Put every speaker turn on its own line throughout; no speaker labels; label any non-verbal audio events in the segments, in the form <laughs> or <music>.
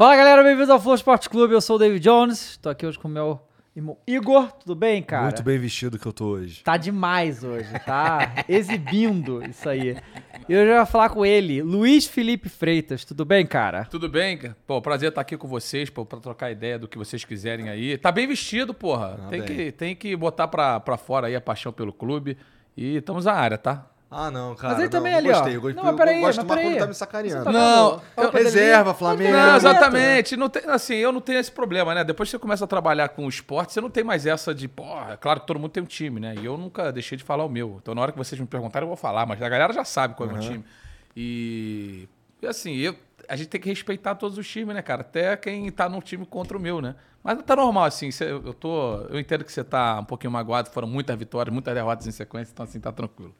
Fala galera, bem-vindos ao Flow Esporte Clube. Eu sou o David Jones. Tô aqui hoje com o meu irmão Igor. Tudo bem, cara?
Muito bem vestido que eu tô hoje.
Tá demais hoje, tá exibindo isso aí. E eu já vou falar com ele, Luiz Felipe Freitas. Tudo bem, cara?
Tudo bem? Pô, prazer estar aqui com vocês, pô, pra trocar ideia do que vocês quiserem aí. Tá bem vestido, porra.
Ah,
tem,
bem.
que, tem que botar pra, pra fora aí a paixão pelo clube. E estamos na área, tá?
Ah, não, cara.
Mas ele
não,
também
eu
ali, ó.
gostei, Eu gostei,
Não, mas peraí,
eu gosto
mas peraí.
quando tá me sacaneando.
Tá
Não, eu-
Reserva. Flamengo.
Não, exatamente. Não tem, assim, eu não tenho esse problema, né? Depois que você começa a trabalhar com o esporte, você não tem mais essa de, porra, é claro que todo mundo tem um time, né? E eu nunca deixei de falar o meu. Então, na hora que vocês me perguntarem, eu vou falar, mas a galera já sabe qual é o meu time. E, e assim, eu, a gente tem que respeitar todos os times, né, cara? Até quem tá num time contra o meu, né? Mas tá normal, assim. cê- eu, tô, eu entendo que você tá um pouquinho magoado, foram muitas vitórias, muitas derrotas em sequência, então, assim, tá tranquilo.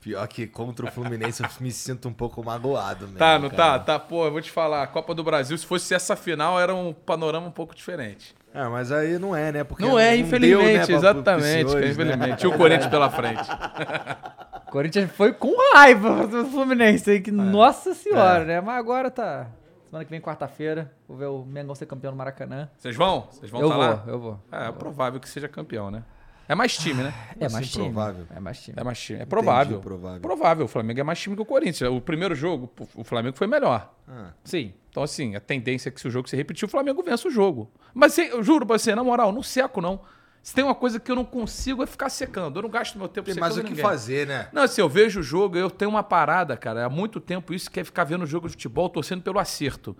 Pior que contra o Fluminense eu me sinto um pouco magoado mesmo.
Tá, não tá?
cara.
Tá, pô, eu vou te falar, a Copa do Brasil, se fosse essa final, era um panorama um pouco diferente.
É, mas aí não é, né? Porque
Não é,
deu,
infelizmente,
né, pra- pros
exatamente,
senhores, né?
infelizmente. Tinha o Corinthians pela frente. <laughs>
O Corinthians foi com raiva do Fluminense, aí, que nossa senhora,
É.
né? Mas agora tá. Semana que vem, quarta-feira, vou ver o Mengão ser campeão no Maracanã.
Vocês vão? Vocês vão
eu
tá
vou,
lá?
eu vou.
É, é provável que seja campeão, né? É mais time, né?
É
assim,
mais time.
provável?
É mais time.
É mais time. É provável.
provável.
Provável. O Flamengo é mais time que o Corinthians. O primeiro jogo, o Flamengo foi melhor.
Ah,
Sim.
Então, assim, a tendência é que se o jogo se repetir, o Flamengo vença o jogo. Mas assim, eu juro pra você, na moral, não seco, não. Se tem uma coisa que eu não consigo é ficar secando. Eu não gasto meu tempo
tem
secando
mais o que
ninguém.
fazer, né?
Não, assim, eu vejo o jogo, eu tenho uma parada, cara. Há muito tempo isso que é ficar vendo jogo de futebol, torcendo pelo acerto.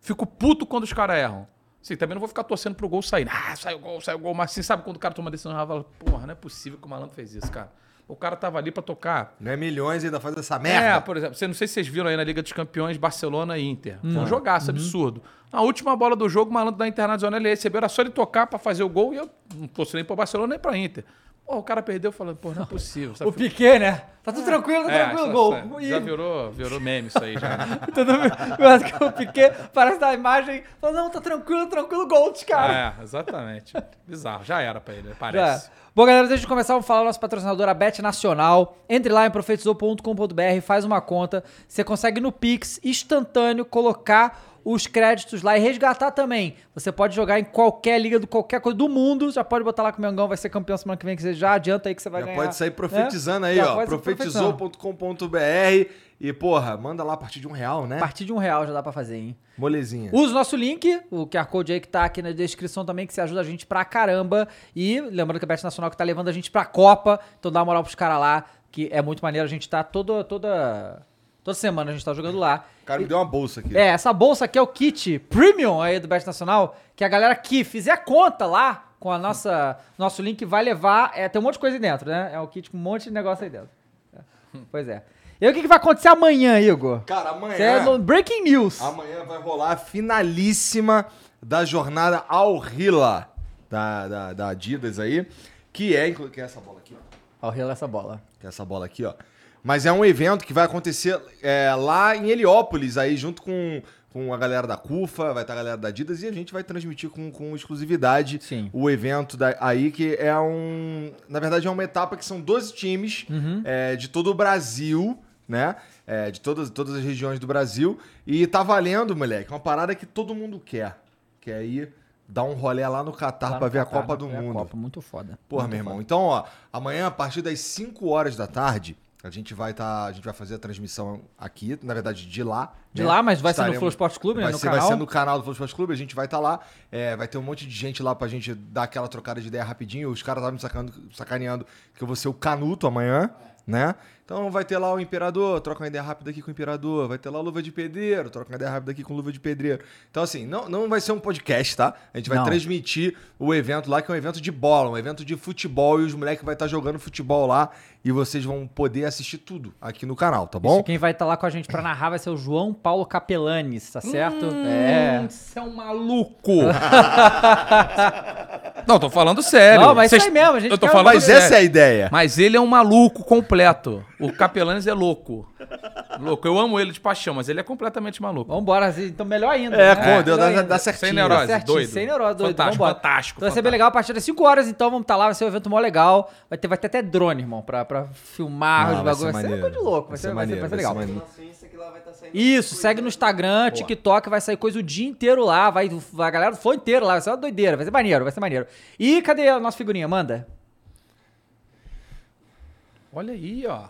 Fico puto quando os caras erram. Sim, também não vou ficar torcendo pro gol sair. Ah, saiu o gol, saiu o gol. Mas assim, sabe quando o cara toma decisão e fala, porra, não é possível que o malandro fez isso, cara. O cara tava ali pra tocar.
Não é milhões e ainda faz essa
É,
merda.
por exemplo, você não sei se vocês viram aí na Liga dos Campeões, Barcelona e Inter. Foi um jogaço
Uhum.
absurdo. Na última bola do jogo, o malandro da Internacional ele recebeu, era só ele tocar pra fazer o gol e eu não torci nem pro Barcelona nem pra Inter. Pô, o cara perdeu falando, pô, não é possível. sabe?
O Piquet, né? Tá tudo tranquilo, tá
É,
tranquilo, gol.
Já, já virou, virou meme isso aí já. né? <laughs>
Todo mundo- o Piquet parece da imagem. Falou, não, tá tranquilo, tranquilo, gol dos caras.
É, exatamente. Bizarro. Já era pra ele,
Já.
parece.
Bom, galera, antes de começar, vamos falar do nosso patrocinador, a Bet Nacional. Entre lá em profetizou.com.br, faz uma conta. Você consegue no Pix, instantâneo, colocar os créditos lá e resgatar também. Você pode jogar em qualquer liga, do qualquer coisa do mundo. Já pode botar lá que o Mengão vai ser campeão semana que vem, que você já adianta aí que você vai
Já
ganhar.
pode sair profetizando
né?
aí,
Já
ó.
profetizando.
Profetizou.com.br e, porra, manda lá a partir de um real, né?
A partir de um real já dá pra fazer, hein?
Molezinha.
Usa o nosso link, o QR Code aí que tá aqui na descrição também, que você ajuda a gente pra caramba. E lembrando que a Bet Nacional que tá levando a gente pra Copa, então dá uma moral pros caras lá, que é muito maneiro. A gente tá toda, toda, toda semana a gente tá jogando lá.
O cara me deu uma bolsa aqui.
É, essa bolsa aqui é o kit premium aí do Bet Nacional, que a galera que fizer conta lá com a nossa nosso link vai levar, é, tem um monte de coisa aí dentro, né? É o kit com um monte de negócio aí dentro. É. Pois é. E o que, que vai acontecer amanhã, Igor?
Cara, amanhã.
É no Breaking News.
Amanhã vai rolar a finalíssima da jornada Al Hila da, da, da Adidas aí, que é, que é essa bola aqui, ó.
Ó, rela essa bola.
Que é essa bola aqui, ó. Mas é um evento que vai acontecer é, lá em Heliópolis, aí junto com, com a galera da CUFA, vai estar a galera da Adidas e a gente vai transmitir com, com exclusividade
Sim.
o evento da- aí, que é um. Na verdade, é uma etapa que são 12 times
Uhum.
é, de todo o Brasil, né? É, de todas, todas as regiões do Brasil. E tá valendo, moleque, uma parada que todo mundo quer. Que é ir dar um rolê lá no Catar
no
ver a Copa
pra
do
a
Mundo.
Copa, muito foda.
Porra,
Muito
meu irmão.
foda.
Então, ó, amanhã, a partir das 5 horas da tarde, a gente vai tá, a gente vai fazer a transmissão aqui, na verdade, de lá.
De
né?
lá, mas vai ser no
Estaremos-
Flow Esporte Clube, né,
vai
no
ser,
canal.
Vai ser no canal do Flow Esporte Clube, a gente vai estar lá. É, vai ter um monte de gente lá pra gente dar aquela trocada de ideia rapidinho. Os caras estavam me sacando, sacaneando que eu vou ser o Canuto amanhã. Né? Então vai ter lá o Imperador, troca uma ideia rápida aqui com o Imperador. Vai ter lá o Luva de Pedreiro, troca uma ideia rápida aqui com o Luva de Pedreiro. Então, assim, não, não vai ser um podcast, tá? A gente vai
Não.
transmitir o evento lá, que é um evento de bola, um evento de futebol, e os moleques vai estar jogando futebol lá. E vocês vão poder assistir tudo aqui no canal, tá bom?
Isso, quem vai estar lá com a gente pra narrar vai ser o João Paulo Capelanes, tá certo? é.
Você é um maluco. <laughs> não, tô falando sério.
Não, mas
Vocês-
isso aí mesmo, a gente
Eu tô
quer-
falando
Mas
sério.
essa é a ideia.
Mas ele é um maluco completo. O Capelanes é louco. Louco. Eu amo ele de paixão, mas ele é completamente maluco.
Vambora, assim, então melhor ainda.
É,
né?
com, deu,
Melhor
dá,
ainda.
dá certinho.
Sem neurose.
Certinho,
doido.
Sem neurose, doido.
Fantástico,
Vambora.
fantástico,
Então vai ser bem legal a partir das 5 horas, então vamos estar lá, vai ser um evento mó legal. Vai ter, vai ter até drone, irmão, pra, pra filmar
Não,
os
vai ser
bagulhos. Vai ser coisa de louco, vai, ser, vai, ser,
maneiro,
vai ser
vai
legal. Isso, segue no Instagram, TikTok, vai sair coisa o dia inteiro lá, vai, vai a galera do flow inteiro lá, vai ser uma doideira, vai ser maneiro, vai ser maneiro. E cadê a nossa figurinha? Manda.
Olha aí, ó.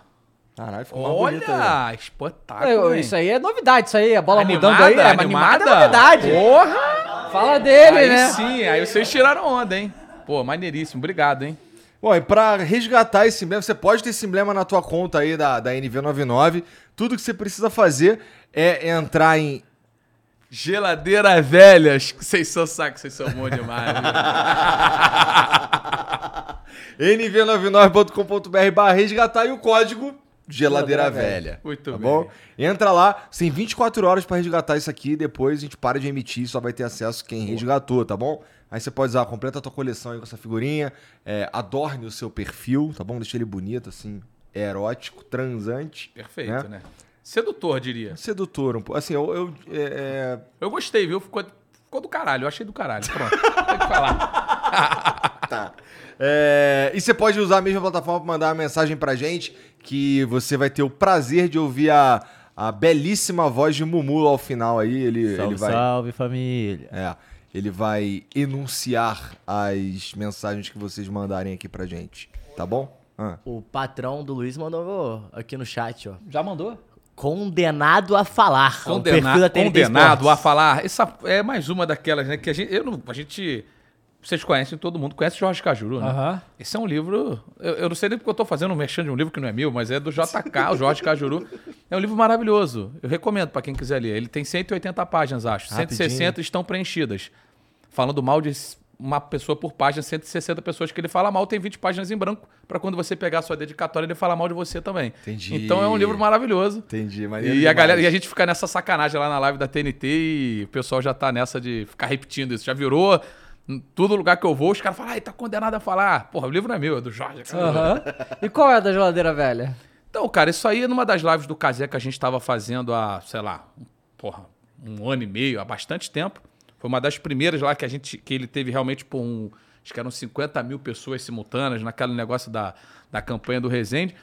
Caralho, ficou mais bonito aí.
Olha, espetáculo. Hein?
isso aí é novidade, isso aí, a bola
Animada,
mudando aí, é
animada?
animada é novidade.
Porra!
Fala dele,
aí
né?
sim, aí vocês tiraram onda, hein? Pô, maneiríssimo. Obrigado, hein?
Bom, e pra resgatar esse emblema, você pode ter esse emblema na tua conta aí da, da NV99. Tudo que você precisa fazer é entrar em
Geladeira velha. Vocês são saco, vocês são bons demais. <laughs> viu?
nv99.com.br barra resgatar e o código geladeira
Geladeira
velha.
Muito
tá
bem.
bom? Entra lá, você tem 24 horas pra resgatar isso aqui, depois a gente para de emitir, só vai ter acesso quem resgatou, tá bom? Aí você pode usar, completa a tua coleção aí com essa figurinha, é, adorne o seu perfil, tá bom? Deixa ele bonito, assim, erótico, transante.
Perfeito, né? Sedutor, diria.
Sedutor, um pouco. Assim, eu... eu é,
Eu gostei, viu? Ficou, ficou do caralho. Eu achei do caralho. Pronto. Tem que falar. <laughs>
Tá. É, e você pode usar a mesma plataforma para mandar uma mensagem pra gente, que você vai ter o prazer de ouvir a, a belíssima voz de Mumu ao final aí. Ele, ele vai.
salve família.
É, ele vai enunciar as mensagens que vocês mandarem aqui pra gente. Tá bom? Ah.
O patrão do Luiz mandou aqui no chat, ó.
Já mandou?
Condenado a falar. O perfil
Condena-
da TNT
condenado a falar. Essa é mais uma daquelas, né? Que a gente. Eu não, a gente. Vocês conhecem, todo mundo conhece Jorge Cajuru, né?
Aham.
Esse é um livro. Eu, eu não sei nem porque eu tô fazendo um merchan de um livro que não é meu, mas é do JK, o Jorge Cajuru. É um livro maravilhoso. Eu recomendo pra quem quiser ler. Ele tem 180 páginas, acho.
Rapidinho.
160 estão preenchidas. Falando mal de uma pessoa por página, 160 pessoas que ele fala mal, tem 20 páginas em branco, pra quando você pegar a sua dedicatória, ele falar mal de você também.
Entendi.
Então é um livro maravilhoso.
Entendi,
E
maneiro
a galera, e a gente fica nessa sacanagem lá na live da TNT e o pessoal já tá nessa de ficar repetindo isso. Já virou em todo lugar que eu vou, os caras falam, ai, tá condenado a falar. Porra, o livro não é meu, é do Jorge.
Aham. E qual é a da geladeira velha?
Então, cara, isso aí é numa das lives do Casé que a gente tava fazendo há, sei lá, porra, um ano e meio, há bastante tempo. Foi uma das primeiras lá que a gente, que ele teve realmente, por um, acho que eram 50 mil pessoas simultâneas naquele negócio da, da campanha do Resende.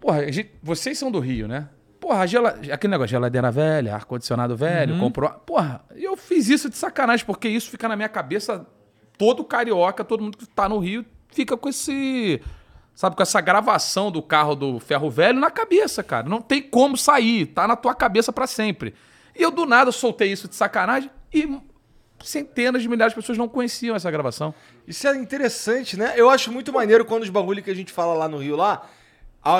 Porra, a gente- vocês são do Rio, né? Porra, gela- aquele negócio, geladeira velha, ar-condicionado velho, comprou. Porra, eu fiz isso de sacanagem, porque isso fica na minha cabeça. Todo carioca, todo mundo que tá no Rio, fica com esse. Sabe, com essa gravação do carro do ferro velho na cabeça, cara. Não tem como sair, tá na tua cabeça pra sempre. E eu do nada soltei isso de sacanagem e centenas de milhares de pessoas não conheciam essa gravação.
Isso é interessante, né? Eu acho muito maneiro quando os bagulho que a gente fala lá no Rio lá,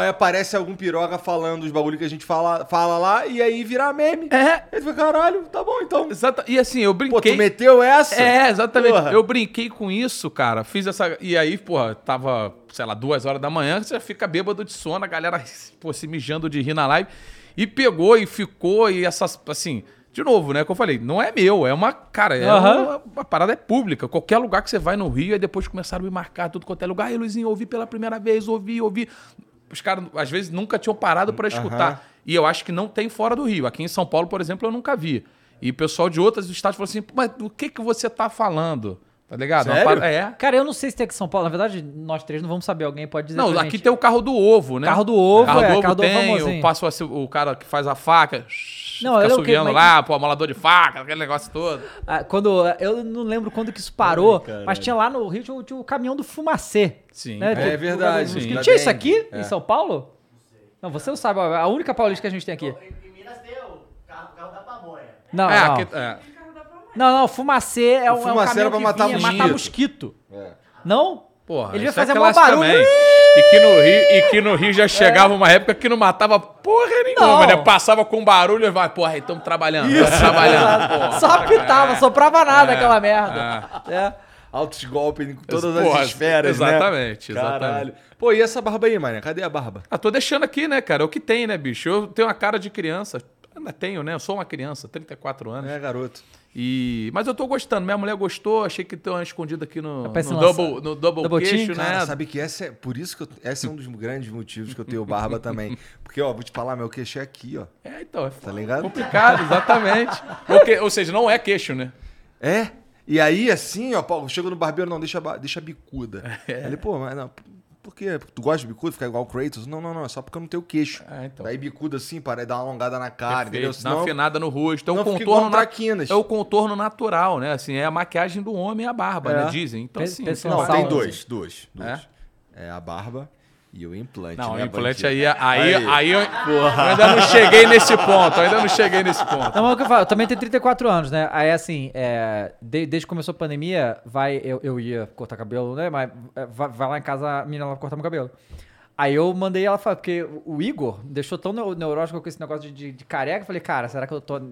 aparece algum piroga falando os bagulho que a gente fala, fala lá e aí vira meme.
É,
Aí tu fala, caralho, tá bom então.
exata. E assim, eu
Pô,
brinquei.
tu meteu essa?
É, exatamente.
Porra.
Eu brinquei com isso, cara. Fiz essa. E aí, porra, tava, sei lá, duas horas da manhã, você fica bêbado de sono, a galera, <laughs> pô, se mijando de rir na live. E pegou e ficou, e essas, assim. De novo, né? Que eu falei, não é meu, é uma. Cara, é
Aham.
uma, uma parada é pública. Qualquer lugar que você vai no Rio, aí depois começaram a me marcar tudo quanto é lugar. Aí, Luizinho, ouvi pela primeira vez, ouvi, ouvi. Os caras, às vezes, nunca tinham parado pra escutar. E eu acho que não tem fora do Rio. Aqui em São Paulo, por exemplo, eu nunca vi. E o pessoal de outros estados falou assim: mas do que, que você tá falando? Tá ligado?
Sério?
parada- É.
Cara, eu não sei se tem aqui em São Paulo. Na verdade, nós três não vamos saber. Alguém pode dizer
Não,
pra
aqui
gente.
tem o carro do ovo, né?
Carro do ovo,
carro
é,
do ovo
carro do ovo
tem,
famosinho.
o, passo, assim, o cara que faz a faca,
Não,
fica
é o quê?
assoviando
Mas
lá, pô, amolador de faca, aquele negócio todo.
Ah, quando, eu não lembro quando que isso parou, mas tinha lá no Rio tinha, o- tinha o caminhão do Fumacê.
Sim.
né?
É
Tinha-
verdade,
Tinha,
sim.
tinha isso aqui
É.
em São Paulo? Não, você não sabe. A única paulista que a gente tem aqui.
Em Minas tem o carro, carro da pamonha.
Não,
é,
não.
aqui- é.
Não, não, fumacê é um, é um
fumacê
caminhão
era pra
que
matar
vinha
mosquito.
matar mosquito.
É.
Não?
Porra,
Ele vai
isso é
fazer maior
clássico
barulho.
também. E que, no Rio, e que no Rio já chegava uma época que não matava porra nenhuma,
Não.
né? Passava com barulho e vai, porra, aí estamos trabalhando, estamos trabalhando. <laughs> Porra,
Só apitava,
é.
soprava nada
É,
aquela merda. É.
Altos golpes em todas
Porra,
as esferas, né?
exatamente, exatamente.
Caralho. Pô, e essa barba aí, mané? Cadê a barba?
Ah, tô deixando aqui, né, cara? É o que tem, né, bicho? Eu tenho uma cara de criança. Ainda tenho, né? Eu sou uma criança, 34 anos.
É, garoto.
E... Mas eu tô gostando. Minha mulher gostou, achei que tem uma escondida aqui no, no
um
double, no double,
double
queixo, né?
Cara, sabe que essa é. Por isso que eu, esse é um dos grandes motivos que eu tenho barba também. <laughs> Porque, ó, vou te falar, meu queixo é aqui, ó.
É, então, é
Tá ligado?
complicado, exatamente. <laughs> Porque, ou seja, não é queixo, né?
É? E aí, assim, ó, pô, chego no barbeiro, não, deixa, deixa a bicuda.
É.
Ele, pô, mas não, por quê? Tu gosta de bicuda, ficar igual o Kratos? Não, não, não, é só porque eu não tenho queixo.
É, então.
Daí bicuda assim, para dar uma alongada na cara, entendeu?
Perfeito, dá uma afinada no rosto. É um contorno na-
traquinas.
É o contorno natural, né? Assim, é a maquiagem do homem e a barba,
É.
né? Dizem. Então, assim,
Não, tem dois, dois, dois. É? a barba e o implante,
Não,
né,
o implante aí, aí,
Aí.
aí, eu, eu ainda não cheguei nesse ponto, ainda não cheguei nesse ponto.
Não, mas é o que eu falo, eu também tenho 34 anos, né? Aí, assim, é, de- desde que começou a pandemia, vai, eu, eu ia cortar cabelo, né? Mas é, vai, vai lá em casa, a menina lá cortar meu cabelo. Aí eu mandei ela falar, porque o Igor deixou tão neu- neurótico com esse negócio de, de, de careca. Eu falei, cara, será que eu tô, tô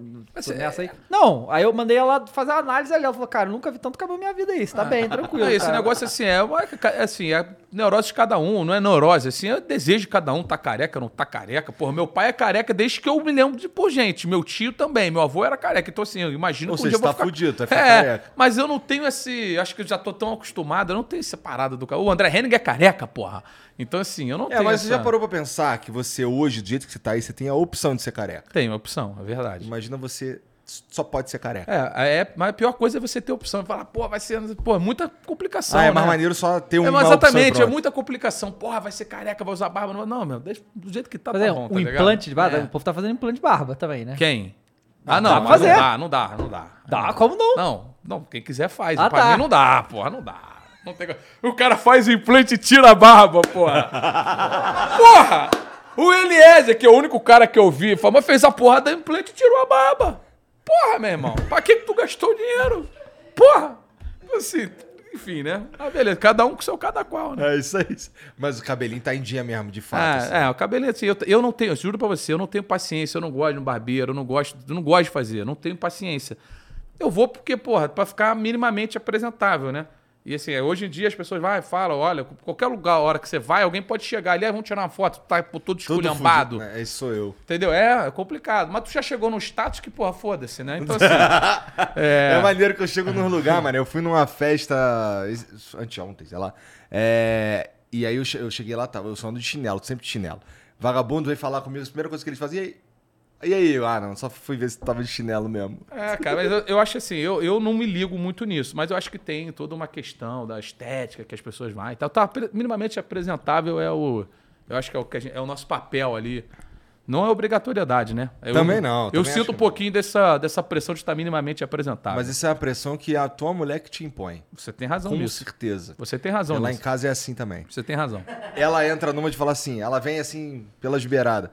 nessa aí? Não, aí eu mandei ela fazer a análise ali. Ela falou, cara, eu nunca vi tanto cabelo na minha vida aí, você tá bem, tranquilo.
Não, esse
cara.
negócio assim é, uma- é assim, é neurose de cada um, não é neurose, assim, é desejo de cada um, tá careca, não tá careca. Porra, meu pai é careca desde que eu me lembro de por gente. Meu tio também, meu avô era careca. Então, assim, eu imagino
Ou
que um dia eu vou
tá
ficar...
fudido, tu vai ficar
é,
careca.
Mas eu não tenho esse. Acho que eu já tô tão acostumado, eu não tenho essa parada do cara. O André Henning é careca, porra. Então, assim, eu não
É,
tenho.
mas
essa...
você já parou pra pensar que você hoje, do jeito que você tá aí, você tem a opção de ser careca.
Tem opção, é verdade.
Imagina você só pode ser careca.
É, é, mas a pior coisa é você ter opção e falar, pô, vai ser. Pô, é muita complicação.
ah, é
né?
mais maneiro só ter uma
É, mas
opção e
exatamente, é
pronto.
muita complicação. Porra, vai ser careca, vai usar barba. Não, não meu, deixa do jeito que tá,
Fazer
tá bom,
um
tá ligado?
implante de barba.
É.
O povo tá fazendo implante de barba também, né?
Quem? Ah,
Dá
não,
pra
mas
fazer.
não dá, não dá, não dá.
Dá, como não?
Não, não, quem quiser faz.
Ah,
pra
tá.
mim não dá, porra, não dá. O cara faz o implante e tira a barba, porra. porra! O Eliezer, que é o único cara que eu vi, falou, mas fez a porra da implante e tirou a barba. Porra, meu irmão, pra que, tu gastou o dinheiro? Porra! Assim, enfim, né? Ah, beleza, cada um com seu cada qual, né?
É isso aí. Mas o cabelinho tá em dia mesmo, de fato. assim.
É, é, o cabelinho assim, eu, eu não tenho, eu juro pra você, eu não tenho paciência, eu não gosto de um barbeiro, eu não gosto, eu não gosto de fazer, eu não tenho paciência. Eu vou porque, porra, pra ficar minimamente apresentável, né? E assim, hoje em dia as pessoas vai, falam, olha, qualquer lugar, a hora que você vai, alguém pode chegar ali, ah, vamos tirar uma foto, tá todo esculhambado.
É, esse sou eu.
Entendeu? É, é complicado. Mas tu já chegou num status que, porra, foda-se, né? Então assim. <laughs>
É. maneiro que eu chego num lugar, mano. Eu fui numa festa isso, anteontem, sei lá. É, e aí eu, che- eu cheguei lá, tava, eu só ando de chinelo, sempre de chinelo. Vagabundo veio falar comigo, a primeira coisa que eles faziam, e aí? Ah, não, só fui ver se tu tava de chinelo mesmo.
É, cara, mas eu, eu acho assim, eu, eu não me ligo muito nisso, mas eu acho que tem toda uma questão da estética que as pessoas vão e tal. Tá minimamente apresentável é o. Eu acho que é o, que a gente- é o nosso papel ali. Não é obrigatoriedade, né? Eu-
Também não,
Eu
também
sinto um
não.
pouquinho dessa, dessa pressão de estar minimamente apresentável.
Mas isso é a pressão que a tua mulher que te impõe.
Você tem razão
Com
nisso.
certeza.
Você tem razão
Lá em casa é assim também.
Você tem razão.
Ela entra numa de falar assim, ela vem assim, pelas beiradas.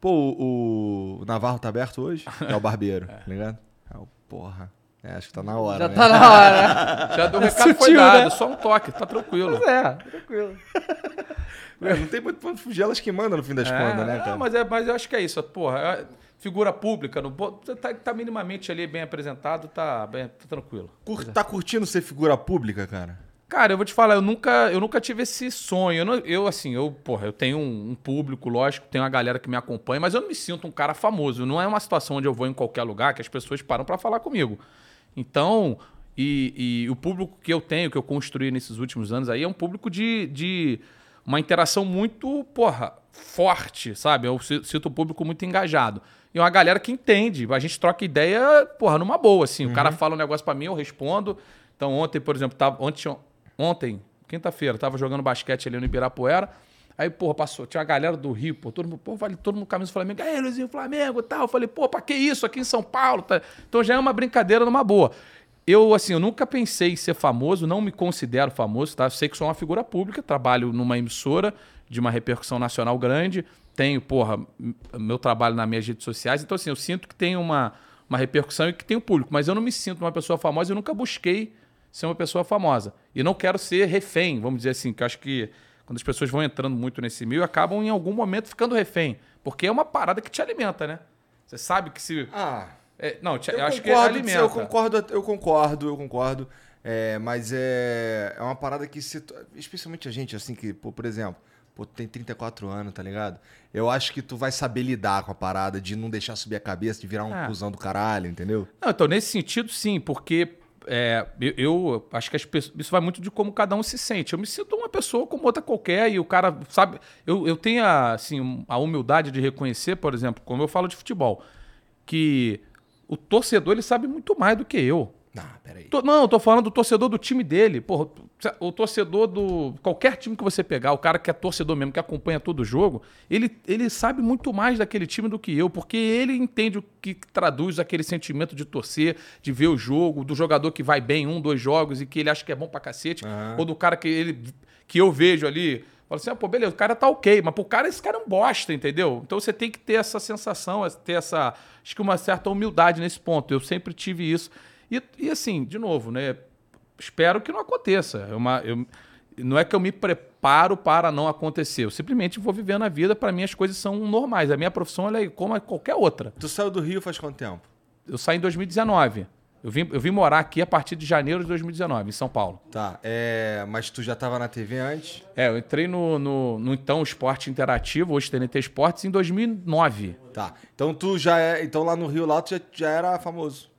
Pô, o, o Navarro tá aberto hoje? <laughs> É o barbeiro, tá ligado? É o porra. É, acho que tá na hora,
Já
né?
tá na hora. <laughs>
Já deu
É <laughs>
recado foi
sutil,
dado,
né?
só um toque, tá tranquilo.
Pois é, tranquilo.
É, não tem muito pra onde fugir, elas que mandam no fim das contas, né,
é,
cara?
mas, é, mas eu acho que é isso. Porra, é- figura pública, no, tá, tá minimamente ali bem apresentado, tá, bem, tá tranquilo.
Cur- Tá curtindo ser figura pública, cara?
Cara, eu vou te falar, eu nunca, eu nunca tive esse sonho. Eu, não- eu, assim, eu, porra, eu tenho um, um público, lógico, tenho uma galera que me acompanha, mas eu não me sinto um cara famoso. Não é uma situação onde eu vou em qualquer lugar que as pessoas param pra falar comigo. Então, e, e o público que eu tenho, que eu construí nesses últimos anos aí, é um público de, de uma interação muito, porra, forte, sabe? Eu si- sinto o público muito engajado. E uma galera que entende. A gente troca ideia, porra, numa boa, assim. O cara fala um negócio pra mim, eu respondo. Então, ontem, por exemplo, tava, ontem, ontem quinta-feira, tava jogando basquete ali no Ibirapuera. Aí, porra, passou, tinha uma galera do Rio, pô, todo mundo, pô, vale todo mundo camisa do Flamengo. Aí, Luizinho, Flamengo e tal. Eu falei, pô, pra que isso aqui em São Paulo? Tá? Então já é uma brincadeira numa boa. Eu, assim, eu nunca pensei em ser famoso, não me considero famoso, tá? Eu sei que sou uma figura pública, trabalho numa emissora de uma repercussão nacional grande, tenho, porra, meu trabalho nas minhas redes sociais, então, assim, eu sinto que tem uma, uma repercussão e que tem o público, mas eu não me sinto uma pessoa famosa, eu nunca busquei ser uma pessoa famosa. E não quero ser refém, vamos dizer assim, que eu acho que quando as pessoas vão entrando muito nesse meio, acabam em algum momento ficando refém. Porque é uma parada que te alimenta, né? Você sabe que se.
Ah,
é, não, te-
eu,
acho que alimenta.
eu concordo, eu concordo, eu concordo. É, mas é, é uma parada que se. Especialmente a gente, assim, que, pô, por exemplo, pô, tu tem 34 anos, tá ligado? Eu acho que tu vai saber lidar com a parada de não deixar subir a cabeça, de virar um
Ah.
cuzão do caralho, entendeu?
Não, então, nesse sentido, sim, porque é, eu, eu acho que as pessoas, isso vai muito de como cada um se sente. Eu me sinto uma pessoa como outra qualquer e o cara, sabe, eu, eu tenho a, assim, a humildade de reconhecer, por exemplo, como eu falo de futebol, que o torcedor ele sabe muito mais do que eu.
Ah, peraí.
Tô- não, eu tô falando do torcedor do time dele. Porra, o torcedor do. Qualquer time que você pegar, o cara que é torcedor mesmo, que acompanha todo o jogo, ele, ele sabe muito mais daquele time do que eu, porque ele entende o que traduz aquele sentimento de torcer, de ver o jogo, do jogador que vai bem em um, dois jogos e que ele acha que é bom pra cacete, ou do cara que ele que eu vejo ali. Fala assim, ah, pô, beleza, o cara tá ok, mas pro cara esse cara é um bosta, entendeu? Então você tem que ter essa sensação, ter essa, acho que uma certa humildade nesse ponto. Eu sempre tive isso. E, e assim, de novo, né? Espero que não aconteça. É uma, eu, não é que eu me preparo para não acontecer. Eu simplesmente vou vivendo a vida. Para mim, as coisas são normais. A minha profissão é como qualquer outra.
Tu saiu do Rio faz quanto tempo?
Eu saí em 2019. Eu vim, eu vim morar aqui a partir de janeiro de 2019, em São Paulo.
Tá, é, mas tu já tava na TV antes?
É, eu entrei no, no, no então Esporte Interativo, hoje TNT Esportes, em 2009.
Tá. Então tu já é. Então lá no Rio lá tu já, já era famoso.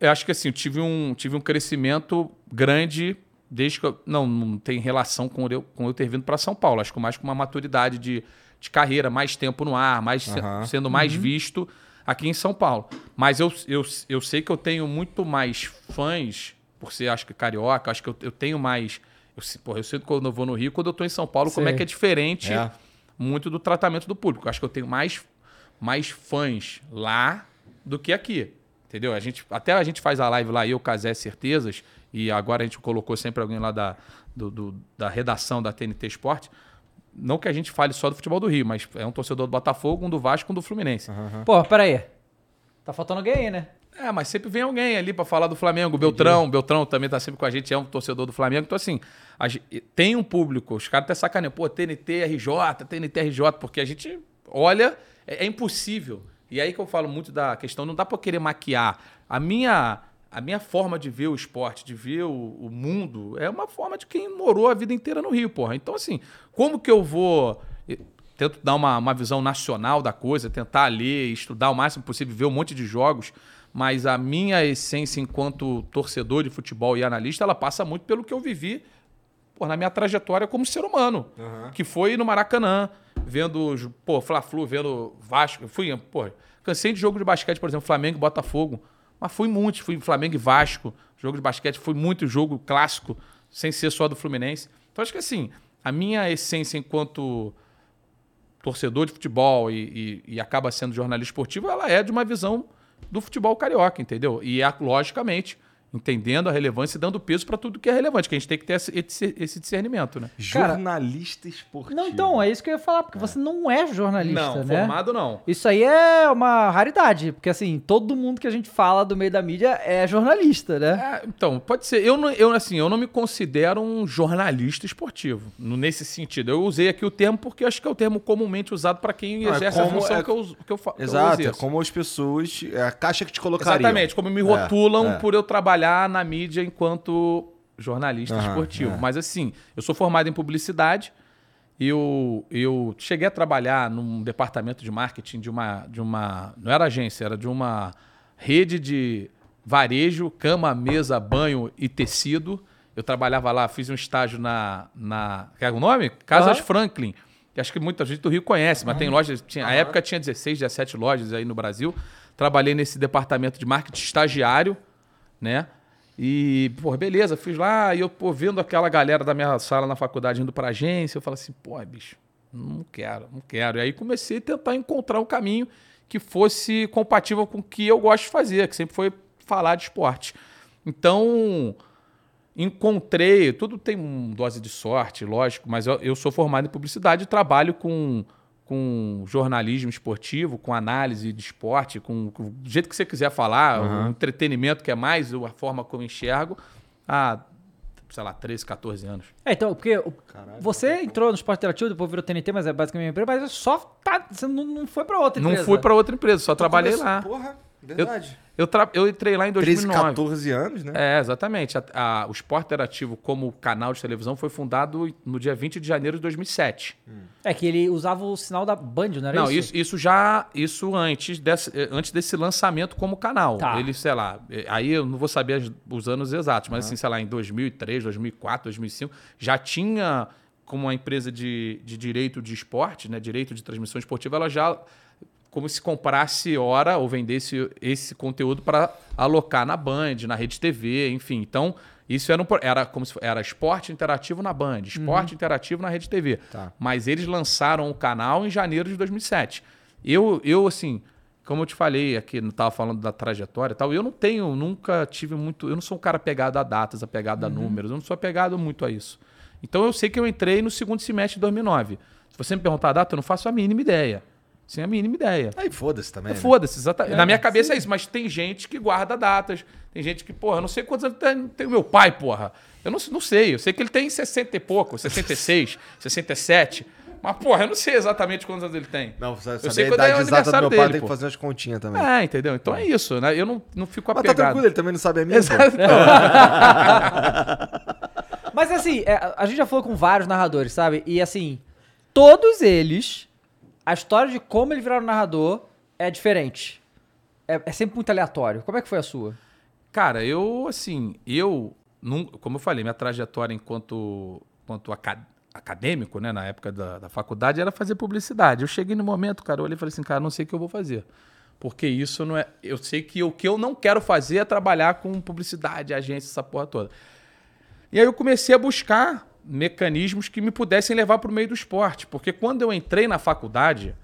Eu acho que assim, eu tive um, tive um crescimento grande desde que eu, não, não tem relação com eu, com eu ter vindo para São Paulo. Acho que mais com uma maturidade de, de carreira, mais tempo no ar, mais se-
Aham.
sendo mais visto aqui em São Paulo. Mas eu, eu, eu sei que eu tenho muito mais fãs, por ser, acho que carioca, acho que eu, eu tenho mais. Eu, se- porra, eu sinto quando eu vou no Rio, quando eu tô em São Paulo, como é que é diferente
É.
muito do tratamento do público. Acho que eu tenho mais, mais fãs lá do que aqui. Entendeu? A gente, até a gente faz a live lá, eu, Casé Certezas, e agora a gente colocou sempre alguém lá da, do- do- da redação da TNT Esporte. Não que a gente fale só do futebol do Rio, mas é um torcedor do Botafogo, um do Vasco, um do Fluminense.
Pô, peraí. Tá faltando alguém aí, né?
É, mas sempre vem alguém ali pra falar do Flamengo. O Beltrão, o Beltrão também tá sempre com a gente, é um torcedor do Flamengo. Então, assim, a gen- tem um público, os caras até sacaneiam, pô, TNT, RJ, TNT, RJ, porque a gente olha, é, é impossível. E aí que eu falo muito da questão, não dá eu querer maquiar. A minha, a minha forma de ver o esporte, de ver o, o mundo, é uma forma de quem morou a vida inteira no Rio, porra. Então, assim, como que eu vou tento dar uma, uma visão nacional da coisa, tentar ler, estudar o máximo possível, ver um monte de jogos, mas a minha essência enquanto torcedor de futebol e analista, ela passa muito pelo que eu vivi pô, na minha trajetória como ser humano, que foi no Maracanã, vendo, pô, Fla-Flu, vendo Vasco, fui, pô, cansei de jogo de basquete, por exemplo, Flamengo e Botafogo, mas fui muitos, fui Flamengo e Vasco, jogo de basquete, foi muito jogo clássico, sem ser só do Fluminense. Então acho que assim, a minha essência enquanto torcedor de futebol e, e- e acaba sendo jornalista esportivo, ela é de uma visão do futebol carioca, entendeu? E é, logicamente, entendendo a relevância e dando peso para tudo que é relevante, que a gente tem que ter esse, discernimento, né?
Cara,
Jornalista esportivo.
Não, então, é isso que eu ia falar, porque você não é jornalista,
não,
né?
formado não.
Isso aí é uma raridade, porque assim, todo mundo que a gente fala do meio da mídia é jornalista, né?
É, então, pode ser. Eu, não, eu, assim, eu não me considero um jornalista esportivo, nesse sentido. Eu usei aqui o termo porque acho que é o termo comumente usado para quem
Não, é
exerce a
como-
função
é-
que, eu, que eu fa- que eu
Exato, é
exerço.
como as pessoas. É a caixa que te colocaria.
Exatamente, como me rotulam
é.
por eu trabalhar na mídia enquanto jornalista
Aham,
esportivo.
é.
Mas assim, eu sou formado em publicidade. Eu, eu cheguei a trabalhar num departamento de marketing de uma, de uma. Não era agência, era de uma rede de varejo, cama, mesa, banho e tecido. Eu trabalhava lá, fiz um estágio na. na quer o nome? Casas
Aham.
Franklin. Que acho que muita gente do Rio conhece, mas tem lojas. Tinha, A época tinha 16, 17 lojas aí no Brasil. Trabalhei nesse departamento de marketing estagiário, né? E, pô, beleza, fiz lá, e eu, pô, vendo aquela galera da minha sala na faculdade indo pra agência, eu falei assim, pô, bicho, não quero, não quero. E aí comecei a tentar encontrar um caminho que fosse compatível com o que eu gosto de fazer, que sempre foi falar de esporte. Então, encontrei, tudo tem uma dose de sorte, lógico, mas eu, eu sou formado em publicidade e trabalho com, com jornalismo esportivo, com análise de esporte, com, com do jeito que você quiser falar, o entretenimento, que é mais a forma como eu enxergo, há sei lá, 13, 14 anos.
É, então, porque o- você entrou no esporte interativo, depois virou TNT, mas é basicamente uma empresa, mas só tá, você não, não foi pra outra empresa.
Não fui pra outra empresa, só trabalhei
Começou-
lá.
Porra, verdade.
eu, tra- eu entrei lá em
13,
2009.
14 anos, né?
É, exatamente. A- a- o Esporte Interativo como canal de televisão foi fundado no dia 20 de janeiro de 2007.
É que ele usava o sinal da Band, não era
Não,
isso?
isso, isso já isso antes desse, eh, antes desse lançamento como canal.
Tá.
Ele, sei lá, eh, aí eu não vou saber os anos exatos, mas assim, sei lá, em 2003, 2004, 2005, já tinha como uma empresa de, de direito de esporte, né, direito de transmissão esportiva, ela já como se comprasse hora ou vendesse esse conteúdo para alocar na Band, na Rede TV, enfim. Então, isso era, um, era como se era esporte interativo na Band, esporte interativo na Rede TV.
Tá.
Mas eles lançaram o canal em janeiro de 2007. Eu, eu assim, como eu te falei aqui, não estava falando da trajetória e tal, eu não tenho, nunca tive muito, eu não sou um cara apegado a datas, apegado a números, eu não sou apegado muito a isso. Então eu sei que eu entrei no segundo semestre de 2009. Se você me perguntar a data, eu não faço a mínima ideia. Sem a mínima ideia.
Aí foda-se também. né?
Foda-se, exatamente. Na minha cabeça é isso, mas tem gente que guarda datas. Tem gente que, porra, eu não sei quantos anos tem, tem o meu pai, porra. Eu não, não sei. Eu sei que ele tem 60 e pouco, 66, 67. <laughs> Mas, porra, eu não sei exatamente quantos anos ele tem.
Não, você
eu sei
a
quando é o
idade exata do meu pai,
dele,
tem que fazer umas continhas também.
É, entendeu? Então é isso, né? Eu não, não fico
Mas tá
apegado.
tranquilo, ele também não sabe a minha.
Exato. <laughs>
Mas assim, é, a gente já falou com vários narradores, sabe? E assim, todos eles, a história de como eles viraram narrador é diferente. É, é sempre muito aleatório. Como é que foi a sua?
Cara, eu, assim, eu, nun- como eu falei, minha trajetória enquanto, enquanto aca- acadêmico, né, na época da, da faculdade, era fazer publicidade. Eu cheguei no momento, cara, eu olhei e falei assim, cara, não sei o que eu vou fazer. Porque isso não é. Eu sei que o que eu não quero fazer é trabalhar com publicidade, agência, essa porra toda. E aí eu comecei a buscar mecanismos que me pudessem levar para o meio do esporte. Porque quando eu entrei na faculdade,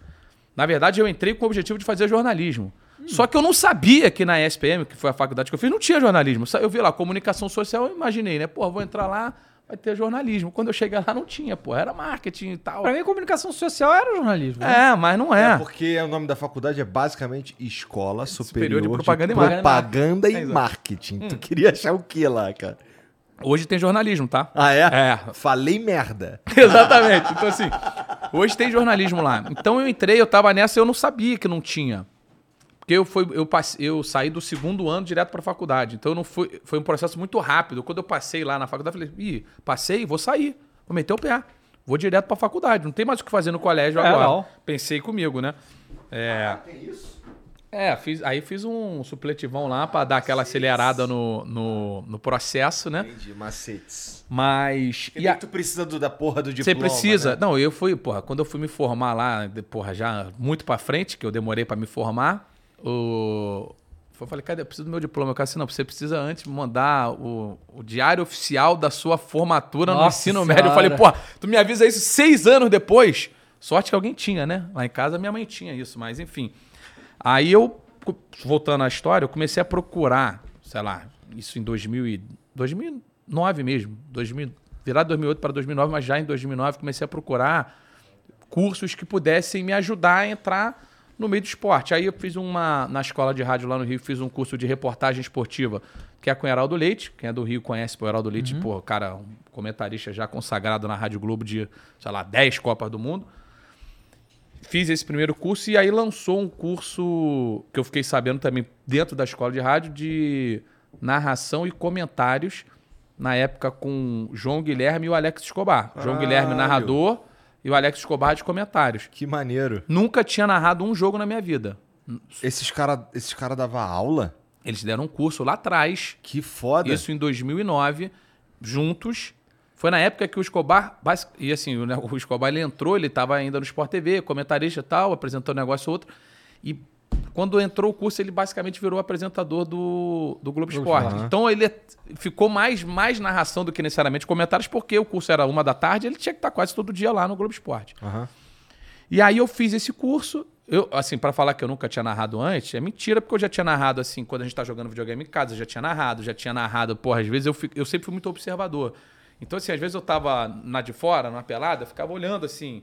na verdade eu entrei com o objetivo de fazer jornalismo. Só que eu não sabia que na ESPM, que foi a faculdade que eu fiz, não tinha jornalismo. Eu vi lá, comunicação social, eu imaginei, né? Pô, vou entrar lá, vai ter jornalismo. Quando eu cheguei lá, não tinha, pô, era marketing e tal.
Pra mim, comunicação social era jornalismo. né?
É, mas não é.
É porque o nome da faculdade é basicamente Escola Superior,
Superior de
de
Propaganda e Marketing.
Propaganda e
É, exato.
Marketing. Tu queria achar o que lá, cara?
Hoje tem jornalismo, tá?
Ah, é?
É.
Falei merda. <laughs>
Exatamente. Então, assim, hoje tem jornalismo lá. Então eu entrei, eu tava nessa, eu não sabia que não tinha. Porque eu, fui, eu, passei, eu saí do segundo ano direto pra faculdade. Então eu não fui, foi um processo muito rápido. Quando eu passei lá na faculdade, eu falei, ih, passei, vou sair. Vou meter o pé. Vou direto pra faculdade. Não tem mais o que fazer no colégio
É,
agora.
não.
Pensei comigo, né? É. tem isso? É, fiz, aí fiz um supletivão lá pra dar aquela acelerada no, no, no processo, né?
Entendi, macetes.
Mas.
E
a-
tu precisa do- da porra do
você
diploma,
precisa.
né?
Não, eu fui, porra, quando eu fui me formar lá, porra, já muito pra frente, que eu demorei pra me formar, o. Eu falei, cadê? Eu preciso do meu diploma. Eu falei assim, não, você precisa antes mandar o, o diário oficial da sua formatura no
Nossa
ensino médio. Eu falei,
Senhora.
pô, tu me avisa isso seis anos depois. Sorte que alguém tinha, né? Lá em casa minha mãe tinha isso, mas enfim. Aí eu, voltando à história, eu comecei a procurar, sei lá, isso em 2000 e, 2009 mesmo, 2000, virado 2008 para 2009, mas já em 2009 comecei a procurar cursos que pudessem me ajudar a entrar no meio do esporte. Aí eu fiz uma, na escola de rádio lá no Rio, fiz um curso de reportagem esportiva, que é com o Heraldo Leite. Quem é do Rio conhece o Heraldo Leite, pô, cara, um comentarista já consagrado na Rádio Globo de, sei lá, 10 Copas do Mundo. Fiz esse primeiro curso e aí lançou um curso que eu fiquei sabendo também dentro da escola de rádio de narração e comentários, na época com João Guilherme e o Alex Escobar. João Guilherme, narrador, e o Alex Escobar de comentários.
Que maneiro.
Nunca tinha narrado um jogo na minha vida.
Esses caras esses cara davam aula?
Eles deram um curso lá atrás,
Que foda.
isso em 2009, juntos. Foi na época que o Escobar. E assim, o ne- o Escobar ele entrou, ele estava ainda no Sport TV, comentarista e tal, apresentou um negócio ou outro. E quando entrou o curso, ele basicamente virou apresentador do, do Globo Esporte. Então ele ficou mais, mais narração do que necessariamente comentários, porque o curso era uma da tarde, ele tinha que estar quase todo dia lá no Globo Esporte.
Aham.
E aí eu fiz esse curso. Eu, assim, para falar que eu nunca tinha narrado antes, é mentira, porque eu já tinha narrado, assim, quando a gente tá jogando videogame em casa, eu já tinha narrado, já tinha narrado, porra, às vezes eu, fico- eu sempre fui muito observador. Então, assim, às vezes eu tava na de fora, na pelada, eu ficava olhando assim.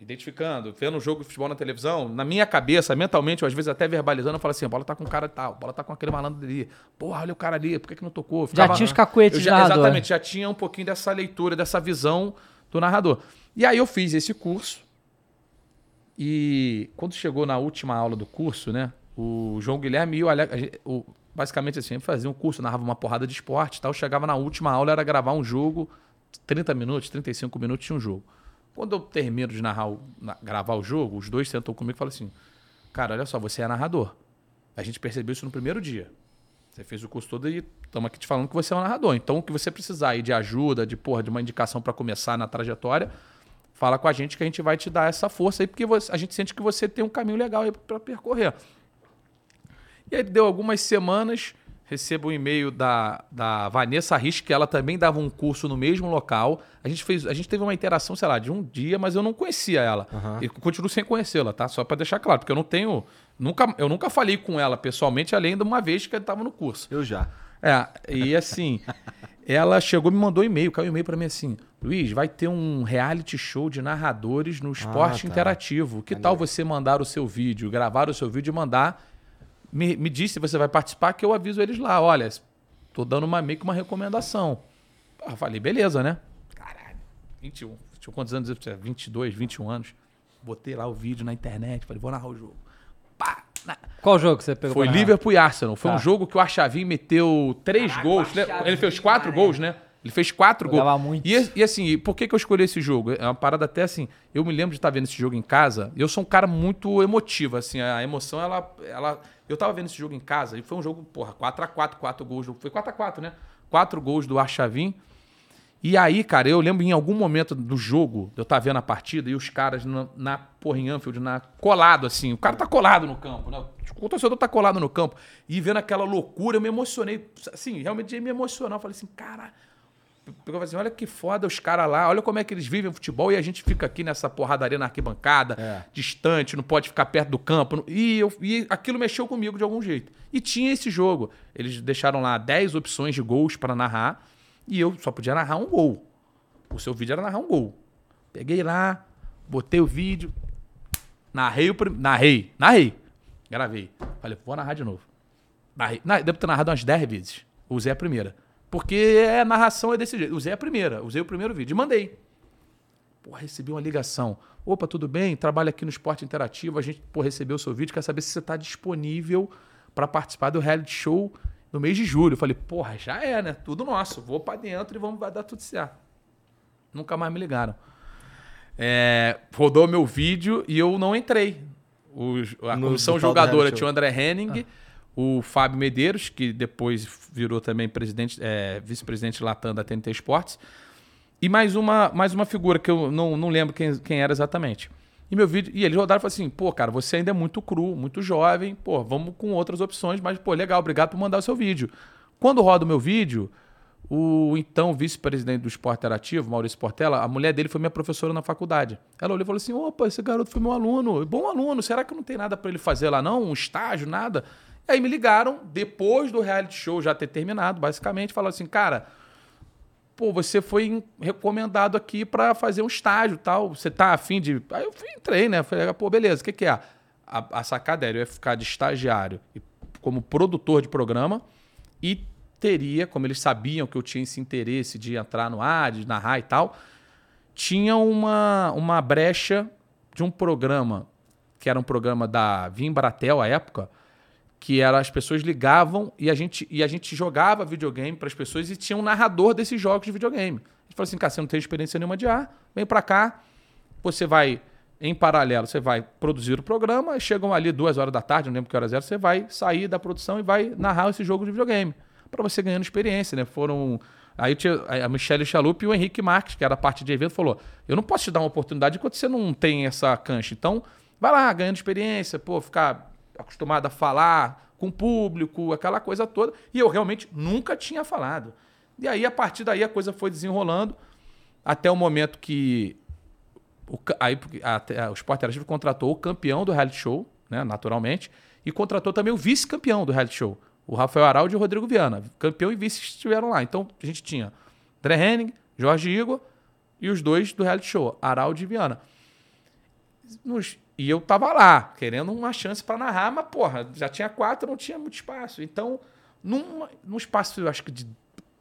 identificando, vendo um jogo de futebol na televisão, na minha cabeça, mentalmente, ou às vezes até verbalizando, eu falo assim, a bola tá com o cara tal, a bola tá com aquele malandro ali. Porra, olha o cara ali, por que, que não tocou?
Já tinha os cacuetes
já,
narrador.
Exatamente, já tinha um pouquinho dessa leitura, dessa visão do narrador. E aí eu fiz esse curso, e quando chegou na última aula do curso, né, o João Guilherme e o Alex, o- basicamente assim, fazia um curso, narrava uma porrada de esporte e tal, chegava na última aula, era gravar um jogo, 30 minutos, 35 minutos tinha um jogo. Quando eu termino de narrar, na- gravar o jogo, os dois sentam comigo e falam assim, cara, olha só, você é narrador. A gente percebeu isso no primeiro dia. Você fez o curso todo e estamos aqui te falando que você é um narrador. Então, o que você precisar aí de ajuda, de porra, de uma indicação para começar na trajetória, fala com a gente que a gente vai te dar essa força aí, porque você- a gente sente que você tem um caminho legal aí para percorrer. E aí deu algumas semanas, recebo um e-mail da, da Vanessa Rich, que ela também dava um curso no mesmo local. A gente fez, a gente teve uma interação, sei lá, de um dia, mas eu não conhecia ela. E continuo sem conhecê-la, tá? Só para deixar claro, porque eu não tenho, nunca, eu nunca falei com ela pessoalmente, além de uma vez que eu estava no curso.
Eu já.
É, e assim, <laughs> ela chegou e me mandou um e-mail, caiu um e-mail pra mim assim: Luiz, vai ter um reality show de narradores no esporte
tá.
interativo. Que tal você mandar o seu vídeo, gravar o seu vídeo e mandar? Me, me diz se você vai participar, que eu aviso eles lá. Olha, tô dando uma, meio que uma recomendação. Eu falei, beleza, né? Caralho, 21. Tinha quantos anos? Eu tinha 22, 21 anos. Botei lá o vídeo na internet, falei, vou narrar o jogo. Pá, na-
Qual jogo que você pegou?
foi? Liverpool e Arsenal. Foi
Tá.
um jogo que o Archavin meteu três gols. né? Ele fez quatro gols, né? Ele fez quatro gols.
Jogava muito.
E, e assim, por que, que eu escolhi esse jogo? É uma parada até assim. Eu me lembro de estar vendo esse jogo em casa. Eu sou um cara muito emotivo, assim. A emoção, ela. ela eu tava vendo esse jogo em casa e foi um jogo, porra, 4x4, quatro gols. do- Foi 4x4, né? Quatro gols do Archavin. E aí, cara, eu lembro em algum momento do jogo, eu tava vendo a partida e os caras na, na porra em Anfield, na, colado assim. O cara tá colado no campo, né? O torcedor tá colado no campo. E vendo aquela loucura, eu me emocionei. Assim, realmente me emocionou. Eu falei assim, cara. Eu falei assim, olha que foda os caras lá, olha como é que eles vivem o futebol e a gente fica aqui nessa porradaria na arquibancada, distante, não pode ficar perto do campo. E, eu, e aquilo mexeu comigo de algum jeito. E tinha esse jogo. Eles deixaram lá 10 opções de gols para narrar e eu só podia narrar um gol. O seu vídeo era narrar um gol. Peguei lá, botei o vídeo, narrei, o prim... narrei, narrei, gravei. Falei, vou narrar de novo. Narrei. Na- Devo ter narrado umas 10 vezes. Usei a primeira. Porque a narração é desse jeito. Usei a primeira, usei o primeiro vídeo e mandei. Pô, recebi uma ligação. Opa, tudo bem? Trabalho aqui no Esporte Interativo. A gente, pô, recebeu o seu vídeo. Quer saber se você está disponível para participar do reality show no mês de julho. Eu falei, porra, já é, né? Tudo nosso. Vou para dentro e vamos, vai dar tudo certo. Nunca mais me ligaram. É, rodou meu vídeo e eu não entrei. Os- a
No-
comissão
reality
tinha o. André Henning, o Fábio Medeiros, que depois virou também presidente, é, vice-presidente Latam da TNT Esportes, e mais uma, mais uma figura que eu não, não lembro quem, quem era exatamente. E meu vídeo, e eles rodaram e falaram assim: pô, cara, você ainda é muito cru, muito jovem, pô, vamos com outras opções, mas, pô, legal, obrigado por mandar o seu vídeo. Quando roda o meu vídeo, o então vice-presidente do Esporte Interativo, Maurício Portela, a mulher dele foi minha professora na faculdade. Ela olhou e falou assim: opa, esse garoto foi meu aluno, bom aluno, será que não tem nada para ele fazer lá não? Um estágio, nada? Aí me ligaram, depois do reality show já ter terminado, basicamente, falaram assim: cara, pô, você foi recomendado aqui para fazer um estágio tal. Você tá afim de. Aí eu fui, entrei, né? Falei, pô, beleza, o que, que é? A, a sacada era eu ia ficar de estagiário e como produtor de programa e teria, como eles sabiam que eu tinha esse interesse de entrar no ar, de narrar e tal, tinha uma, uma brecha de um programa, que era um programa da Vimbratel à época, que era as pessoas ligavam e a gente, e a gente jogava videogame para as pessoas e tinha um narrador desses jogos de videogame. A gente falou assim, cara, você não tem experiência nenhuma de ar, vem para cá, você vai, em paralelo, você vai produzir o programa, chegam ali duas horas da tarde, não lembro que horas era, você vai sair da produção e vai narrar esse jogo de videogame, para você ganhando experiência, né? Foram... Aí a Michelle Chalup e o Henrique Marques, que era a parte de evento, falou, eu não posso te dar uma oportunidade enquanto você não tem essa cancha, então vai lá, ganhando experiência, pô, ficar acostumado a falar com o público, aquela coisa toda. E eu realmente nunca tinha falado. E aí, a partir daí, a coisa foi desenrolando até o momento que o, aí, até- a- o Sport Interativo contratou o campeão do reality show, né, naturalmente, e contratou também o vice-campeão do reality show, o Rafael Araldi e o Rodrigo Viana. Campeão e vice estiveram lá. Então, a gente tinha André Henning, Jorge Igor e os dois do reality show, Araldi e Viana. nos- e eu tava lá, querendo uma chance pra narrar, mas, porra, já tinha quatro, não tinha muito espaço. Então, num, num espaço, eu acho que de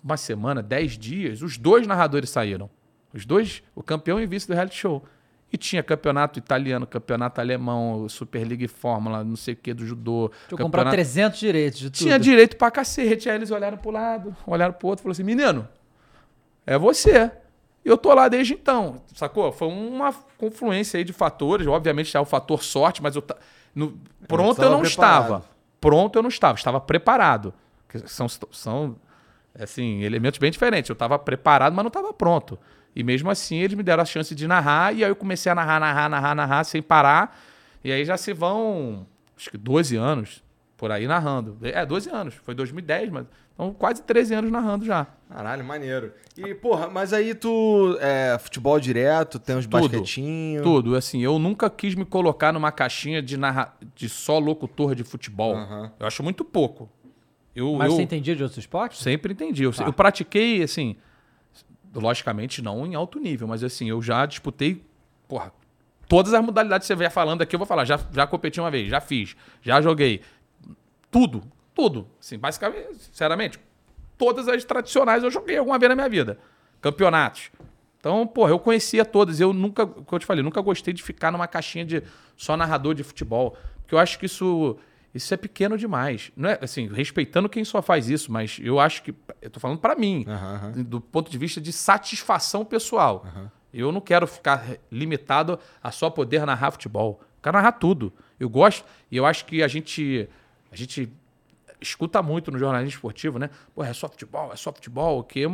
uma semana, dez dias, os dois narradores saíram. Os dois, o campeão e o vice do reality show. E tinha campeonato italiano, campeonato alemão, Superliga e Fórmula, não sei o que, do judô.
Deixa eu comprar 300 direitos de tudo.
Tinha direito pra cacete. Aí eles olharam pro lado, olharam pro outro e falaram assim: menino, é você. E eu tô lá desde então, sacou? Foi uma confluência aí de fatores. Obviamente é o fator sorte, mas eu ta- no- pronto eu não
preparado.
estava. Pronto eu não estava, estava preparado. São, são assim, elementos bem diferentes. Eu estava preparado, mas não estava pronto. E mesmo assim eles me deram a chance de narrar, e aí eu comecei a narrar, narrar, narrar, narrar, sem parar. E aí já se vão, acho que 12 anos por aí narrando. É, 12 anos. Foi 2010, mas então quase 13 anos narrando já.
Caralho, maneiro. E, porra, mas aí tu. É, futebol direto, tem uns
Tudo.
basquetinhos.
Tudo, assim, eu nunca quis me colocar numa caixinha de, narra... de só locutor de futebol. Eu acho muito pouco. Eu,
Mas
eu
você entendia de outros esportes?
sempre entendi. Eu, eu pratiquei, assim, logicamente não em alto nível, mas assim, eu já disputei, porra, todas as modalidades que você vier falando aqui, eu vou falar, já, já competi uma vez, já fiz, já joguei. Tudo, tudo. Assim, basicamente, sinceramente, todas as tradicionais eu joguei alguma vez na minha vida. Campeonatos. Então, porra, eu conhecia todas. Eu nunca, como eu te falei, nunca gostei de ficar numa caixinha de só narrador de futebol. Porque eu acho que isso, isso é pequeno demais. Não é assim, respeitando quem só faz isso, mas eu acho que. Eu tô falando pra mim, do ponto de vista de satisfação pessoal. Eu não quero ficar limitado a só poder narrar futebol. Eu quero narrar tudo. Eu gosto, e eu acho que a gente. A gente escuta muito no jornalismo esportivo, né? Pô, é só futebol, é só futebol, o que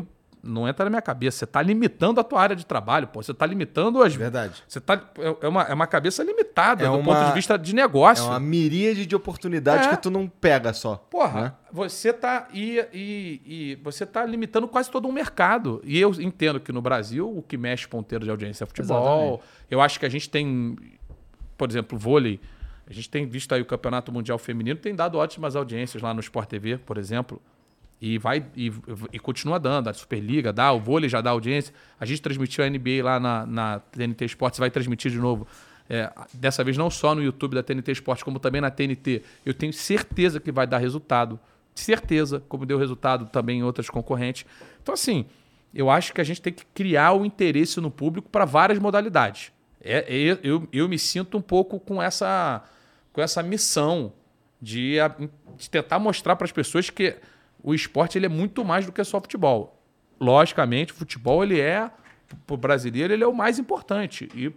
não entra na minha cabeça. Você está limitando a tua área de trabalho, pô. Você está limitando as.
Verdade.
Você tá, é- é, uma, é uma cabeça limitada
É
do
uma-
ponto de vista de
É
negócio.
uma miríade de oportunidades
É.
que tu não pega só.
Porra,
né?
você tá e, e, e você tá limitando quase todo um mercado. E eu entendo que no Brasil o que mexe ponteiro de audiência é futebol. Eu acho que a gente tem, por exemplo, vôlei. A gente tem visto aí o Campeonato Mundial Feminino, tem dado ótimas audiências lá no Sport TV, por exemplo. E vai e, e continua dando. A Superliga dá, o vôlei já dá audiência. A gente transmitiu a NBA lá na, na TNT Esportes, vai transmitir de novo. É, dessa vez não só no YouTube da TNT Esportes, como também na TNT. Eu tenho certeza que vai dar resultado. Certeza, como deu resultado também em outras concorrentes. Então, assim, eu acho que a gente tem que criar o interesse no público para várias modalidades. É, é- eu, eu me sinto um pouco com essa, com essa missão de, a- de tentar mostrar para as pessoas que o esporte ele é muito mais do que só futebol. Logicamente, o futebol ele é, para o brasileiro, ele é o mais importante. E,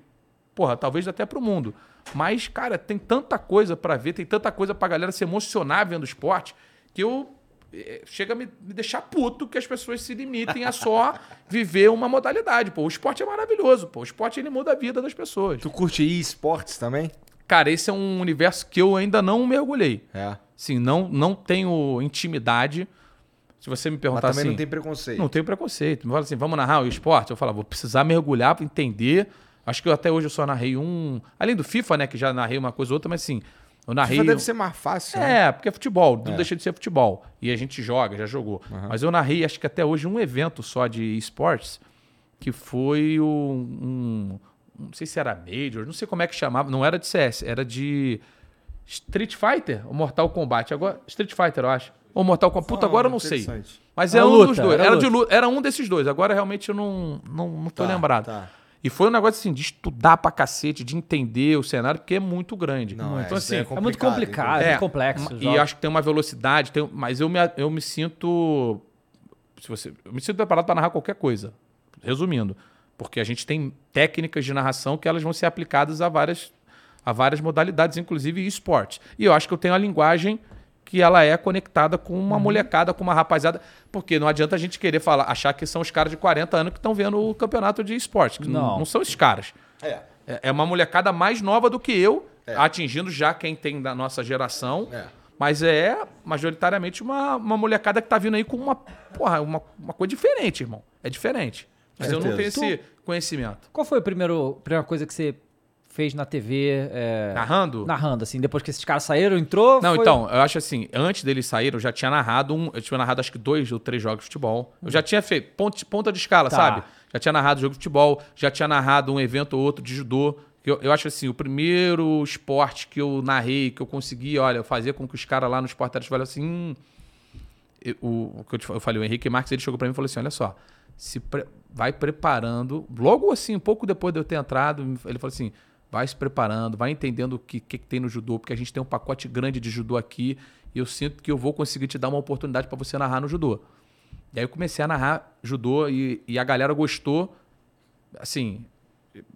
porra, talvez até para o mundo. Mas, cara, tem tanta coisa para ver, tem tanta coisa para galera se emocionar vendo esporte, que eu eh, chega a me, me deixar puto que as pessoas se limitem a só <laughs> viver uma modalidade. Pô, o esporte é maravilhoso, pô. O esporte ele muda a vida das pessoas.
Tu curte esportes também?
Cara, esse é um universo que eu ainda não mergulhei.
É.
Sim, não, não tenho intimidade. Se você me
Mas
perguntar
também
assim.
não tem preconceito.
Não tenho preconceito. Me fala assim, vamos narrar o esporte? Eu falo, vou precisar mergulhar para entender. Acho que eu, até hoje eu só narrei um. Além do FIFA, né? Que já narrei uma coisa ou outra, mas assim, eu narrei.
FIFA deve ser mais fácil, né?
É, porque é futebol, não deixa de ser futebol. E a gente joga, já jogou. Mas eu narrei, acho que até hoje, um evento só de esportes, que foi um. Não sei se era Major, não sei como é que chamava. Não era de CS, era de Street Fighter ou Mortal Kombat. Agora, Street Fighter, eu acho. Ou Mortal Kombat. Puta, agora eu não sei. Mas
Era
é um
luta,
dos dois.
era
Era, de
luta.
Era um desses dois. Agora realmente eu não, não, não tô
Tá,
lembrado.
tá.
E foi um negócio assim, de estudar pra cacete, de entender o cenário, porque é muito grande.
Não, é,
então,
aí
assim,
É muito complicado, é, muito complexo.
e acho que tem uma velocidade, tem- mas eu me, eu me sinto. Se você, eu me sinto preparado para narrar qualquer coisa. Resumindo. Porque a gente tem técnicas de narração que elas vão ser aplicadas a várias, a várias modalidades, inclusive esportes. E eu acho que eu tenho a linguagem que ela é conectada com uma molecada, com uma rapaziada. Porque não adianta a gente querer falar, achar que são os caras de 40 anos que estão vendo o campeonato de esporte. que Não.
Não.
são esses caras.
É.
É é uma molecada mais nova do que eu, atingindo já quem tem da nossa geração.
É.
Mas é majoritariamente uma, uma molecada que tá vindo aí com uma, porra, uma, uma coisa diferente, irmão. É diferente. Mas eu não tenho
Certeza.
esse conhecimento.
Qual foi a primeiro, primeira coisa que você fez na TV? é,
Narrando?
Narrando, assim, depois que esses caras saíram, entrou?
Não,
foi-
então, eu acho assim, antes deles saírem, eu já tinha narrado um. Eu tinha narrado acho que dois ou três jogos de futebol. Eu já tinha feito ponte- ponta de escala,
Tá.
sabe? Já tinha narrado jogo de futebol, já tinha narrado um evento ou outro de judô. Eu, eu acho assim, o primeiro esporte que eu narrei, que eu consegui, olha, fazer com que os caras lá no Esporte falassem assim. Hum, o, o que eu, te eu falei, o Henrique Marques, ele chegou pra mim e falou assim: olha só, se pre- vai preparando. Logo assim, um pouco depois de eu ter entrado, ele falou assim: vai se preparando, vai entendendo o que, que, que tem no judô, porque a gente tem um pacote grande de judô aqui e eu sinto que eu vou conseguir te dar uma oportunidade pra você narrar no judô. E aí eu comecei a narrar judô e, e a galera gostou, assim,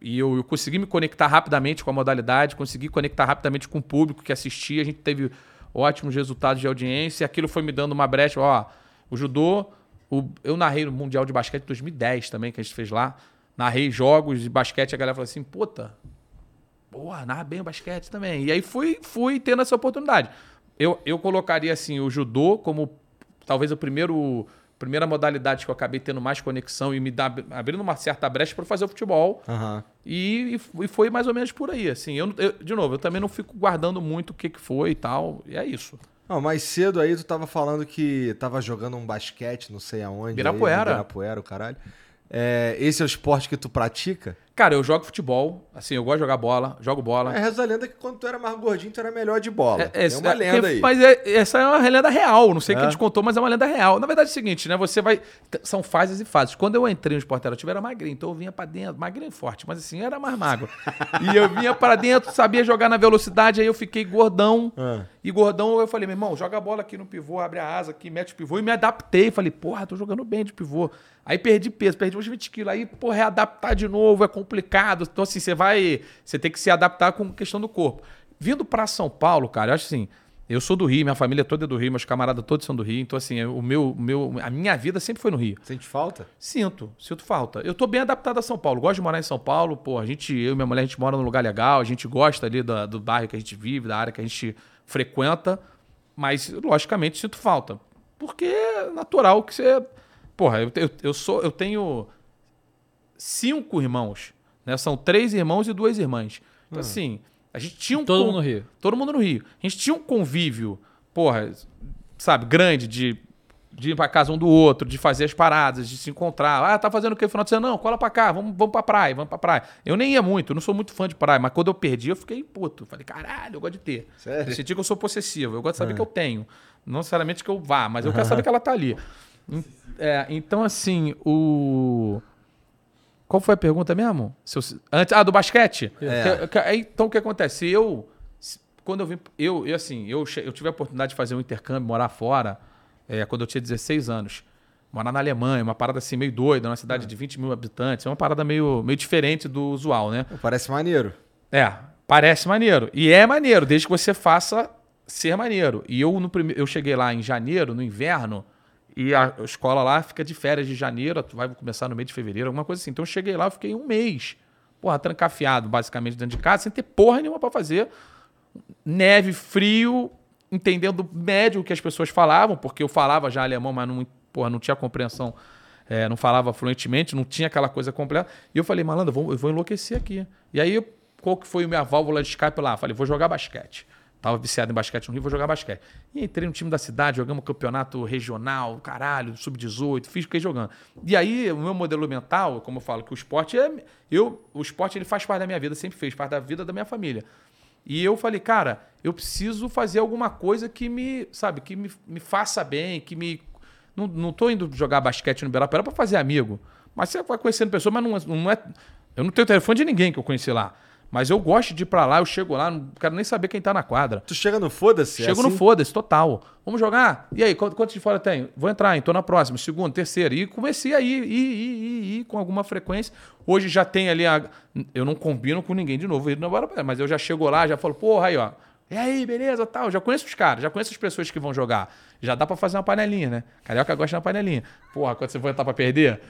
e eu, eu consegui me conectar rapidamente com a modalidade, consegui conectar rapidamente com o público que assistia, a gente teve ótimos resultados de audiência, e aquilo foi me dando uma brecha, ó, o judô, o- eu narrei no Mundial de Basquete de 2010 também, que a gente fez lá, narrei jogos de basquete, a galera falou assim, puta, Porra, narra bem o basquete também. E aí fui, fui tendo essa oportunidade. Eu, eu colocaria assim o judô como talvez o primeiro primeira modalidade que eu acabei tendo mais conexão e me dá, abrindo uma certa brecha para fazer o futebol.
Aham.
E, e foi mais ou menos por aí, assim. Eu, eu- de novo, eu também não fico guardando muito o que, que foi e tal. E é isso.
Não, mais cedo aí tu tava falando que tava jogando um basquete, não sei aonde. aí,
Ibirapuera.
no Ibirapuera, o caralho. É, esse é o esporte que tu pratica?
Cara, eu jogo futebol, assim, eu gosto de jogar bola, jogo bola.
É, reza a lenda que quando tu era mais gordinho, tu era melhor de bola. É,
É,
uma
é,
lenda
que-
aí.
Mas é- essa é uma lenda real. Não sei
É?
quem te contou, mas é uma lenda real. Na verdade é o seguinte, né? Você vai. São fases e fases. Quando eu entrei no esporte eu era magrinho, então eu vinha pra dentro, magrinho forte, mas assim, eu era mais magro. e eu vinha pra dentro, sabia jogar na velocidade, aí eu fiquei gordão.
Ah.
E gordão, eu falei, meu irmão, joga a bola aqui no pivô, abre a asa aqui, mete o pivô. E me adaptei. Falei, porra, tô jogando bem de pivô. Aí perdi peso, perdi uns 20 quilos. Aí, porra, readaptar de novo é complicado. Então, assim, você vai. Você tem que se adaptar com a questão do corpo. Vindo pra São Paulo, cara, eu acho assim. Eu sou do Rio, minha família toda é do Rio, meus camaradas todos são do Rio. Então, assim, o meu, meu, a minha vida sempre foi no Rio.
Sente falta?
Sinto, sinto falta. Eu tô bem adaptado a São Paulo, gosto de morar em São Paulo, pô, a gente, eu e minha mulher, a gente mora num lugar legal, a gente gosta ali da- do bairro que a gente vive, da área que a gente frequenta, mas, logicamente, sinto falta. Porque é natural que você... Porra, eu, eu, eu sou, eu tenho cinco irmãos, né? São três irmãos e duas irmãs. Então, assim, a gente tinha um...
Todo
con-
mundo no Rio.
Todo mundo no Rio. A gente tinha um convívio, porra, sabe, grande de, de ir pra casa um do outro, de fazer as paradas, de se encontrar. Ah, tá fazendo o que no final de semana? Não, cola pra cá, vamos, vamos pra praia, vamos pra praia. Eu nem ia muito, eu não sou muito fã de praia, mas quando eu perdi, eu fiquei puto. Falei, caralho, eu gosto de ter.
Sério?
Eu senti que eu sou possessivo, eu gosto de saber que eu tenho. Não necessariamente que eu vá, mas eu quero saber que ela tá ali. É, então, assim, o. Qual foi a pergunta mesmo? Eu- antes, ah, do basquete?
É.
Então, o que acontece? Eu, se- quando eu vim, eu, eu assim, eu, eu tive a oportunidade de fazer um intercâmbio, morar fora, é, quando eu tinha 16 anos. Morar na Alemanha, uma parada assim meio doida, numa cidade de 20 mil habitantes. É uma parada meio, meio diferente do usual, né?
Parece maneiro.
É, parece maneiro. E é maneiro, desde que você faça ser maneiro. E eu, no prime... eu cheguei lá em janeiro, no inverno, e a escola lá fica de férias de janeiro, vai começar no mês de fevereiro, alguma coisa assim. Então eu cheguei lá, eu fiquei um mês, porra, trancafiado, basicamente, dentro de casa, sem ter porra nenhuma pra fazer. Neve, frio, entendendo médio o que as pessoas falavam, porque eu falava já alemão, mas não, porra, não tinha compreensão, é, não falava fluentemente, não tinha aquela coisa completa. E eu falei, malandro, eu vou, eu vou enlouquecer aqui. E aí, qual que foi a minha válvula de escape lá? Falei, vou jogar basquete. Tava viciado em basquete no Rio, vou jogar basquete. E entrei no time da cidade, jogamos campeonato regional, caralho, sub-18, fiz, fiquei jogando. E aí, o meu modelo mental, como eu falo, que o esporte é. Eu, o esporte ele faz parte da minha vida, sempre fez parte da vida da minha família. E eu falei, cara, eu preciso fazer alguma coisa que me, sabe, que me, me faça bem, que me. Não, não tô indo jogar basquete no Ibirapuera pra fazer amigo. Mas você vai conhecendo pessoas, mas não, é- não é. Eu não tenho telefone de ninguém que eu conheci lá. Mas eu gosto de ir pra lá, eu chego lá, não quero nem saber quem tá na quadra.
Tu chega no foda-se? é
Chego no
assim?
foda-se, total. Vamos jogar? E aí, quanto- quantos de fora tem? Vou entrar, hein? Tô na próxima, segundo, terceiro. E comecei a ir, ir, ir, ir, ir com alguma frequência. Hoje já tem ali a. Eu não combino com ninguém de novo, ir no mas eu já chego lá, já falo, porra, aí, ó. E aí, beleza, tal. Já conheço os caras, já conheço as pessoas que vão jogar. Já dá pra fazer uma panelinha, né? Carioca gosta de uma panelinha. Porra, quando você vai entrar pra perder,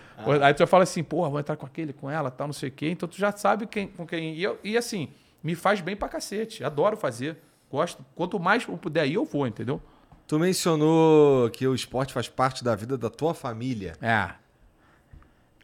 aí tu já fala assim, porra, vou entrar com aquele, com ela, tal, não sei o quê. Então tu já sabe quem, com quem. E, eu- e assim, me faz bem pra cacete. Adoro fazer. Gosto. Quanto mais eu puder ir, eu vou, entendeu?
Tu mencionou que o esporte faz parte da vida da tua família.
É.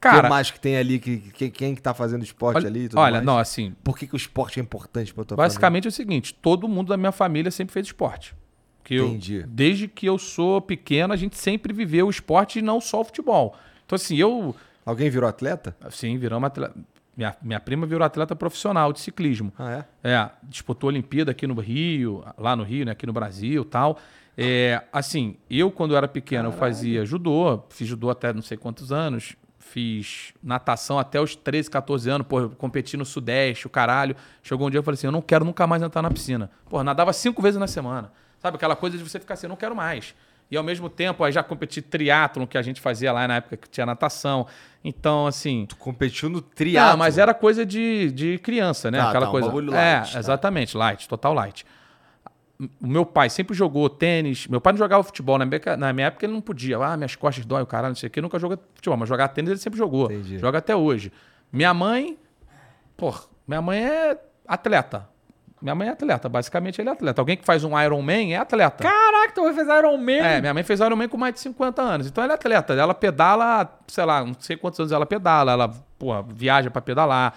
O
Cara,
que mais que tem ali? Que, que- quem que tá fazendo esporte
olha,
ali? tudo
olha
mais?
não, assim,
Por que, que o esporte é importante pra tua
basicamente é o seguinte, todo mundo da minha família sempre fez esporte. Que eu-
Entendi.
desde que eu sou pequeno, a gente sempre viveu o esporte e não só o futebol. Então, assim, eu,
família? Alguém virou atleta?
assim, viramos atleta. minha, minha prima virou atleta profissional de ciclismo.
Ah, é?
É, disputou a Olimpíada aqui no Rio, lá no Rio, né, aqui no Brasil tal. É, assim, eu quando era pequeno eu fazia judô, fiz judô até não sei quantos anos, fiz natação até os 13, 14 anos, pô, competi no Sudeste, o caralho. Chegou um dia eu falei assim, eu não quero nunca mais entrar na piscina. Pô, nadava cinco vezes na semana. Sabe, aquela coisa de você ficar assim, eu não quero mais. E ao mesmo tempo, aí já competi triatlon, que a gente fazia lá na época que tinha natação. Então, assim...
Tu competiu no triatlo.
Ah, mas era coisa de, de criança, né?
Tá,
Aquela
tá, um
coisa. é,
light, tá.
exatamente, light, total light. O meu pai sempre jogou tênis. Meu pai não jogava futebol. Na minha, na minha época ele não podia. Ah, minhas costas dói, o caralho, não sei o quê. Nunca jogou futebol, mas jogar tênis ele sempre jogou.
Entendi.
Joga até hoje. Minha mãe. Pô, minha mãe é atleta. Minha mãe é atleta. Basicamente ele é atleta. Alguém que faz um Ironman é atleta.
Caraca, tu vai fazer Iron Man.
É, minha mãe fez Ironman com mais de 50 anos. Então ela é atleta. Ela pedala, sei lá, não sei quantos anos ela pedala. Ela, porra, viaja pra pedalar.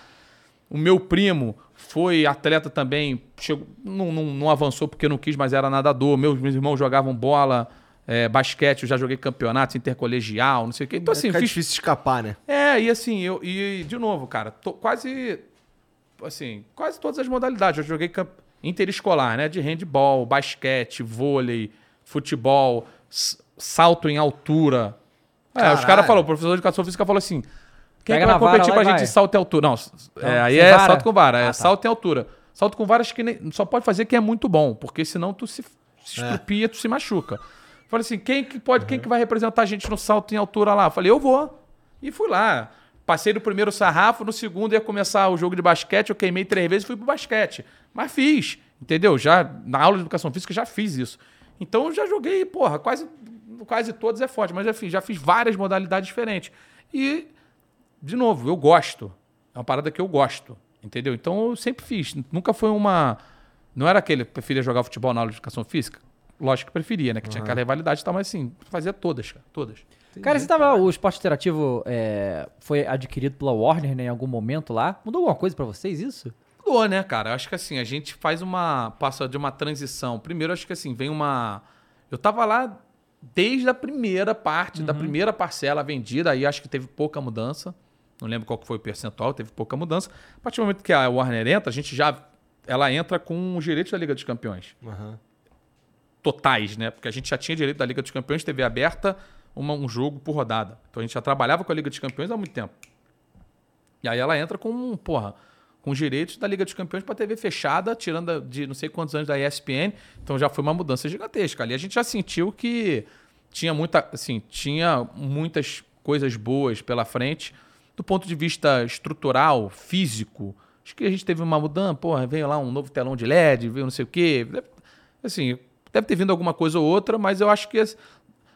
O meu primo foi atleta também. Chegou, não, não, não avançou porque não quis, mas era nadador. Meus, meus irmãos jogavam bola, é, basquete. Eu já joguei campeonatos intercolegial, não sei o quê. Então, assim,
Fica
fiz
difícil escapar, né?
é, e assim, eu, e de novo, cara, tô quase. Assim, quase todas as modalidades. Eu joguei camp... interescolar, né? De handball, basquete, vôlei, futebol, salto em altura. É, os caras falaram, o professor de educação física falou assim: quem é
Pega
que vai competir pra
e
gente
vai.
em salto em altura? Não, é, aí é
vara?
salto com vara, é
Ah, tá.
salto em altura. Salto com vara acho que nem- só pode fazer quem é muito bom, porque senão tu se, se
É.
estrupia, tu se machuca. Falei assim, quem que pode,
Uhum.
quem que vai representar a gente no salto em altura lá? Falei, eu vou. E fui lá. Passei do primeiro sarrafo, no segundo ia começar o jogo de basquete, eu queimei três vezes e fui pro basquete. Mas fiz, entendeu? Já na aula de educação física já fiz isso. Então eu já joguei, porra, quase quase todos é forte, mas fiz, já fiz várias modalidades diferentes. E de novo, eu gosto. É uma parada que eu gosto, entendeu? Então eu sempre fiz. Nunca foi uma. Não era aquele que preferia jogar futebol na aula de educação física? Lógico que preferia, né? Que tinha aquela rivalidade e tal, mas assim, fazia todas, cara. Todas.
Cara, você tava. O esporte interativo é, foi adquirido pela Warner né, em algum momento lá. Mudou alguma coisa pra vocês isso?
Mudou, né, cara? Eu acho que assim, a gente faz uma. passa de uma transição. Primeiro, acho que assim, vem uma. Eu tava lá desde a primeira parte, da primeira parcela vendida, aí acho que teve pouca mudança. Não lembro qual que foi o percentual, teve pouca mudança. A partir do momento que a Warner entra, a gente já. Ela entra com os direitos da Liga dos Campeões. Totais, né? Porque a gente já tinha direito da Liga dos Campeões, TV aberta, uma- um jogo por rodada. Então a gente já trabalhava com a Liga dos Campeões há muito tempo. E aí ela entra com, porra, com os direitos da Liga dos Campeões para TV fechada, tirando de não sei quantos anos da ESPN. Então já foi uma mudança gigantesca. Ali a gente já sentiu que tinha muita, assim, tinha muitas coisas boas pela frente do ponto de vista estrutural, físico. Acho que a gente teve uma mudança, porra, veio lá um novo telão de LED, veio não sei o quê. Assim, deve ter vindo alguma coisa ou outra, mas eu acho que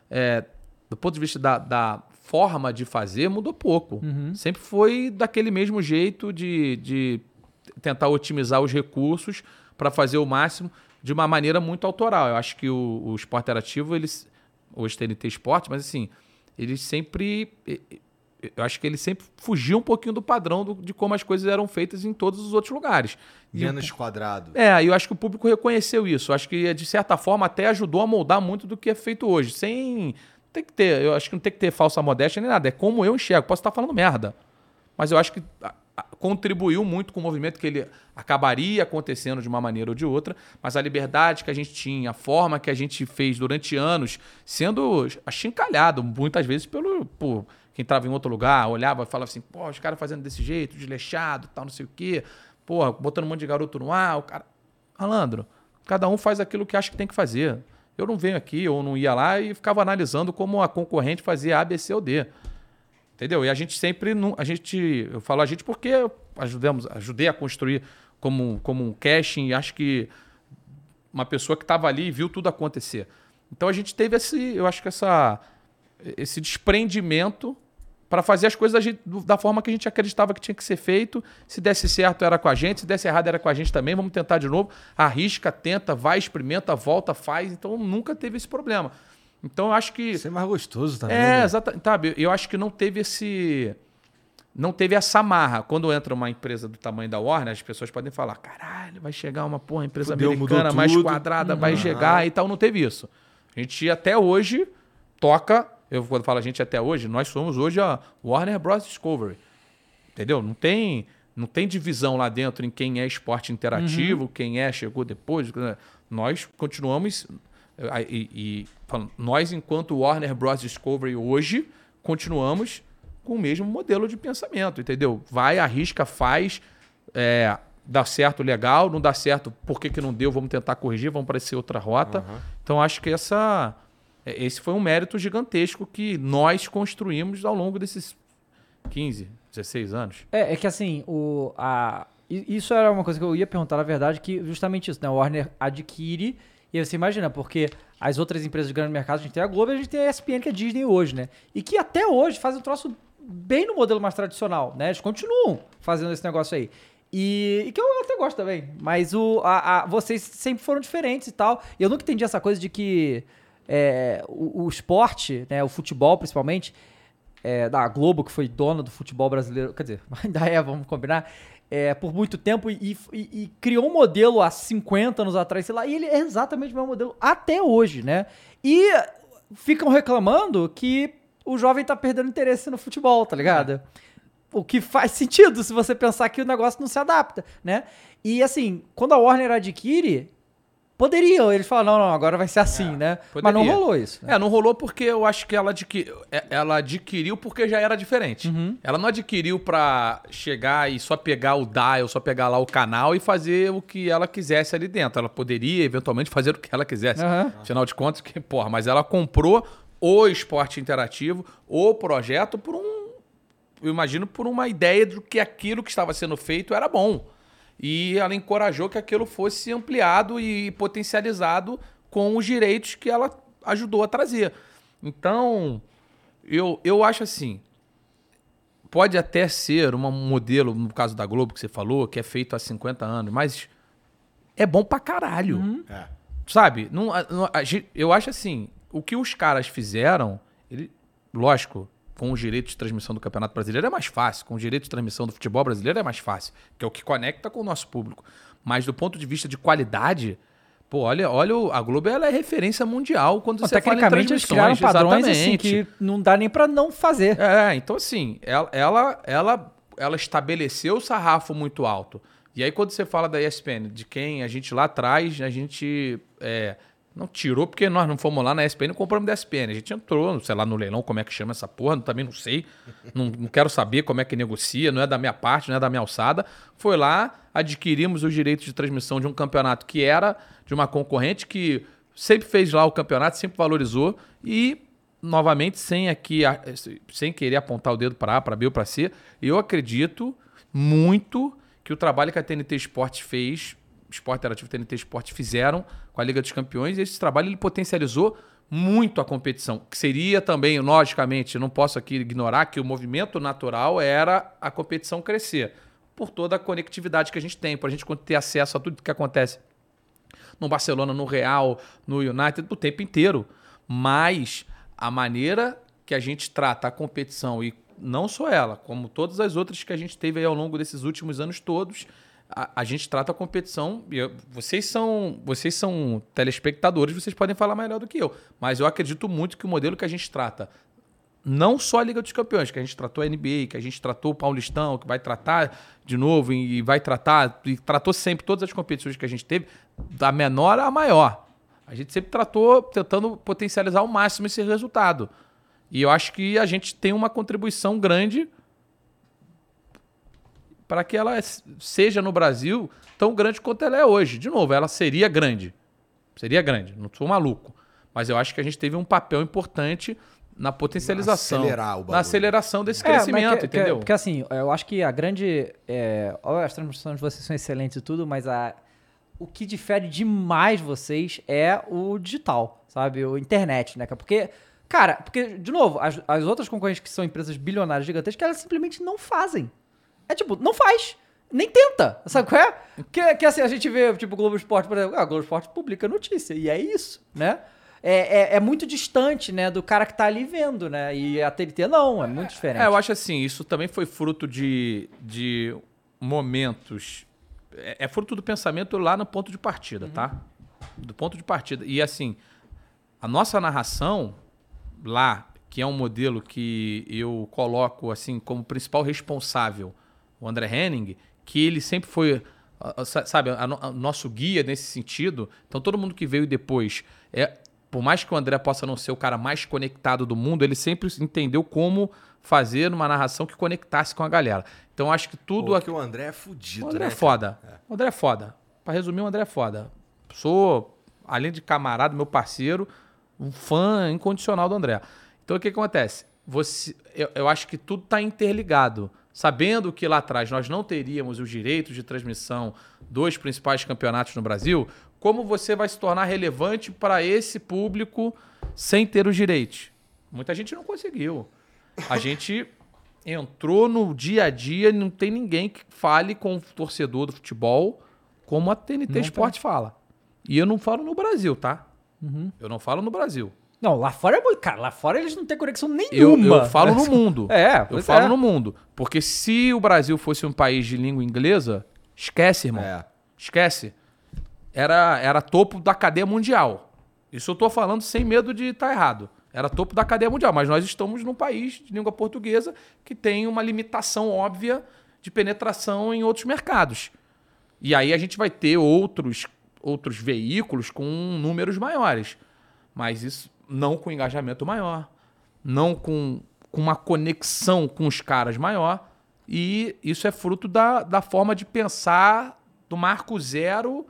é, do ponto de vista da, da forma de fazer, mudou pouco. Sempre foi daquele mesmo jeito de, de tentar otimizar os recursos para fazer o máximo de uma maneira muito autoral. Eu acho que o, o esporte interativo, eles, hoje TNT Esporte, mas assim, eles sempre. Eu acho que ele sempre fugiu um pouquinho do padrão do- de como as coisas eram feitas em todos os outros lugares. E
Menos quadrado.
é, e eu acho que o público reconheceu isso. Eu acho que, de certa forma, até ajudou a moldar muito do que é feito hoje. Sem. Tem que ter. Eu acho que não tem que ter falsa modéstia nem nada. É como eu enxergo. Posso estar falando merda. Mas eu acho que contribuiu muito com o movimento que ele acabaria acontecendo de uma maneira ou de outra, mas a liberdade que a gente tinha, a forma que a gente fez durante anos, sendo achincalhado muitas vezes pelo por quem estava em outro lugar, olhava e falava assim, pô, os caras fazendo desse jeito, desleixado, tal, não sei o quê, pô, botando um monte de garoto no ar, o cara... Malandro, cada um faz aquilo que acha que tem que fazer. Eu não venho aqui, ou não ia lá e ficava analisando como a concorrente fazia A, B, C ou D. Entendeu? E a gente sempre. não- A gente. Eu falo a gente porque ajudamos, ajudei a construir como, como um casting e acho que uma pessoa que estava ali viu tudo acontecer. Então a gente teve esse. Eu acho que essa, esse desprendimento para fazer as coisas da, gente- do- da forma que a gente acreditava que tinha que ser feito. Se desse certo, era com a gente. Se desse errado, era com a gente também. Vamos tentar de novo. Arrisca, tenta, vai, experimenta, volta, faz. Então nunca teve esse problema. Então eu acho que.
Isso é mais gostoso também.
É,
né?
exatamente. Sabe, eu acho que não teve esse. Não teve essa marra. Quando entra uma empresa do tamanho da Warner, as pessoas podem falar: caralho, vai chegar uma porra, empresa
Fudeu,
americana mais
tudo."
quadrada, vai
Uhum.
chegar e tal. Não teve isso. A gente até hoje toca. Eu quando falo a gente até hoje, nós somos hoje a Warner Bros. Discovery. Entendeu? Não tem. Não tem divisão lá dentro em quem é esporte interativo, quem é chegou depois. né? Nós continuamos. eh, E, e falando, nós, enquanto Warner Bros. Discovery hoje, continuamos com o mesmo modelo de pensamento, entendeu? Vai, arrisca, faz, é, dá certo, legal, não dá certo, por que, que não deu? Vamos tentar corrigir, vamos parecer outra rota. Então, acho que essa, esse foi um mérito gigantesco que nós construímos ao longo desses 15, 16 anos.
É, é que assim, o, a, isso era uma coisa que eu ia perguntar, na verdade, que justamente isso, né? O Warner adquire, e você imagina, porque as outras empresas de grande mercado, a gente tem a Globo e a gente tem a ESPN, que é a Disney hoje, né? E que até hoje fazem um troço bem no modelo mais tradicional, né? Eles continuam fazendo esse negócio aí. E, e que eu até gosto também. Mas o, a, a- vocês sempre foram diferentes e tal. E eu nunca entendi essa coisa de que é, o, o esporte, né, o futebol principalmente, é, da Globo, que foi dona do futebol brasileiro, quer dizer, <laughs> ainda é, vamos combinar, é, por muito tempo e, e- e criou um modelo há 50 anos atrás, sei lá, e ele é exatamente o mesmo modelo até hoje, né? E ficam reclamando que o jovem tá perdendo interesse no futebol, tá ligado? O que faz sentido se você pensar que o negócio não se adapta, né? E assim, quando a Warner adquire, poderiam, eles falam, não, não, agora vai ser assim, né? Mas não
Poderia.
rolou isso. né?
É, não rolou porque eu acho que ela, adqui- é, ela adquiriu porque já era diferente.
Uhum.
Ela não adquiriu pra chegar e só pegar o dial, só pegar lá o canal e fazer o que ela quisesse ali dentro. Ela poderia, eventualmente, fazer o que ela quisesse.
Aham.
Afinal de contas, que, porra, mas ela comprou o esporte interativo, o projeto, por um. Eu imagino por uma ideia de que aquilo que estava sendo feito era bom. E ela encorajou que aquilo fosse ampliado e potencializado com os direitos que ela ajudou a trazer. Então, eu, eu acho assim. Pode até ser um modelo, no caso da Globo que você falou, que é feito há 50 anos, mas é bom pra caralho.
É.
Sabe? Não, não- a gente- eu acho assim, o que os caras fizeram, ele, lógico, com os direitos de transmissão do Campeonato Brasileiro é mais fácil, com os direitos de transmissão do futebol brasileiro é mais fácil, que é o que conecta com o nosso público. Mas do ponto de vista de qualidade, pô, olha, olha, a Globo ela é referência mundial quando
Não,
você
tecnicamente eles criaram padrões assim que não dá nem pra não fazer.
É, então assim, ela, ela, ela, ela estabeleceu o sarrafo muito alto. E aí quando você fala da ESPN, de quem a gente lá atrás, a gente é, não tirou, porque nós não fomos lá na ESPN e compramos da ESPN. A gente entrou, sei lá, no leilão, como é que chama essa porra, também não sei. não, não quero saber como é que negocia, não é da minha parte, não é da minha alçada. Foi lá, adquirimos os direitos de transmissão de um campeonato que era de uma concorrente que sempre fez lá o campeonato, sempre valorizou e novamente, sem aqui, sem querer apontar o dedo para A, para B ou para C, eu acredito muito que o trabalho que a TNT Esportes fez, Esporte Interativo e TNT Esportes fizeram com a Liga dos Campeões, e esse trabalho ele potencializou muito a competição, que seria também, logicamente, não posso aqui ignorar que o movimento natural era a competição crescer, por toda a conectividade que a gente tem, para a gente ter acesso a tudo que acontece no Barcelona, no Real, no United, o tempo inteiro. Mas a maneira que a gente trata a competição, e não só ela, como todas as outras que a gente teve ao longo desses últimos anos todos, a, a gente trata a competição. Eu- vocês são, vocês são telespectadores, vocês podem falar melhor do que eu. Mas eu acredito muito que o modelo que a gente trata não só a Liga dos Campeões, que a gente tratou a NBA, que a gente tratou o Paulistão, que vai tratar de novo e vai tratar, e tratou sempre todas as competições que a gente teve, da menor à maior. A gente sempre tratou tentando potencializar ao máximo esse resultado. E eu acho que a gente tem uma contribuição grande para que ela seja no Brasil tão grande quanto ela é hoje. De novo, ela seria grande. Seria grande, não sou maluco. Mas eu acho que a gente teve um papel importante na potencialização.
acelerar o bagulho.
na aceleração desse
É,
crescimento,
que- que-
entendeu?
Porque assim, eu acho que a grande. É, as transmissões de vocês são excelentes e tudo, mas a, o que difere demais vocês é o digital, sabe? O internet, né? Porque, cara, porque, de novo, as, as outras concorrentes que são empresas bilionárias gigantescas, elas simplesmente não fazem. É tipo, não faz. Nem tenta, sabe qual é? Que, que assim, a gente vê, tipo, o Globo Esporte, por exemplo, ah, o Globo Esporte publica notícia, e é isso, né? É, é, é muito distante, né, do cara que tá ali vendo, né? E a TNT não, é muito diferente.
É, eu acho assim, isso também foi fruto de, de momentos. É, é fruto do pensamento lá no ponto de partida, tá? Do ponto de partida. E assim, a nossa narração lá, que é um modelo que eu coloco assim como principal responsável, o André Henning, que ele sempre foi, ah, ah, sa- sabe, a a nosso guia nesse sentido. Então todo mundo que veio depois, é, por mais que o André possa não ser o cara mais conectado do mundo, ele sempre entendeu como fazer uma narração que conectasse com a galera. Então acho que tudo
Pô,
aqui
que o André é fudido,
o André
né?
é foda. O André é foda. Pra resumir, o André é foda. Sou, além de camarada, meu parceiro, um fã incondicional do André. Então o que, que acontece? Você, eu, eu acho que tudo tá interligado. Sabendo que lá atrás nós não teríamos os direitos de transmissão dos principais campeonatos no Brasil, como você vai se tornar relevante para esse público sem ter os direitos? Muita gente não conseguiu. A <laughs> gente entrou no dia a dia, não tem ninguém que fale com o torcedor do futebol como a TNT Esporte fala. E eu não falo no Brasil, tá? Eu não falo no Brasil.
Não, lá fora é muito. Cara, lá fora eles não têm conexão
Eu,
nenhuma.
eu falo no <laughs> mundo.
É,
eu falo
é.
no mundo. Porque se o Brasil fosse um país de língua inglesa, esquece, irmão.
É.
Esquece. Era, era topo da cadeia mundial. Isso eu tô falando sem medo de estar errado. Era topo da cadeia mundial. Mas nós estamos num país de língua portuguesa que tem uma limitação óbvia de penetração em outros mercados. E aí a gente vai ter outros, outros veículos com números maiores. Mas isso não com engajamento maior, não com, com uma conexão com os caras maior. E isso é fruto da, da forma de pensar do Marco Zero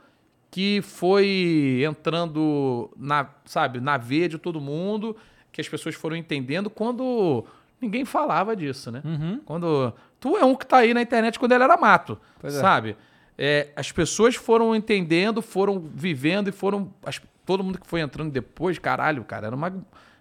que foi entrando na, sabe, na veia de todo mundo, que as pessoas foram entendendo quando ninguém falava disso, né? Quando tu é um que tá aí na internet quando ele era mato, sabe? É, as pessoas foram entendendo, foram vivendo e foram as- todo mundo que foi entrando depois, caralho, cara, era uma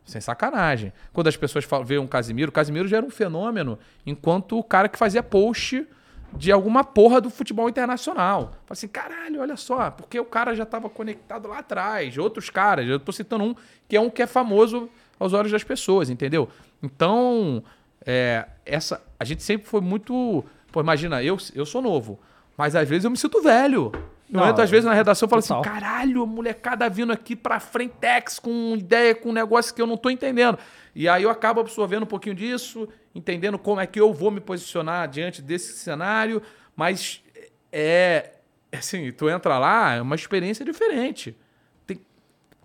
sem sacanagem. Quando as pessoas veem um Casimiro, o Casimiro já era um fenômeno, enquanto o cara que fazia post de alguma porra do futebol internacional. Fala assim, caralho, olha só, porque o cara já estava conectado lá atrás, outros caras, eu tô citando um que é um que é famoso aos olhos das pessoas, entendeu? Então, é, essa, a gente sempre foi muito. Pô, imagina, eu, eu sou novo, mas às vezes eu me sinto velho. No
Não,
momento, às vezes, na redação, eu falo
total.
assim, caralho, a molecada vindo aqui pra Frentex com ideia, com um negócio que eu não tô entendendo. E aí eu acabo absorvendo um pouquinho disso, entendendo como é que eu vou me posicionar diante desse cenário, mas é assim, tu entra lá, é uma experiência diferente. Tem-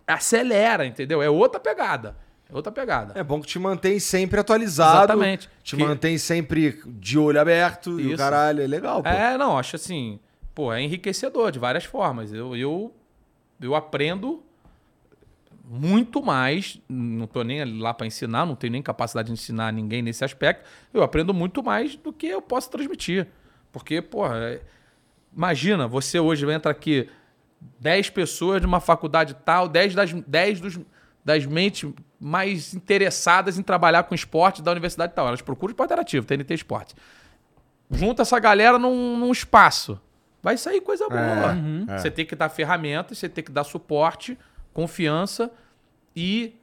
acelera, entendeu? É outra pegada. É outra pegada.
É bom que te mantém sempre atualizado.
Exatamente.
Te
Que-
mantém sempre de olho aberto. E o
Isso.
caralho, é legal, pô.
É, não, acho assim, pô, é enriquecedor de várias formas. Eu, eu, eu aprendo muito mais, não tô nem lá para ensinar, não tenho nem capacidade de ensinar ninguém nesse aspecto. Eu aprendo muito mais do que eu posso transmitir. Porque, porra, é- imagina, você hoje entra aqui 10 pessoas de uma faculdade tal, 10 das, 10 dos, das mentes mais interessadas em trabalhar com esporte da universidade tal. Elas procuram esporte interativo, TNT Esporte junta essa galera num, num espaço. Vai sair coisa boa.
Uhum.
Você tem que dar ferramentas, você tem que dar suporte, confiança e,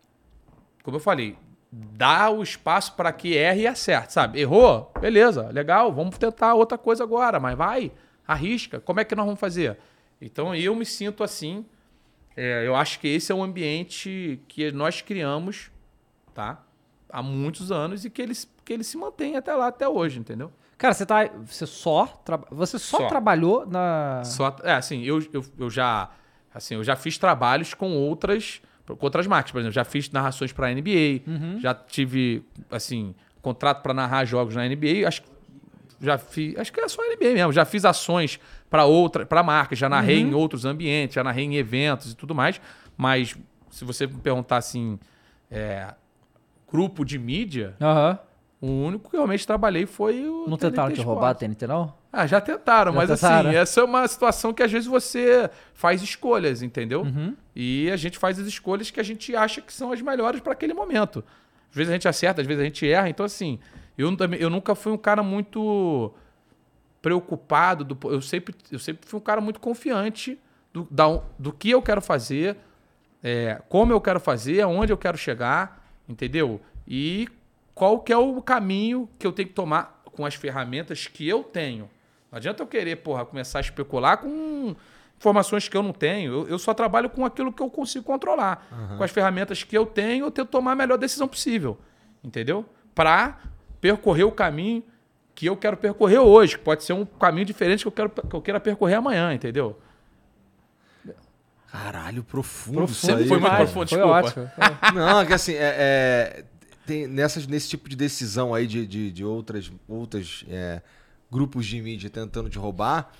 como eu falei, dar o espaço para que erre e acerte, sabe? Errou? Beleza, legal, vamos tentar outra coisa agora, mas vai, arrisca. Como é que nós vamos fazer? Então eu me sinto assim. é, eu acho que esse é um ambiente que nós criamos, tá? Há muitos anos e que ele, que ele se mantém até lá, até hoje, entendeu?
Cara, você tá. Você só. tra- Você só,
Só.
trabalhou na.
Só, é, assim, eu, eu, eu já assim, eu já fiz trabalhos com outras com outras marcas, por exemplo, já fiz narrações para NBA, já tive assim, contrato para narrar jogos na NBA, acho que já fiz, acho que é só NBA mesmo, já fiz ações para outra, para marcas, já narrei em outros ambientes, já narrei em eventos e tudo mais, mas se você me perguntar assim, é, grupo de mídia,
Aham.
O único que eu realmente trabalhei foi o
Não
TNT
tentaram te roubar a. TNT, não?
Ah, já tentaram,
Já
mas
tentaram?
assim, essa é uma situação que às vezes você faz escolhas, entendeu?
Uhum.
E a gente faz as escolhas que a gente acha que são as melhores para aquele momento. Às vezes a gente acerta, às vezes a gente erra. Então, assim, eu, eu nunca fui um cara muito preocupado. Do, eu, sempre, eu sempre fui um cara muito confiante do, da- do que eu quero fazer, é, como eu quero fazer, aonde eu quero chegar, entendeu? E qual que é o caminho que eu tenho que tomar com as ferramentas que eu tenho. Não adianta eu querer, porra, começar a especular com informações que eu não tenho. Eu, eu só trabalho com aquilo que eu consigo controlar. Com as ferramentas que eu tenho, eu tento tomar a melhor decisão possível. Entendeu? Para percorrer o caminho que eu quero percorrer hoje, que pode ser um caminho diferente que eu, quero, que eu queira percorrer amanhã, entendeu?
Caralho, profundo,
Profundo
isso aí.
Foi muito
demais,
profundo,
Foi
desculpa.
ótimo.
Não, é que assim, é, é, tem nessas, nesse tipo de decisão aí de, de, de outras, outras é, grupos de mídia tentando te roubar,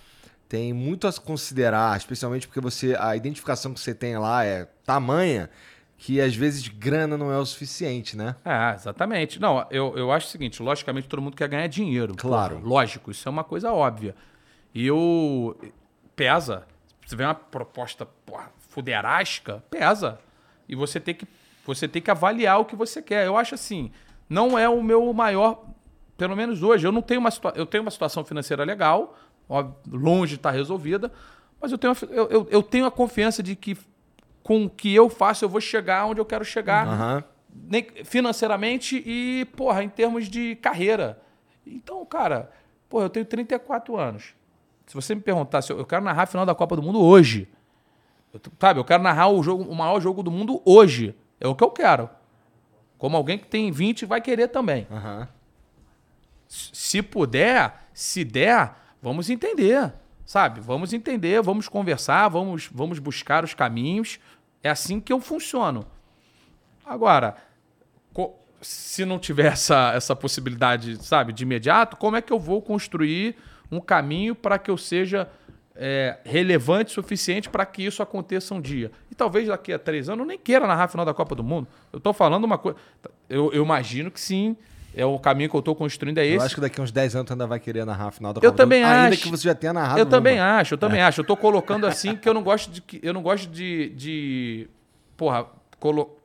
tem muito a considerar, especialmente porque você a identificação que você tem lá é tamanha que às vezes grana não é o suficiente, né?
É, exatamente. Não, eu, eu acho o seguinte, logicamente todo mundo quer ganhar dinheiro.
Claro.
Porra, lógico, isso é uma coisa óbvia. E eu... Pesa. Se vem uma proposta, porra, fuderasca, pesa. E você tem que você tem que avaliar o que você quer. Eu acho assim, não é o meu maior, pelo menos hoje, eu não tenho uma eu tenho uma situação financeira legal, longe de estar resolvida, mas eu tenho, eu, eu, eu tenho a confiança de que com o que eu faço eu vou chegar onde eu quero chegar nem- financeiramente e, porra, em termos de carreira. Então, cara, porra, eu tenho 34 anos. Se você me perguntar se eu, eu quero narrar a final da Copa do Mundo hoje, eu sabe, eu quero narrar o, jogo, o maior jogo do mundo hoje. É o que eu quero. Como alguém que tem 20 vai querer também. S- Se puder, se der, vamos entender, sabe? Vamos entender, vamos conversar, vamos, vamos buscar os caminhos. É assim que eu funciono. Agora, se não tiver essa, essa possibilidade, sabe, de imediato, como é que eu vou construir um caminho para que eu seja é, relevante o suficiente para que isso aconteça um dia? E talvez daqui a três anos eu nem queira narrar a final da Copa do Mundo. Eu tô falando uma coisa. Eu, eu imagino que sim. É o caminho que eu tô construindo é esse.
Eu acho que daqui uns 10 anos tu ainda vai querer narrar a final da
Eu
Copa do
também
Mundo, Ainda
acho.
que você já tenha narrado
Eu também
uma.
acho, eu também acho. Eu tô colocando assim que eu não gosto de. que- Eu não gosto de. de porra,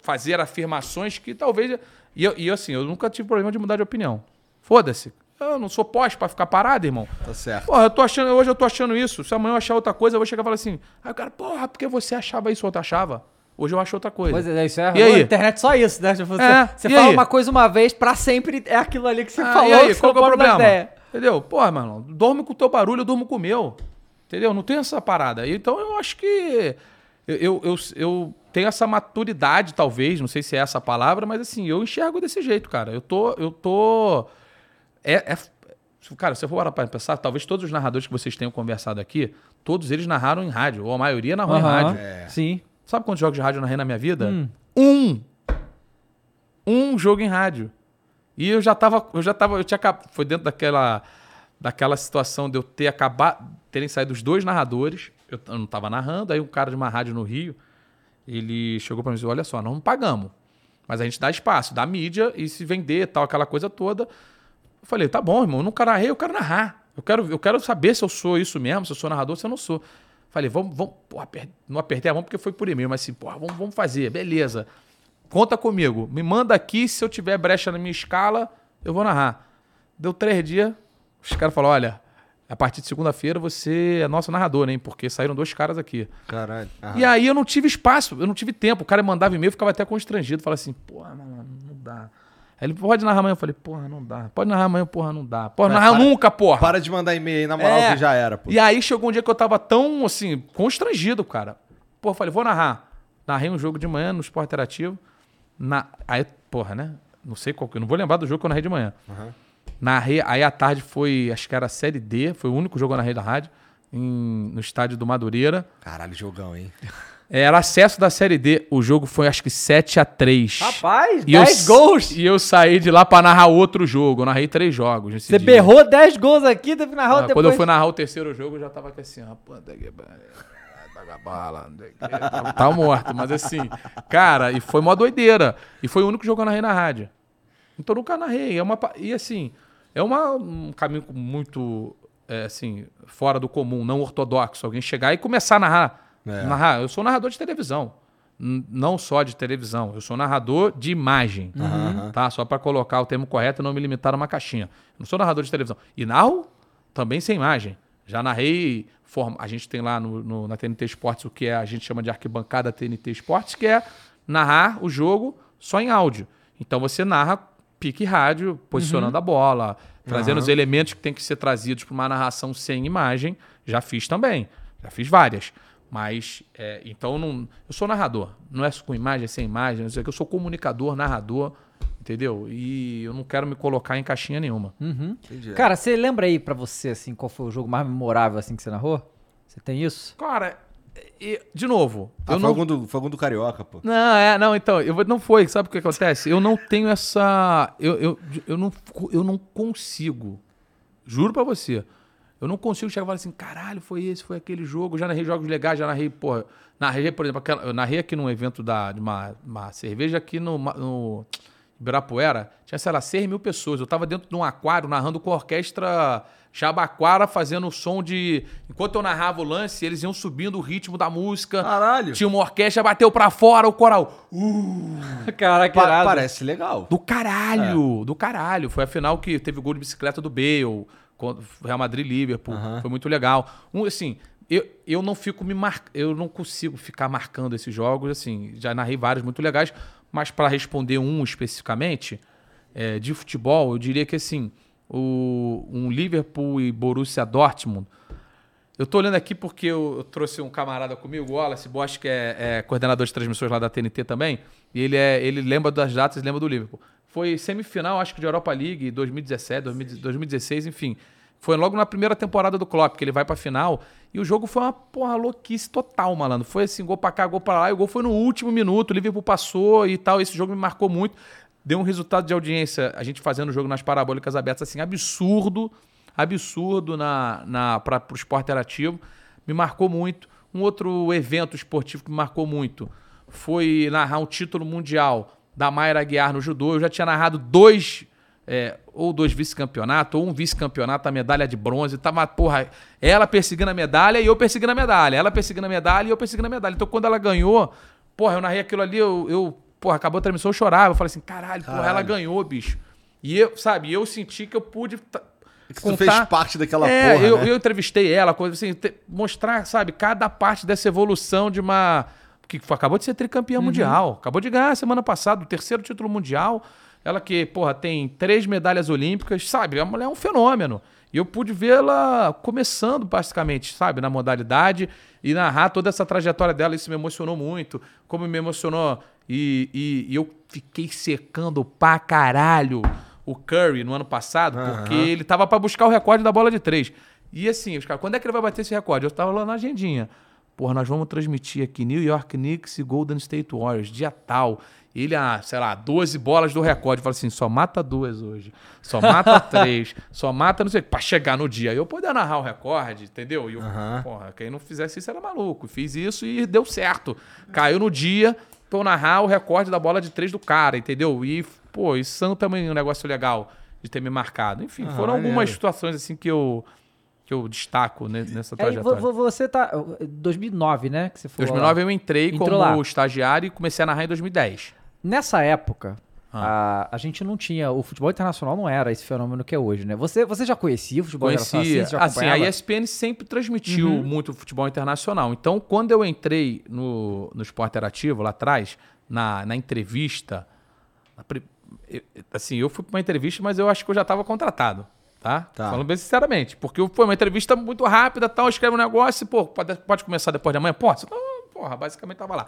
fazer afirmações que talvez. E, eu, e assim, eu nunca tive problema de mudar de opinião. Foda-se. Eu não sou pós pra ficar parado, irmão.
Tá certo.
Porra, eu tô achando, hoje eu tô achando isso. Se amanhã eu achar outra coisa, eu vou chegar e falar assim. Aí o cara, porra, porque você achava isso ou outro achava? Hoje eu acho outra coisa.
Pois é, isso é.
E aí?
A internet é só isso, né? Tipo, você
É,
você fala
aí?
uma coisa uma vez, pra sempre é aquilo ali que você
Ah,
falou.
e aí, qual que é o problema?
ideia.
Entendeu? Porra, mano, dorme com o teu barulho, eu durmo com o meu. Entendeu? Não tem essa parada. Então eu acho que eu, eu, eu, eu tenho essa maturidade, talvez, não sei se é essa a palavra, mas assim, eu enxergo desse jeito, cara. Eu tô. Eu tô. É. é cara, se eu for parar pra pensar, talvez todos os narradores que vocês tenham conversado aqui, todos eles narraram em rádio, ou a maioria narrou em
Aham,
rádio.
Sim.
Sabe quantos jogos de rádio eu narrei na minha vida? Um. Um jogo em rádio. E eu já tava, eu já tava, eu tinha foi dentro daquela daquela situação de eu ter acabado, terem saído os dois narradores, eu, eu não tava narrando, aí um cara de uma rádio no Rio, ele chegou pra mim e disse, olha só, não pagamos, mas a gente dá espaço, dá mídia e se vender tal, aquela coisa toda. Eu falei, tá bom, irmão, eu nunca narrei, eu quero narrar. Eu quero, eu quero saber se eu sou isso mesmo, se eu sou narrador, se eu não sou. Falei, vamos, vamos, porra, não apertei a mão porque foi por e-mail, mas assim, porra, vamos, vamos fazer, beleza. Conta comigo, me manda aqui, se eu tiver brecha na minha escala, eu vou narrar. Deu três dias, os caras falaram, olha, a partir de segunda-feira você é nosso narrador, hein? Porque saíram dois caras aqui.
Caralho. Aham.
E aí eu não tive espaço, eu não tive tempo. O cara mandava e-mail, ficava até constrangido. Falava assim, porra, mano, não dá. Aí ele, pode narrar amanhã? Eu falei, porra, não dá. Pode narrar amanhã? Porra, não dá. Pode
É,
narrar
para-
nunca, porra.
Para de mandar e-mail aí, na moral,
É.
que já era, pô.
E aí chegou um dia que eu tava tão, assim, constrangido, cara. Pô, eu falei, vou narrar. Narrei um jogo de manhã no Esporte Interativo. Na... Aí, porra, né? Não sei qual que. eu Não vou lembrar do jogo que eu narrei de manhã. Narrei. Aí à tarde foi, acho que era a Série D. Foi o único jogo que eu narrei da rádio. em- no estádio do Madureira.
Caralho, jogão, hein? <laughs>
Era acesso da Série D. O jogo foi, acho que 7 a 3
Rapaz,
E eu
10
s-
gols.
E eu saí de lá pra narrar outro jogo. Eu narrei três jogos.
Você
dia.
berrou 10 gols aqui, teve que narrar
Ah,
depois.
Quando eu fui narrar o terceiro jogo, eu já tava aqui assim, Paga bala, Tava morto, mas assim, cara, e foi mó doideira. E foi o único jogo que eu narrei na rádio. Então eu nunca narrei. É uma, e assim, é uma, um caminho muito, é, assim, fora do comum, não ortodoxo. Alguém chegar e começar a narrar.
É.
narrar. Eu sou narrador de televisão. N- Não só de televisão, eu sou narrador de imagem. Tá? Só para colocar o termo correto e não me limitar a uma caixinha. Eu não sou narrador de televisão. E narro também sem imagem. Já narrei. Forma, a gente tem lá no, no- na TNT Esportes o que é, a gente chama de arquibancada TNT Esportes, que é narrar o jogo só em áudio. Então você narra pique rádio, posicionando a bola, trazendo os elementos que tem que ser trazidos para uma narração sem imagem. Já fiz também. Já fiz várias. Mas, é, então, não, eu sou narrador. Não é com imagem, é sem imagem. Não sei. Eu sou comunicador, narrador Entendeu? E eu não quero me colocar em caixinha nenhuma.
Entendi.
Cara, você lembra aí pra você, assim, qual foi o jogo mais memorável, assim, que você narrou? Você tem isso?
Cara, e- de novo,
Ah,
eu
foi,
não
algum do, foi algum do Carioca, pô.
Não, é, não, então, eu não foi, sabe o que acontece? Eu não tenho essa. Eu, eu, eu, não, eu não consigo. Juro pra você. Eu não consigo chegar e falar assim, caralho, foi esse, foi aquele jogo. Eu já narrei jogos legais, já narrei, porra. Narrei, por exemplo, aquela, eu narrei aqui num evento da, de uma, uma cerveja aqui no, no Ibirapuera. Tinha, sei lá, 6 mil pessoas. Eu tava dentro de um aquário narrando com a orquestra Jabaquara, fazendo o som de. Enquanto eu narrava o lance, eles iam subindo o ritmo da música.
Caralho.
Tinha uma orquestra, bateu pra fora o coral. <laughs>
Caraca,
Pa-
irado.
parece legal.
Do caralho, do caralho. Foi a final que teve o gol de bicicleta do Bale, Real Madrid Liverpool. Foi muito legal. Um, assim, eu, eu não fico me mar... eu não consigo ficar marcando esses jogos, assim, já narrei vários muito legais, mas para responder um especificamente, é, de futebol, eu diria que assim, o, um Liverpool e Borussia Dortmund, eu tô olhando aqui porque eu, eu trouxe um camarada comigo, o Wallace Bosch, que é, é coordenador de transmissões lá da TNT também, e ele, é, ele lembra das datas, lembra do Liverpool. Foi semifinal, acho que de Europa League, 2017, 2000 2016, enfim. Foi logo na primeira temporada do Klopp, que ele vai pra final, e o jogo foi uma porra louquice total, malandro. Foi assim, gol pra cá, gol pra lá, e o gol foi no último minuto, o Liverpool passou e tal, esse jogo me marcou muito. Deu um resultado de audiência, a gente fazendo o jogo nas parabólicas abertas, assim, absurdo, absurdo na, na, para o esporte interativo. Me marcou muito. Um outro evento esportivo que me marcou muito foi narrar um título mundial da Mayra Aguiar no judô. Eu já tinha narrado dois, é, ou dois vice-campeonatos, ou um vice-campeonato, a medalha de bronze. Tava, porra, ela perseguindo a medalha e eu perseguindo a medalha. Ela perseguindo a medalha e eu perseguindo a medalha. Então, quando ela ganhou, porra, eu narrei aquilo ali, eu, eu porra, acabou a transmissão, eu chorava. Eu falei assim, caralho, porra, ela ganhou, bicho. E eu, sabe, eu senti que eu pude.
Que tu fez parte daquela
é,
porra,
eu,
né?
eu entrevistei ela, coisa assim, te- mostrar, sabe, cada parte dessa evolução de uma. Que acabou de ser tricampeã
Uhum.
mundial. Acabou de ganhar semana passada o terceiro título mundial. Ela que, porra, tem três medalhas olímpicas, sabe? A mulher é um fenômeno. E eu pude vê-la começando, basicamente, sabe, na modalidade e narrar toda essa trajetória dela. Isso me emocionou muito. Como me emocionou. E, e- e eu fiquei secando pra caralho o Curry no ano passado, porque ele tava pra buscar o recorde da bola de três. E assim, os caras, quando é que ele vai bater esse recorde? Eu tava lá na agendinha. Porra, nós vamos transmitir aqui New York Knicks e Golden State Warriors, dia tal. Ele, ah, sei lá, 12 bolas do recorde. Fala assim, só mata duas hoje. Só mata <laughs> três. Só mata, não sei, pra chegar no dia. Eu poder narrar o recorde, entendeu? E eu, porra, quem não fizesse isso era maluco. Fiz isso e deu certo. Caiu no dia pra eu narrar o recorde da bola de três do cara, entendeu? E, pô, isso também é um negócio legal de ter me marcado. Enfim, foram algumas situações assim que eu, que eu destaco ne- nessa
Aí, vo-
trajetória.
vo- você tá. 2009, né? Que você falou.
2009
lá.
eu entrei
Entrou
como
lá.
estagiário e comecei a narrar em 2010.
Nessa época,
Ah.
a, a gente não tinha. O futebol internacional não era esse fenômeno que é hoje, né? Você, você já conhecia o futebol internacional?
Conhecia.
Assim, você já
Assim, a? ESPN sempre transmitiu
Uhum.
muito futebol internacional. Então, quando eu entrei no, no Esporte Interativo, lá atrás, na, na entrevista, na assim, eu fui para uma entrevista, mas eu acho que eu já estava contratado. Tá?
Tá.
Falando bem sinceramente. Porque foi uma entrevista muito rápida, tal, escreve um negócio e, pô, pode, pode começar depois de amanhã? Pô, você tá, porra, basicamente tava lá.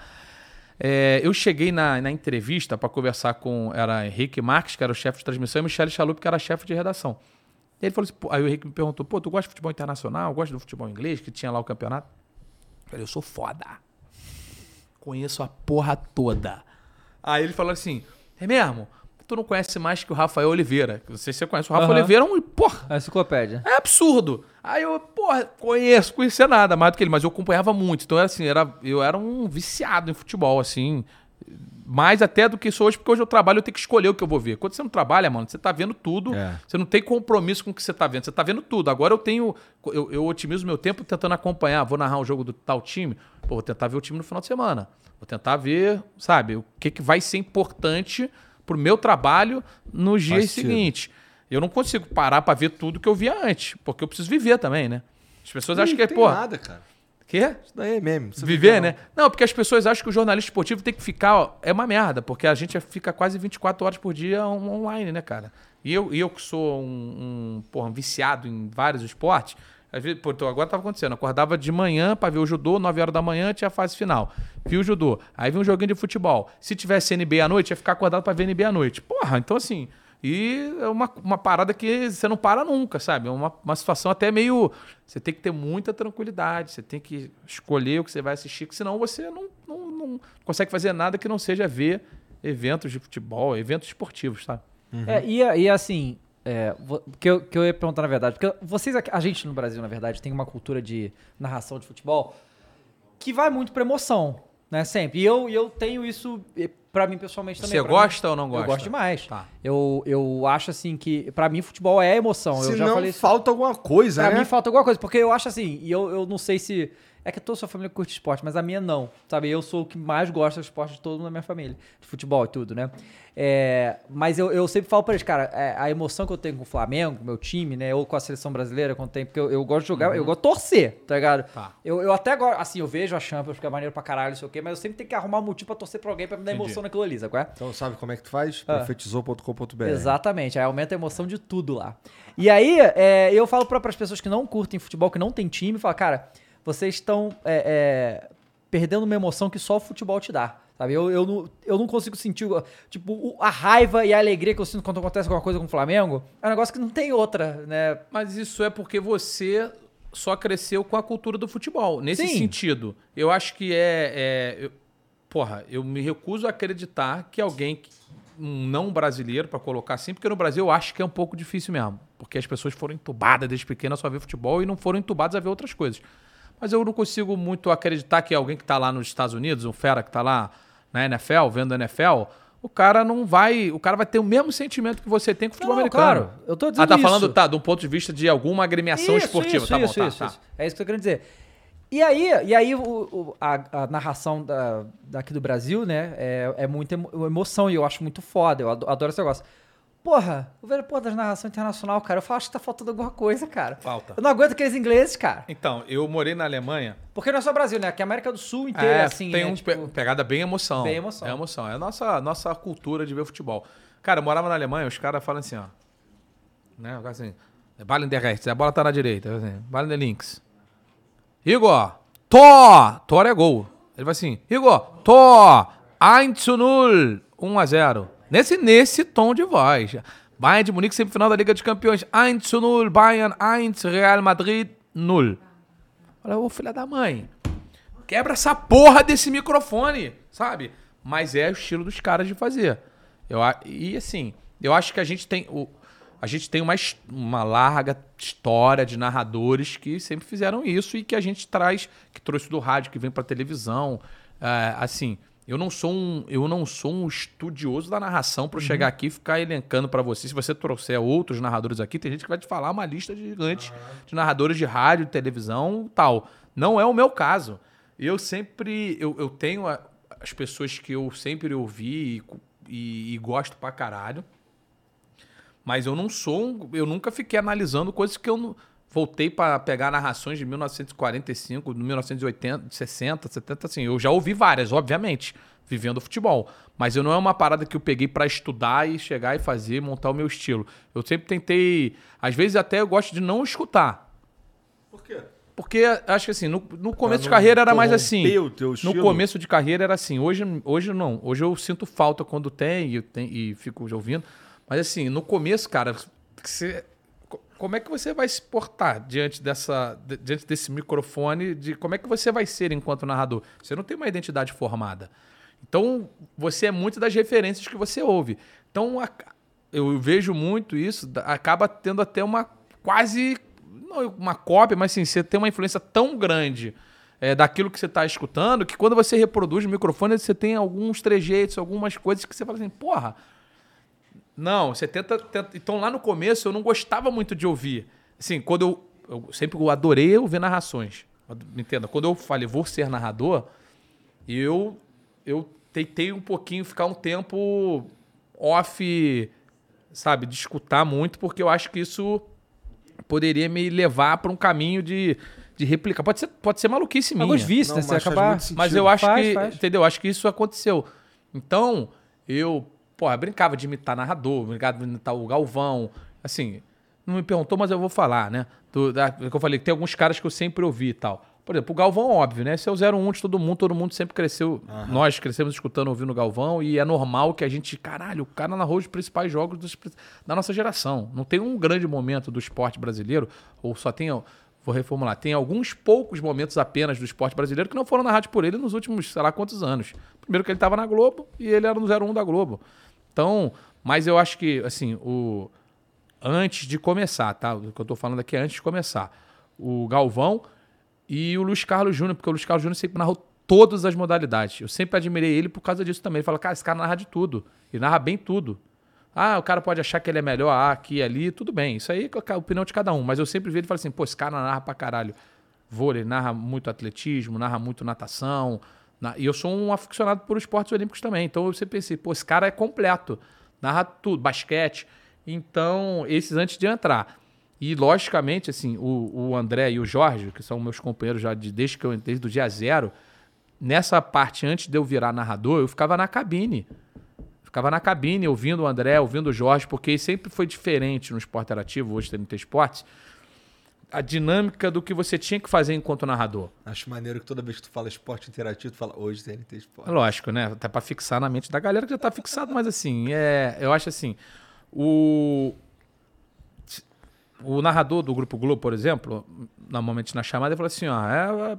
É, eu cheguei na, na entrevista para conversar com. Era Henrique Marques, que era o chefe de transmissão, e Michele Chalup, que era chefe de redação. Ele falou assim: aí o Henrique me perguntou: pô, tu gosta de futebol internacional? Gosta do futebol inglês, que tinha lá o campeonato? Eu falei: eu sou foda. Conheço a porra toda. Aí ele falou assim: é mesmo? Tu não conhece mais que o Rafael Oliveira. Não sei se você conhece. O Rafael
Aham.
Oliveira é um. Porra!
A enciclopédia.
É absurdo. Aí eu, porra, conheço, conhecia nada mais do que ele, mas eu acompanhava muito. Então era assim, era, eu era um viciado em futebol, assim. Mais até do que sou hoje, porque hoje eu trabalho, eu tenho que escolher o que eu vou ver. Quando você não trabalha, mano, você tá vendo tudo.
É.
Você não tem compromisso com o que você tá vendo. Você tá vendo tudo. Agora eu tenho. Eu, eu otimizo meu tempo tentando acompanhar. Vou narrar um jogo do tal time. Pô, vou tentar ver o time no final de semana. Vou tentar ver, sabe, o que, que vai ser importante pro meu trabalho nos dias seguintes. Eu não consigo parar pra ver tudo que eu via antes, porque eu preciso viver também, né? As pessoas acham que é, pô.
nada, cara.
Quê?
Isso daí é mesmo. Você
Viver,
não.
né? Não, porque as pessoas acham que o jornalista esportivo tem que ficar. ó, é uma merda, porque a gente fica quase 24 horas por dia on- online, né, cara? E eu, eu que sou um, um, porra, um viciado em vários esportes, Às vezes, pô, então agora tava acontecendo. Acordava de manhã pra ver o judô, 9 horas da manhã tinha a fase final. Vi o judô. Aí vi um joguinho de futebol. Se tivesse NBA à noite, ia ficar acordado pra ver NBA à noite. Porra, então assim. E é uma, uma parada que você não para nunca, sabe? É uma, uma situação até meio. Você tem que ter muita tranquilidade, você tem que escolher o que você vai assistir, porque senão você não, não, não consegue fazer nada que não seja ver eventos de futebol, eventos esportivos, sabe?
É, e, e assim, é, que, eu, que eu ia perguntar na verdade, porque vocês, aqui- a gente no Brasil, na verdade, tem uma cultura de narração de futebol que vai muito pra emoção, né? Sempre. E eu, e eu tenho isso pra mim pessoalmente também.
Você
Pra
gosta
mim-
ou não gosta?
Eu gosto demais.
Tá.
Eu, eu acho assim que, pra mim, futebol é emoção.
Se
eu já
não,
falei isso.
falta alguma coisa,
Pra
né?
mim falta alguma coisa, porque eu acho assim, e eu, eu não sei se. É que toda a sua família curte esporte, mas a minha não. Sabe? Eu sou o que mais gosta do esporte de todo mundo na minha família. De futebol e tudo, né? É, mas eu, eu sempre falo pra eles, cara, é, a emoção que eu tenho com o Flamengo, com o meu time, né? Ou com a seleção brasileira, quando tem, porque eu, eu gosto de jogar, eu gosto de torcer, tá ligado?
Tá.
Eu, eu até agora, assim, eu vejo a Champions, porque é maneiro pra caralho, não sei o quê, mas eu sempre tenho que arrumar um motivo pra torcer pra alguém pra me dar
Entendi.
emoção naquilo ali, sabe é?
Então sabe como é que tu faz?
Ah.
Profetizou.com.br.
Exatamente, aí aumenta a emoção de tudo lá. E aí, é, eu falo para as pessoas que não curtem futebol, que não tem time, falo, cara, vocês estão é, é, perdendo uma emoção que só o futebol te dá. Sabe? Eu, eu, não, eu não consigo sentir, tipo, a raiva e a alegria que eu sinto quando acontece alguma coisa com o Flamengo. É um negócio que não tem outra, né?
Mas isso é porque você só cresceu com a cultura do futebol. Nesse
Sim.
sentido, eu acho que é. é- eu- porra, eu me recuso a acreditar que alguém, que- um não brasileiro, pra colocar assim, porque no Brasil eu acho que é um pouco difícil mesmo. Porque as pessoas foram entubadas desde pequena só a ver futebol e não foram entubadas a ver outras coisas. Mas eu não consigo muito acreditar que alguém que tá lá nos Estados Unidos, um fera que tá lá na NFL, vendo a NFL. O cara não vai. O cara vai ter o mesmo sentimento que você tem com o futebol
Não,
americano.
claro, eu tô dizendo
Ah, tá
isso.
falando, tá, de um ponto de vista de alguma agremiação esportiva.
Isso,
tá
isso,
bom, tá,
isso,
tá.
isso. É isso que eu tô querendo dizer. E aí, e aí o- o- a, a narração da, daqui do Brasil, né, é, é muita emo- emoção e eu acho muito foda, eu ado- adoro esse negócio. Porra, o velho, porra, das narração internacional, cara, eu falo, acho que tá faltando alguma coisa, cara.
Falta.
Eu não aguento aqueles ingleses, cara.
Então, eu morei na Alemanha.
Porque não é só Brasil, né? Aqui a América do Sul inteira é, assim,
tem
né?
um
tipo,
pe- pegada bem emoção.
Bem emoção.
É emoção. É a nossa, nossa cultura de ver futebol. Cara, eu morava na Alemanha, os caras falam assim, ó. Né? o cara Assim, Balen der rechts, a bola tá na direita. Assim, Balen der links. Igor, Thor! Thor é gol. Ele vai assim, Igor, Thor! 1 zu 0. 1 a 0. Nesse, nesse tom de voz. Bayern de Munique, semifinal da Liga dos Campeões. 1 zu 0, Bayern 1, Real Madrid 0. Olha, ô filha da mãe. Quebra essa porra desse microfone, sabe? Mas é o estilo dos caras de fazer. Eu, e assim, eu acho que a gente tem. O, a gente tem uma, uma larga história de narradores que sempre fizeram isso e que a gente traz, que trouxe do rádio, que vem pra televisão. É, assim, eu não sou um, eu não sou um estudioso da narração pra eu chegar aqui e ficar elencando pra você. Se você trouxer outros narradores aqui, tem gente que vai te falar uma lista gigante de narradores de rádio, de televisão, tal. Não é o meu caso. Eu sempre, eu, eu tenho a- as pessoas que eu sempre ouvi e, e- e gosto pra caralho. Mas eu não sou, um- eu nunca fiquei analisando coisas que eu não voltei pra pegar narrações de 1945, de 1980, 60, 70, assim. Eu já ouvi várias, obviamente, vivendo futebol, mas eu não é uma parada que eu peguei pra estudar e chegar e fazer, montar o meu estilo. Eu sempre tentei, às vezes até eu gosto de não escutar.
Por quê?
Porque acho que assim, no, no começo de carreira era mais assim.
o teu
No começo de carreira era assim. Hoje, hoje não. Hoje eu sinto falta quando tem e, tem, e fico ouvindo. Mas assim, no começo, cara, você- como é que você vai se portar diante, dessa, di- diante desse microfone? De como é que você vai ser enquanto narrador? Você não tem uma identidade formada. Então, você é muito das referências que você ouve. Então, eu vejo muito isso, acaba tendo até uma quase, não uma cópia, mas assim, você tem uma influência tão grande é, daquilo que você está escutando, que quando você reproduz o microfone, você tem alguns trejeitos, algumas coisas que você fala assim, porra, não, você tenta, tenta- Então, lá no começo, eu não gostava muito de ouvir. Assim, quando eu. eu sempre eu adorei ouvir narrações. Me entenda? Quando eu falei, vou ser narrador, eu, eu tentei um pouquinho ficar um tempo off, sabe, de escutar muito, porque eu acho que isso poderia me levar para um caminho de, de replicar. Pode ser, pode ser maluquice minha.
Alguns vícios, né? Você
mas
acabar...
Mas eu acho
Faz,
que,
faz.
entendeu? Acho que isso aconteceu. Então, eu, porra, brincava de imitar narrador, brincava de imitar o Galvão, assim, não me perguntou, mas eu vou falar, né? Do, da, que eu falei que tem alguns caras que eu sempre ouvi e tal. Por exemplo, o Galvão, óbvio, né? Esse é o 01 de todo mundo, todo mundo sempre cresceu. Nós crescemos escutando, ouvindo o Galvão, e é normal que a gente, caralho, o cara narrou os principais jogos dos- da nossa geração. Não tem um grande momento do esporte brasileiro, ou só tem. Vou reformular. Tem alguns poucos momentos apenas do esporte brasileiro que não foram narrados por ele nos últimos, sei lá quantos anos. Primeiro que ele estava na Globo e ele era no 01 da Globo. Então, mas eu acho que, assim, o antes de começar, tá? O que eu tô falando aqui é antes de começar. O Galvão e o Luiz Carlos Júnior, porque o Luiz Carlos Júnior sempre narrou todas as modalidades. Eu sempre admirei ele por causa disso também. Ele fala, cara, esse cara narra de tudo. E narra bem tudo. Ah, o cara pode achar que ele é melhor aqui e ali, tudo bem. Isso aí é a opinião de cada um. Mas eu sempre vi ele falo assim, pô, esse cara narra pra caralho. Vôlei, narra muito atletismo, narra muito natação. E eu sou um aficionado por esportes olímpicos também. Então eu sempre pensei, pô, esse cara é completo. Narra tudo, basquete. Então, esses antes de entrar. E, logicamente, assim, o, o André e o Jorge, que são meus companheiros já de, desde que eu entrei, do dia zero, nessa parte, antes de eu virar narrador, eu ficava na cabine. Ficava na cabine ouvindo o André, ouvindo o Jorge, porque sempre foi diferente no esporte interativo, hoje tem TNT Esportes, a dinâmica do que você tinha que fazer enquanto narrador.
Acho maneiro que toda vez que tu fala esporte interativo, tu fala hoje TNT Esporte.
Lógico, né? Até pra fixar na mente da galera que já tá fixado, mas assim, é, eu acho assim, o o narrador do Grupo Globo, por exemplo, normalmente na chamada, ele fala assim, ó, é, é,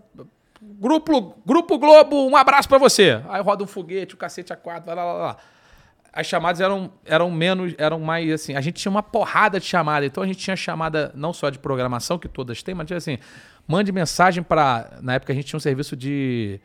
Grupo, Grupo Globo, um abraço pra você. Aí roda um foguete, o cacete a quatro, lá, lá, lá, lá. As chamadas eram, eram menos, eram mais assim, a gente tinha uma porrada de chamada, então a gente tinha chamada não só de programação, que todas têm, mas tinha assim, mande mensagem para na época a gente tinha um serviço de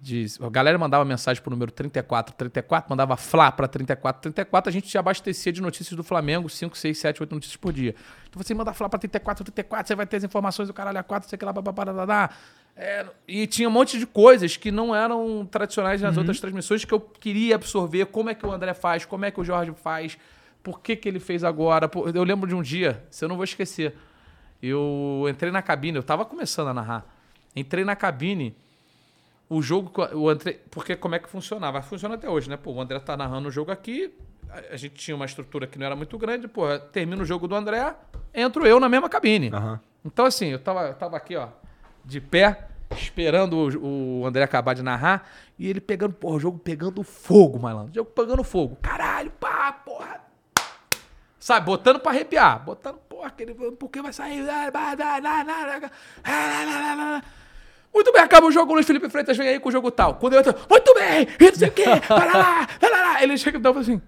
de, a galera mandava mensagem pro número 34, 34, mandava Flá para 34, 34, a gente se abastecia de notícias do Flamengo, 5, 6, 7, 8 notícias por dia. Então você manda Flá para 34, 34, você vai ter as informações do caralho a 4, sei que lá, babá, é, e tinha um monte de coisas que não eram tradicionais nas outras transmissões que eu queria absorver, como é que o André faz, como é que o Jorge faz, por que que ele fez agora. Eu lembro de um dia, se eu não vou esquecer, eu entrei na cabine, eu tava começando a narrar, entrei na cabine o jogo, o André, porque como é que funcionava? Funciona até hoje, né? Pô, o André tá narrando o jogo aqui, a, gente tinha uma estrutura que não era muito grande, pô, termina o jogo do André, entro eu na mesma cabine. Então, assim, eu tava, eu tava aqui, ó, de pé, esperando o, o André acabar de narrar, e ele pegando, porra, o jogo pegando fogo, malandro. O jogo pegando fogo. Caralho, pá, porra. Sabe, botando pra arrepiar. Botando, porra, aquele, porque vai sair. Muito bem, acaba o jogo, o Luiz Felipe Freitas vem aí com o jogo tal. Quando eu entro, muito bem, e não sei o quê, lá, para lá. Ele chega e fala assim,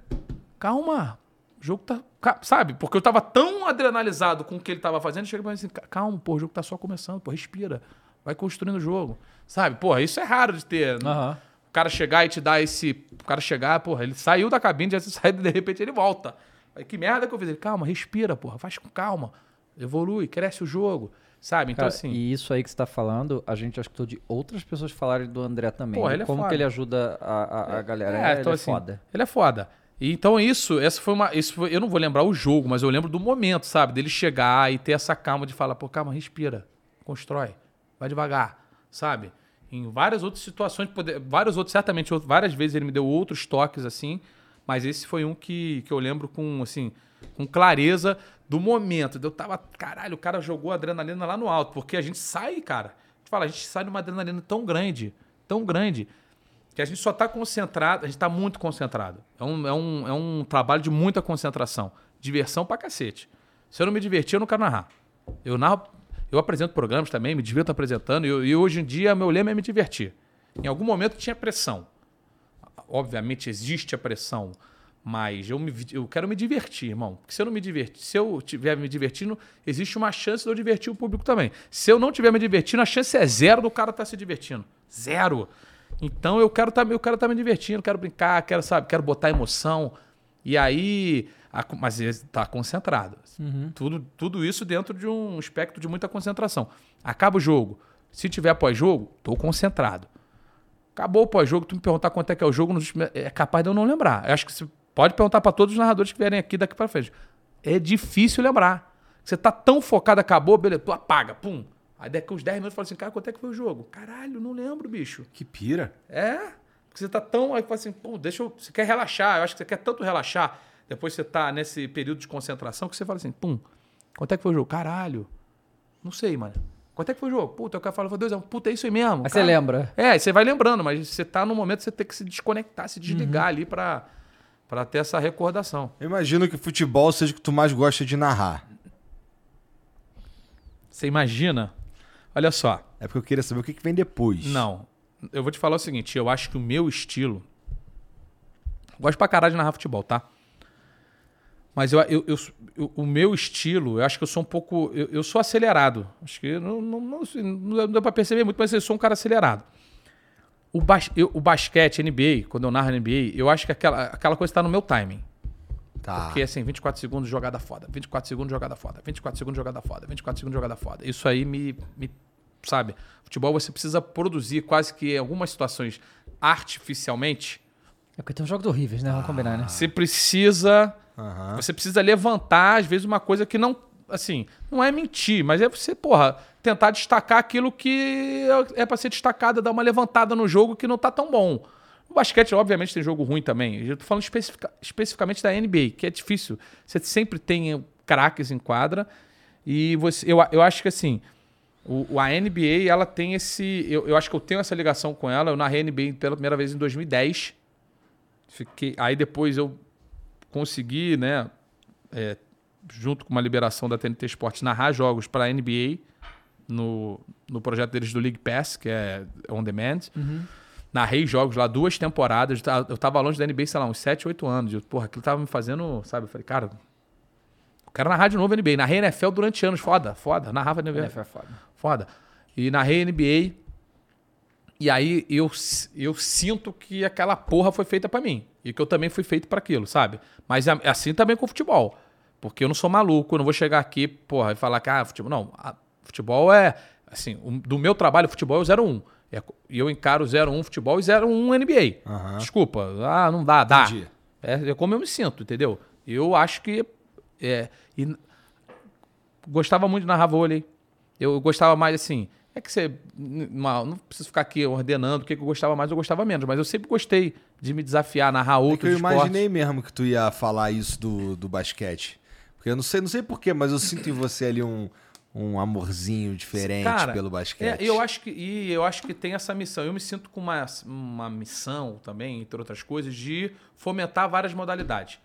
calma, o jogo tá... Sabe, porque eu tava tão adrenalizado com o que ele tava fazendo, chega e fala assim, "Ca- calma, pô, o jogo tá só começando, pô, respira, vai construindo o jogo. Sabe, porra, isso é raro de ter.
Aham.
O cara chegar e te dar esse... O cara chegar, porra, ele saiu da cabine, já <laughs> sai, de repente ele volta. Aí, que merda que eu fiz? Ele, calma, respira, porra, faz com calma, evolui, cresce o jogo. Sabe, então
Cara,
assim...
E isso aí que você tá falando, a gente escutou de outras pessoas falarem do André também. De
ele é
como
foda.
que ele ajuda a, a, a galera.
É,
ele
então
é
assim,
foda.
ele é foda. Então isso, essa foi uma, isso foi- eu não vou lembrar o jogo, mas eu lembro do momento, sabe, dele chegar e ter essa calma de falar, pô, calma, respira, constrói, vai devagar, sabe? Em várias outras situações, poder, vários outros, certamente, várias vezes ele me deu outros toques assim, mas esse foi um que, que eu lembro com, assim, com clareza do momento. Eu tava, caralho, o cara jogou adrenalina lá no alto, porque a gente sai, cara, fala, a gente sai numa adrenalina tão grande, tão grande, que a gente só tá concentrado, a gente tá muito concentrado. É um, é um, é um trabalho de muita concentração. Diversão pra cacete. Se eu não me divertir, eu não quero narrar. Eu narro, eu apresento programas também, me divirto apresentando, e, e hoje em dia meu lema é me divertir. Em algum momento tinha pressão. Obviamente existe a pressão, mas eu, me, eu quero me divertir, irmão. Porque se eu não me divertir, se eu estiver me divertindo, existe uma chance de eu divertir o público também. Se eu não estiver me divertindo, a chance é zero do cara estar se divertindo. Zero. Então eu quero estar eu quero tá me divertindo, quero brincar, quero, sabe, quero botar emoção. E aí. a- mas ele tá concentrado. Tudo, tudo isso dentro de um espectro de muita concentração. Acaba o jogo. Se tiver pós-jogo, tô concentrado. Acabou o pós-jogo, tu me perguntar quanto é que é o jogo, é capaz de eu não lembrar. Eu acho que você pode perguntar para todos os narradores que vierem aqui daqui para frente. É difícil lembrar. Você tá tão focado, acabou, beleza, tu apaga, pum. Aí daqui uns 10 minutos fala assim, cara, quanto é que foi o jogo? Caralho, não lembro, bicho.
Que pira.
É, porque você tá tão. Aí fala assim, pô, deixa eu. Você quer relaxar, eu acho que você quer tanto relaxar. Depois você tá nesse período de concentração que você fala assim, pum, Quanto é que foi o jogo? Caralho. Não sei, mano. Quanto é que foi o jogo? Puta, o cara fala, foi 2x1. Puta, é isso aí mesmo.
Aí você lembra.
É, aí você vai lembrando, mas você tá no momento que você tem que se desconectar, se desligar ali pra, pra ter essa recordação.
Eu imagino que futebol seja o que tu mais gosta de narrar.
Você imagina? Olha só.
É porque eu queria saber o que, que vem depois.
Não. Eu vou te falar o seguinte, eu acho que o meu estilo. Gosto pra caralho de narrar futebol, tá? Mas eu, eu, eu- eu- o meu estilo, eu acho que eu sou um pouco. Eu, eu sou acelerado. Acho que não, não, não, assim, não deu pra perceber muito, mas eu sou um cara acelerado. O, bas, o basquete, NBA, quando eu narro NBA, eu acho que aquela, aquela coisa tá no meu timing.
Tá.
Porque assim, 24 segundos jogada foda, 24 segundos jogada foda, 24 segundos jogada foda, 24 segundos jogada foda. Isso aí me, me sabe? Futebol você precisa produzir quase que em algumas situações artificialmente.
É porque tem uns jogos horríveis, né? Vamos combinar, né?
Você precisa
Aham.
você precisa levantar às vezes uma coisa que não assim, não é mentir, mas é você, porra, tentar destacar aquilo que é pra ser destacado, dar uma levantada no jogo que não tá tão bom. O basquete, obviamente, tem jogo ruim também. Eu tô falando especifica- especificamente da NBA, que é difícil. Você sempre tem craques em quadra. E você, eu, eu acho que assim, o, a NBA, ela tem esse. Eu, eu acho que eu tenho essa ligação com ela. Eu narrei NBA pela primeira vez em 2010. Fiquei, aí depois eu consegui, né, é, junto com uma liberação da TNT Esportes, narrar jogos para a NBA no, no projeto deles do League Pass, que é on demand. Narrei jogos lá duas temporadas. Eu tava- Eu tava longe da NBA, sei lá, uns 7, 8 anos. Eu, porra, aquilo tava me fazendo, sabe? Eu falei, cara, eu quero narrar de novo NBA. Narrei NFL durante anos. Foda, foda. Narrava NBA.
NFL é foda.
Foda. E narrei NBA. E aí eu, eu sinto que aquela porra foi feita pra mim. E que eu também fui feito pra aquilo, sabe? Mas é assim também com o futebol. Porque eu não sou maluco, eu não vou chegar aqui, porra, e falar que, ah, futebol. Não, a- futebol é. Assim, o- do meu trabalho, futebol é o 01. É E eu encaro 01 futebol e 01 NBA.
Aham.
Desculpa, ah, não dá, dá.
Entendi.
É, é como eu me sinto, entendeu? Eu acho que. É, e gostava muito de narrar vôlei. Eu gostava mais assim. É que você. Não, não preciso ficar aqui ordenando o que eu gostava mais ou gostava menos, mas eu sempre gostei de me desafiar, narrar
É que
outros
eu
esportes.
imaginei mesmo que tu ia falar isso do, do basquete. Porque eu não sei, não sei porquê, mas eu sinto em você ali um, um amorzinho diferente
Cara,
pelo basquete.
É, eu acho que e eu acho que tem essa missão. Eu me sinto com uma, uma missão também, entre outras coisas, de fomentar várias modalidades.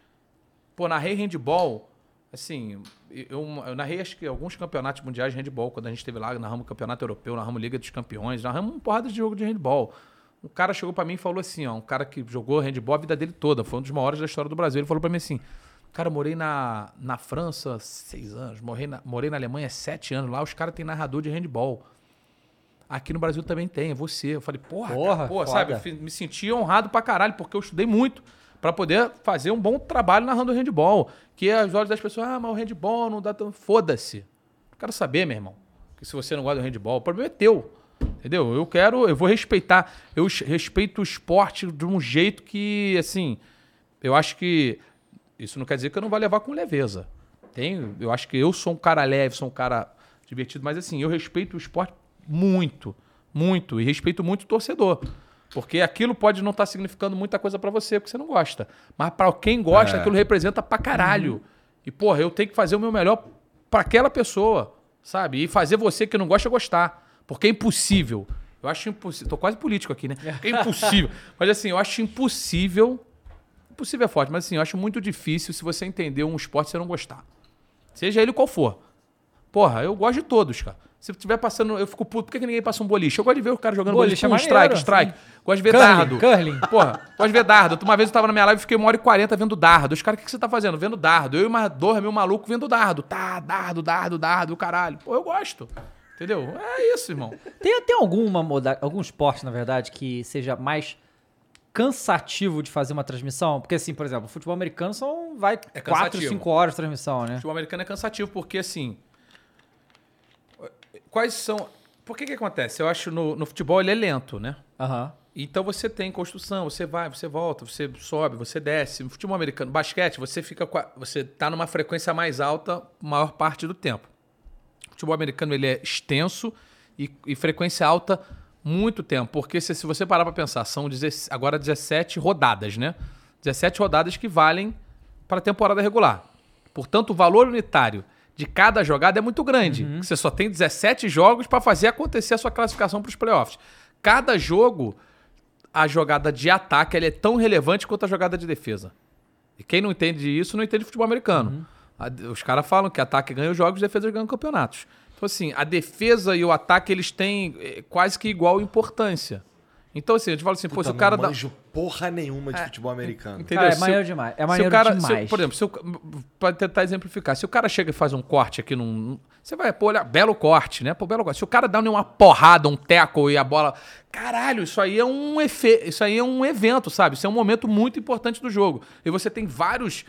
Pô, narrei handball, assim, eu, eu narrei acho que alguns campeonatos mundiais de handball, quando a gente esteve lá, narramos campeonato europeu, narramos Liga dos Campeões, narramos uma porrada de jogo de handball. Um cara chegou pra mim e falou assim, ó, um cara que jogou handball a vida dele toda, foi um dos maiores da história do Brasil, ele falou pra mim assim, cara, morei na, na França seis anos, morei na, morei na Alemanha sete anos, lá os caras têm narrador de handball. Aqui no Brasil também tem, é você. Eu falei, porra,
Porra,
cara, porra, sabe? Me senti honrado pra caralho, porque eu estudei muito pra poder fazer um bom trabalho narrando handball. Que é os olhos das pessoas, ah, mas o handball não dá tão. Foda-se. Não quero saber, meu irmão. Que se você não gosta do handball, o problema é teu. Entendeu? Eu quero, eu vou respeitar. Eu es- respeito o esporte de um jeito que, assim, eu acho que. Isso não quer dizer que eu não vou levar com leveza. Tem, eu acho que eu sou um cara leve, sou um cara divertido, mas assim, eu respeito o esporte muito, muito. E respeito muito o torcedor. Porque aquilo pode não estar significando muita coisa pra você, porque você não gosta. Mas pra quem gosta,
É.
aquilo representa pra caralho. E, porra, eu tenho que fazer o meu melhor pra aquela pessoa, sabe? E fazer você que não gosta gostar. Porque é impossível. Eu acho impossível. Tô quase político aqui, né? É impossível. <laughs> mas assim, eu acho impossível. Impossível é forte, mas assim, eu acho muito difícil se você entender um esporte e você não gostar. Seja ele qual for. Porra, eu gosto de todos, cara. Se tiver passando, eu fico puto. Por que, que ninguém passa um boliche? Eu gosto de ver o cara jogando boliche.
Boliche é
Pum,
maneiro,
strike, strike. Gosto de ver
Curling,
dardo.
curling.
Porra, gosto de ver dardo. Uma vez eu tava na minha live e fiquei uma hora e quarenta vendo dardo. Os caras, o que, que você tá fazendo? Vendo dardo. Eu e uma dor, meu maluco, vendo dardo. Tá, dardo, dardo, dardo, caralho. Pô, eu gosto. Entendeu? É isso, irmão.
Tem, tem alguma moda, algum esporte, na verdade, que seja mais cansativo de fazer uma transmissão? Porque, assim, por exemplo, o futebol americano são, vai
É
4,
cansativo.
5 horas de transmissão, né?
O futebol americano é cansativo, porque assim. Quais são. Por que que acontece? Eu acho no, no futebol ele é lento, né?
Aham.
Então você tem construção, você vai, você volta, você sobe, você desce. No futebol americano, basquete, você fica você tá numa frequência mais alta maior parte do tempo. O futebol americano ele é extenso e, e frequência alta muito tempo, porque se, se você parar para pensar, são 17 agora 17 rodadas, né? 17 rodadas que valem para a temporada regular. Portanto, o valor unitário de cada jogada é muito grande. Você só tem 17 jogos pra fazer acontecer a sua classificação pros playoffs. Cada jogo, a jogada de ataque ela é tão relevante quanto a jogada de defesa. E quem não entende isso não entende futebol americano. A- os caras falam que ataque ganha os jogos, defesa ganha campeonatos. Então, assim, a defesa e o ataque eles têm eh, quase que igual importância. Então, assim, a gente fala assim, pô,
Puta,
se o cara
não
dá.
manjo porra nenhuma de futebol americano.
Entendeu?
Cara, é
Se
maneiro
o-
demais. É
se o
maneiro
cara, se
demais.
por exemplo, se o, pra tentar exemplificar, se o cara chega e faz um corte aqui num. Você vai, pô, olha, belo corte, né? Pô, belo corte. Se o cara dá uma porrada, um teco e a bola. Caralho, isso aí é um efe... Isso aí é um evento, sabe? Isso é um momento muito importante do jogo. E você tem vários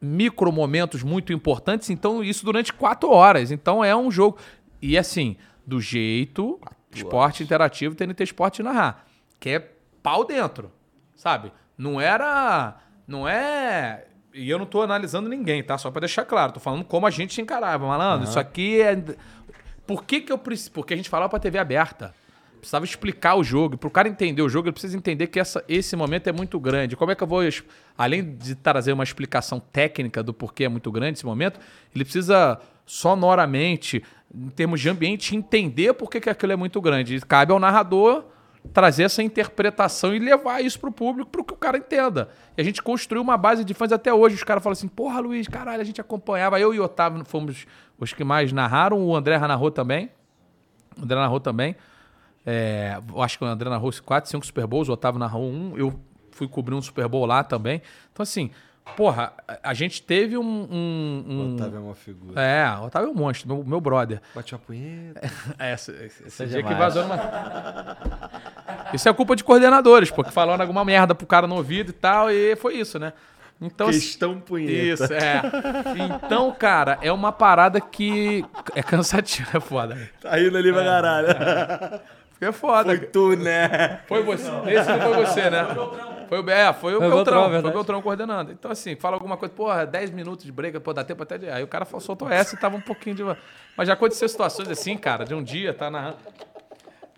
micro momentos muito importantes, então isso durante quatro horas. Então é um jogo. E assim, do jeito esporte interativo, TNT Esporte narrar. Que é pau dentro, sabe? Não era. Não é. E eu não tô analisando ninguém, tá? Só pra deixar claro. Tô falando como a gente encarava, malandro. Isso aqui é. Por que que eu preciso. Porque a gente falava pra TV aberta. Precisava explicar o jogo. Pro cara entender o jogo, ele precisa entender que essa, esse momento é muito grande. Como é que eu vou. Além de trazer uma explicação técnica do porquê é muito grande esse momento, ele precisa sonoramente, em termos de ambiente, entender por que, aquilo é muito grande. E cabe ao narrador trazer essa interpretação e levar isso pro público para que o cara entenda. E a gente construiu uma base de fãs até hoje. Os caras falam assim, porra, Luiz, caralho, a gente acompanhava. Eu e o Otávio fomos os que mais narraram, o André narrou também. O André narrou também. É, eu acho que o André narrou 4, 5 Super Bowls, o Otávio narrou um. Eu fui cobrir um Super Bowl lá também. Então, assim, porra, a, gente teve um. um, um-
O Otávio é uma figura.
É, o Otávio é um monstro, meu, meu brother.
Bate uma punheta. <laughs>
É, esse, esse- esse
é
dia que
demais.
vazou numa. Isso é culpa de coordenadores, porque falaram alguma merda pro cara no ouvido e tal, e foi isso, né? Então, assim,
Questão punheta.
Isso, é. Então, cara, é uma parada que é cansativa, é foda.
Tá rindo ali pra caralho.
Porque é foda.
Foi tu, né?
Foi você. Esse não foi você, né? Foi o, é, foi o
Foi o
Beltrão.
Beltrão,
foi o. Beltrão coordenando. Então, assim, fala alguma coisa, porra, 10 minutos de break, pô, dá tempo até de. Aí o cara soltou essa e tava um pouquinho de. Mas já aconteceu situações assim, cara, de um dia, tá narrando.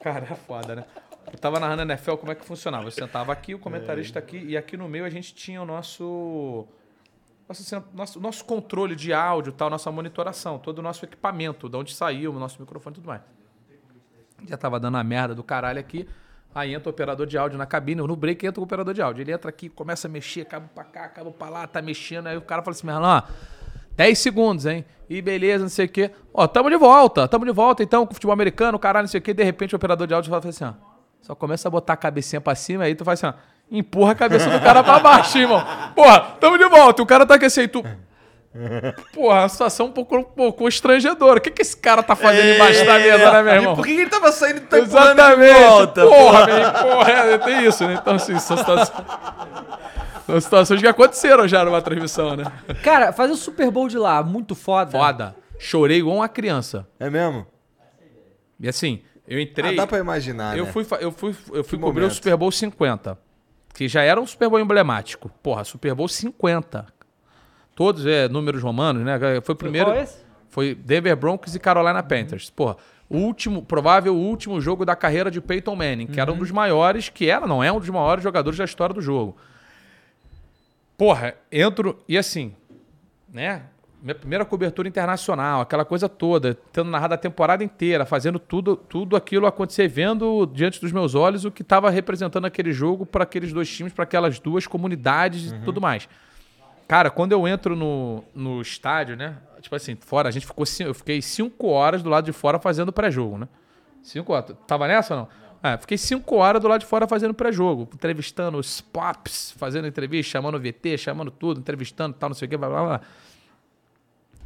Cara, é foda, né? Eu tava narrando a NFL, como é que funcionava? Eu sentava aqui, o comentarista aqui, e aqui no meio a gente tinha o nosso. Nosso, nosso, nosso controle de áudio, tal, nossa monitoração, todo o nosso equipamento, de onde saiu, o nosso microfone e tudo mais. Já tava dando a merda do caralho aqui. Aí entra o operador de áudio na cabine. No break entra o operador de áudio. Ele entra aqui, começa a mexer, cabo pra cá, cabo pra lá, tá mexendo. Aí o cara fala assim, Merlão, ó, 10 segundos, hein? E beleza, não sei o quê. Ó, tamo de volta, tamo de volta então com o futebol americano, caralho, não sei o quê. De repente o operador de áudio fala assim, ó. Só começa a botar a cabecinha pra cima, aí tu faz assim, ó. Empurra a cabeça do cara pra baixo, irmão. Porra, tamo de volta. O cara tá aqui assim, tu. Porra, uma situação um pouco, um pouco constrangedora. O que, que esse cara tá fazendo embaixo da mesa, né, meu
E
irmão?
por que ele tava saindo e tá empurrando de
Exatamente.
volta?
Porra, meu, porra, é, tem isso, né? Então, assim, são situações, são situações que aconteceram já numa transmissão, né?
Cara, fazer o Super Bowl de lá, muito foda.
Foda. Chorei igual uma criança.
É mesmo?
E assim, eu
Ah,
entrei.
dá pra imaginar,
eu
né?
fui, eu fui, eu fui
Que
cobrir o
momento.
Super Bowl 50. Que já era um Super Bowl emblemático. Porra, Super Bowl 50. Todos é números romanos, né? Foi o primeiro.
Qual é esse?
Foi Denver Broncos e Carolina Panthers. Porra, o último, provável último jogo da carreira de Peyton Manning, que era um dos maiores, que era, não é um dos maiores jogadores da história do jogo. Porra, entro e assim, né? Minha primeira cobertura internacional, aquela coisa toda, tendo narrado a temporada inteira, fazendo tudo, tudo aquilo acontecer, vendo diante dos meus olhos o que estava representando aquele jogo para aqueles dois times, para aquelas duas comunidades e tudo mais. Cara, quando eu entro no, no estádio, né? Tipo assim, fora, a gente ficou. Eu fiquei cinco horas do lado de fora fazendo pré-jogo, né? Cinco horas. Tava nessa ou não? É, fiquei cinco horas do lado de fora fazendo pré-jogo, entrevistando os pops, fazendo entrevista, chamando o VT, chamando tudo, entrevistando tal, não sei o que, blá blá blá.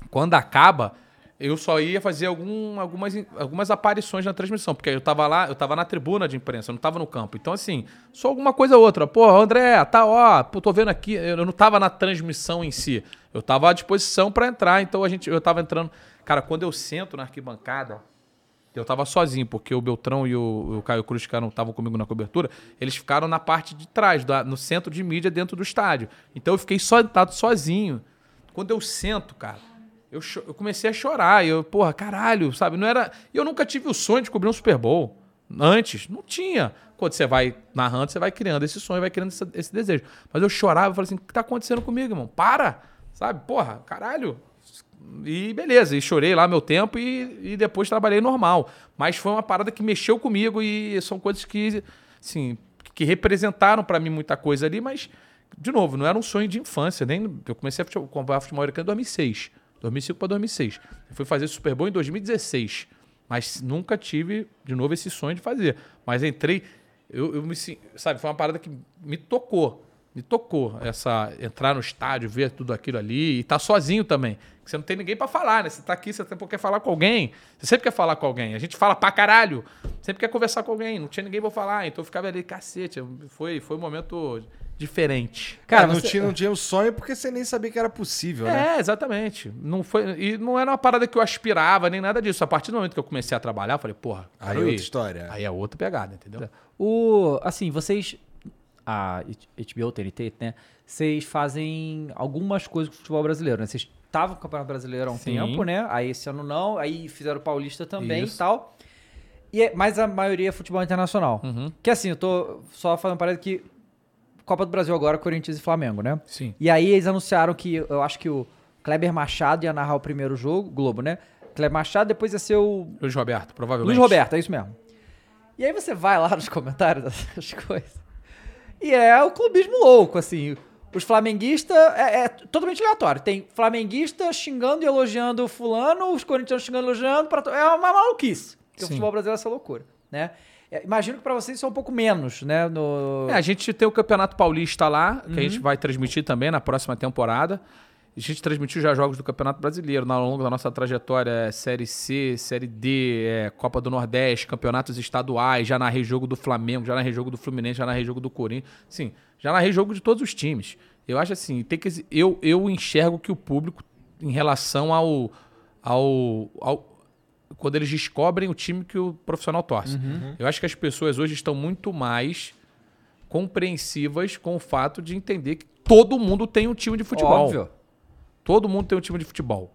Quando acaba, eu só ia fazer algum, algumas, algumas aparições na transmissão, porque eu tava lá, eu tava na tribuna de imprensa, eu não tava no campo. Então, assim, só alguma coisa ou outra. Pô, André, tá, ó, pô, tô vendo aqui. Eu não tava na transmissão em si. Eu tava à disposição pra entrar, então a gente, eu tava entrando. Cara, quando eu sento na arquibancada, eu tava sozinho, porque o Beltrão e o, o Caio Cruz que não estavam comigo na cobertura, eles ficaram na parte de trás, da- no centro de mídia dentro do estádio. Então eu fiquei sentado sozinho. Quando eu sento, cara, eu, eu comecei a chorar. E eu, porra, caralho, sabe? Não era. e Eu nunca tive o sonho de cobrir um Super Bowl. Antes, não tinha. Quando você vai narrando, você vai criando esse sonho, vai criando esse, esse desejo. Mas eu chorava, eu falei assim: o que tá acontecendo comigo, irmão? Para! Sabe? Porra, caralho. E beleza, e chorei lá meu tempo e, e depois trabalhei normal. Mas foi uma parada que mexeu comigo e são coisas que, assim, que representaram pra mim muita coisa ali, mas, de novo, não era um sonho de infância. Nem, eu comecei a acompanhar futebol americano em 2006. 2005 para 2006. Eu fui fazer Super Bowl em 2016. Mas nunca tive, de novo, esse sonho de fazer. Mas entrei, eu, eu me sabe, foi uma parada que me tocou. Me tocou essa entrar no estádio, ver tudo aquilo ali e tá sozinho também. Você não tem ninguém pra falar, né? Você tá aqui, você sempre quer falar com alguém. Você sempre quer falar com alguém. A gente fala pra caralho. Sempre quer conversar com alguém. Não tinha ninguém pra falar. Então eu ficava ali, cacete. Foi, foi um momento diferente.
Cara,
Cara,
não,
você-
tinha, não tinha um sonho porque você nem sabia que era possível, né?
É, exatamente. Não foi, e não era uma parada que eu aspirava, nem nada disso. A partir do momento que eu comecei a trabalhar, eu falei, porra,
Aí é outra história.
Aí é outra pegada, entendeu?
O, assim, vocês. A HBO, TNT, né? Vocês fazem algumas coisas com o futebol brasileiro, né? Vocês estavam no Campeonato Brasileiro há um
Sim.
tempo, né? Aí esse ano não, aí fizeram o Paulista também
Isso.
e tal. E é- mas a maioria é futebol internacional.
Uhum.
Que assim, eu tô só falando para que Copa do Brasil agora, Corinthians e Flamengo, né?
Sim.
E aí eles anunciaram que eu acho que o Kleber Machado ia narrar o primeiro jogo, Globo, né? Kleber Machado, depois ia ser o
Luiz Roberto, provavelmente.
Luiz Roberto, é isso mesmo. E aí você vai lá <laughs> nos comentários dessas coisas. E é o clubismo louco, assim. Os flamenguistas é, é totalmente aleatório. Tem flamenguista xingando e elogiando o fulano, os corintianos xingando e elogiando. Pra, é uma maluquice. Porque o
Sim.
futebol brasileiro é essa loucura, né? É, imagino que pra vocês isso é um pouco menos, né? No...
É, a gente tem o Campeonato Paulista lá, que a
Uhum.
gente vai transmitir também na próxima temporada. A gente transmitiu já jogos do Campeonato Brasileiro na- ao longo da nossa trajetória, é Série C, Série D, é, Copa do Nordeste, campeonatos estaduais, já narrei jogo do Flamengo, já narrei jogo do Fluminense, já narrei jogo do Corinthians. Sim, já narrei jogo de todos os times. Eu acho assim, tem que, eu, eu enxergo que o público, em relação ao, ao, ao- Quando eles descobrem o time que o profissional torce.
Uhum.
Eu acho que as pessoas hoje estão muito mais compreensivas com o fato de entender que todo mundo tem um time de futebol.
Óbvio.
Todo mundo tem um time de futebol.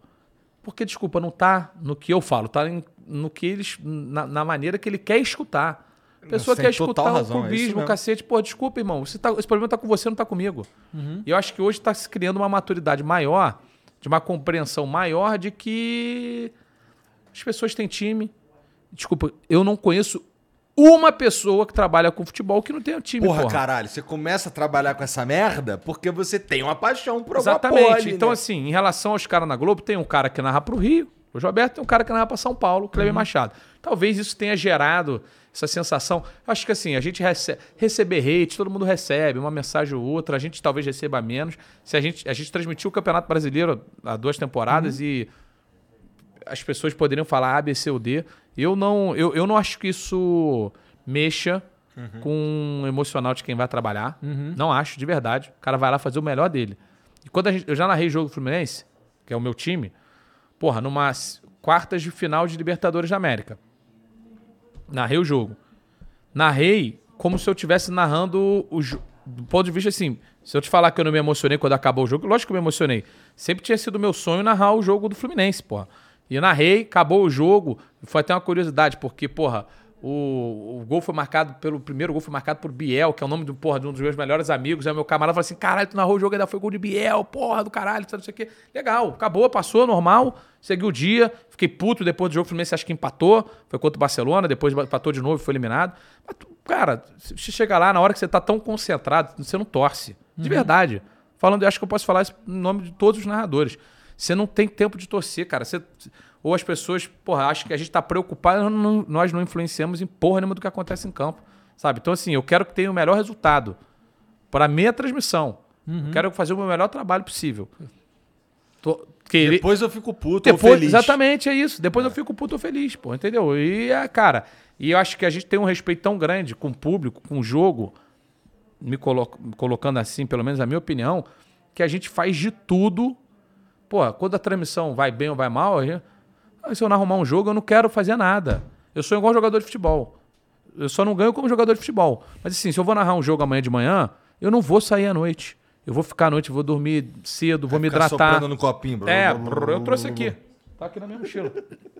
Porque, desculpa, não tá no que eu falo, tá em- no que eles. Na, na maneira que ele quer escutar. A pessoa quer escutar o
razão, é isso
clubismo, o cacete. Pô, desculpa, irmão. Você tá, esse problema tá com você, não tá comigo. E eu acho que hoje tá se criando uma maturidade maior, de uma compreensão maior de que as pessoas têm time. Desculpa, eu não conheço uma pessoa que trabalha com futebol que não tenha time,
Porra,
porra.
caralho, você começa a trabalhar com essa merda porque você tem uma paixão por
Exatamente.
ali,
então,
né?
assim, em relação aos caras na Globo, tem um cara que narra pro Rio, o Roberto, tem um cara que narra pra São Paulo, o Cleber
Uhum.
Machado. Talvez isso tenha gerado essa sensação. Acho que assim, a gente recebe, receber hate, todo mundo recebe, uma mensagem ou outra, a gente talvez receba menos. Se a gente, a gente transmitiu o Campeonato Brasileiro há duas temporadas
Uhum.
e as pessoas poderiam falar A, B, C ou D. Eu não, eu, eu não acho que isso mexa
Uhum.
com o emocional de quem vai trabalhar. Não acho, de verdade. O cara vai lá fazer o melhor dele. E quando a gente, eu já narrei jogo do Fluminense, que é o meu time, porra, numa quartas de final de Libertadores da América. Narrei o jogo. Narrei como se eu estivesse narrando o jogo. Do ponto de vista assim, se eu te falar que eu não me emocionei quando acabou o jogo, lógico que eu me emocionei. Sempre tinha sido meu sonho narrar o jogo do Fluminense, porra. E eu narrei, acabou o jogo. Foi até uma curiosidade, porque, porra, o, o gol foi marcado pelo. Primeiro gol foi marcado por Biel, que é o nome do, porra, de um dos meus melhores amigos. Aí o meu camarada falou assim: caralho, tu narrou o jogo, ainda foi gol de Biel, porra do caralho, não sei o quê. Legal, acabou, passou, normal, seguiu o dia. Fiquei puto depois do jogo, o Fluminense acho que empatou. Foi contra o Barcelona, depois empatou de novo e foi eliminado. Mas, cara, se você chegar lá na hora que você tá tão concentrado, você não torce. De verdade. Falando, eu acho que eu posso falar isso em nome de todos os narradores. Você não tem tempo de torcer, cara. Você- ou as pessoas, porra, acham que a gente tá preocupado, não- nós não influenciamos em porra nenhuma do que acontece em campo. Sabe? Então, assim, eu quero que tenha o melhor resultado para a minha transmissão. Eu quero fazer o meu melhor trabalho possível. Tô,
Depois eu fico puto ou
depois,
feliz.
Exatamente, é isso. Depois eu fico puto ou feliz, pô, entendeu? E, é, cara, e eu acho que a gente tem um respeito tão grande com o público, com o jogo, me colo- colocando assim, pelo menos a minha opinião, que a gente faz de tudo. Pô, quando a transmissão vai bem ou vai mal, a gente- ah, se eu não arrumar um jogo, eu não quero fazer nada. Eu sou igual jogador de futebol. Eu só não ganho como jogador de futebol. Mas assim, se eu vou narrar um jogo amanhã de manhã, eu não vou sair à noite. Eu vou ficar à noite, vou dormir cedo, vou me
ficar
hidratar.
soprando no copinho. blá,
É, brrr, eu trouxe aqui. Tá aqui na minha mochila.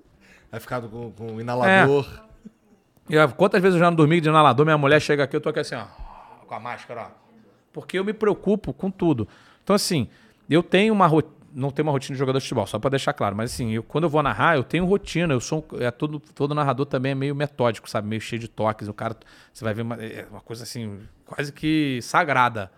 <laughs>
Vai ficar com, com inalador.
Ó, quantas vezes eu já não dormi de inalador, minha mulher chega aqui, eu tô aqui assim, ó, com a máscara, ó. Porque eu me preocupo com tudo. Então, assim, eu tenho uma rotina. Não tenho uma rotina de jogador de futebol, só pra deixar claro. Mas assim, eu, quando eu vou narrar, eu tenho rotina. Eu sou é todo, todo narrador também é meio metódico, sabe? Meio cheio de toques. O cara, você vai ver uma, é uma coisa assim, quase que sagrada.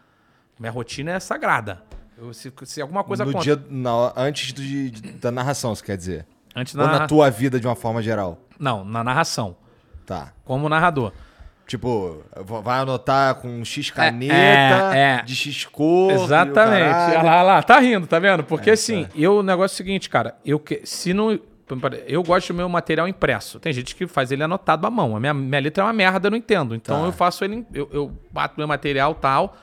Minha rotina é sagrada. Eu- se, se alguma coisa
no dia, na- antes do- de- da narração, você quer dizer?
Antes
Ou
da
na
narra-
tua vida de uma forma geral?
Não, na narração.
Tá.
Como narrador.
Tipo, vai anotar com X caneta,
é, é.
de X cor.
Exatamente. Olha lá, olha lá, tá rindo, tá vendo? Porque assim, eu, o negócio é o seguinte, cara, eu que, se não. Eu gosto do meu material impresso. Tem gente que faz ele anotado à mão. A minha, minha letra é uma merda, eu não entendo. Então
Tá.
eu faço ele. Eu, eu bato meu material tal.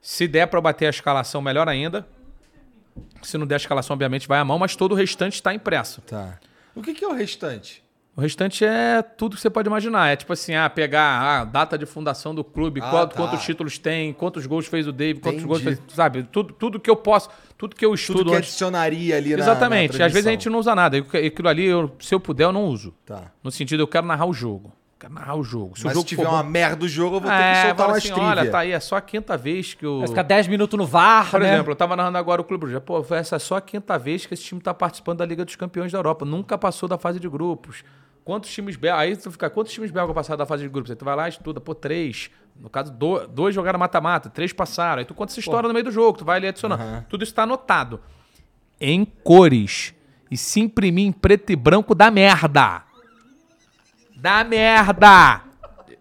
Se der pra eu bater a escalação, melhor ainda. Se não der a escalação, obviamente vai à mão, mas todo o restante está impresso.
Tá. O que, que é o restante?
O restante é tudo que você pode imaginar. É tipo assim, ah, pegar a data de fundação do clube,
Ah,
qual-
tá.
quantos títulos tem, quantos gols fez o David, quantos
Entendi.
gols fez, sabe? Tudo, tudo que eu posso, tudo que eu estudo
Tudo que
antes.
adicionaria ali na
Exatamente.
na
Às vezes a gente não usa nada. Eu- Aquilo ali, eu- se eu puder, eu não uso.
Tá.
No sentido, eu quero narrar o jogo. Quero narrar o jogo.
Mas
o jogo
se tiver
for
uma
bom-
merda do jogo, eu vou ter que
é,
soltar uma
assim,
trivia.
olha, tá aí, é só a quinta vez que o...
Vai ficar 10 minutos no VAR,
Por
né?
exemplo, eu tava narrando agora o Clube Bruges. Pô, essa é só a quinta vez que esse time tá participando da Liga dos Campeões da Europa. Nunca passou da fase de grupos. Quantos times belgas... Aí tu fica, quantos times belgas passaram da fase de grupos? Aí tu vai lá e estuda, pô, três. No caso, do- dois jogaram mata-mata, três passaram. Aí tu conta essa história no meio do jogo, tu vai ali adicionando. Tudo isso tá anotado. Em cores. E se imprimir em preto e branco, dá merda. Dá merda.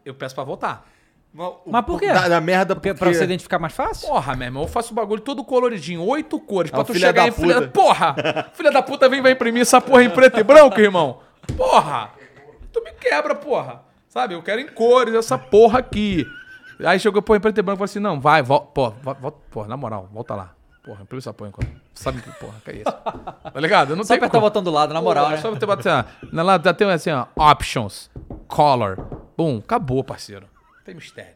Eu peço pra voltar.
Mas por quê?
Da, da merda
Porque,
porque...
pra você identificar mais fácil?
Porra, meu irmão, eu faço o bagulho todo coloridinho, oito cores, pra
É o
tu
filho
chegar
da
em filha... Porra! filha da puta vem vai imprimir essa porra em preto e branco, irmão. Porra! Tu me quebra, porra. Sabe, eu quero em cores essa porra aqui. Aí chegou, pô, em preto e branco, falei assim, não, vai, volta, porra, volta, porra, na moral, volta lá. Porra, imprime essa porra enquanto. Sabe que porra que é isso? Tá ligado? Eu não
Só
sei
apertar o botão do lado, na moral, né?
Só você bater assim, ó. Na lá tem assim, ó, options, color. Bum, acabou, parceiro. Não tem mistério.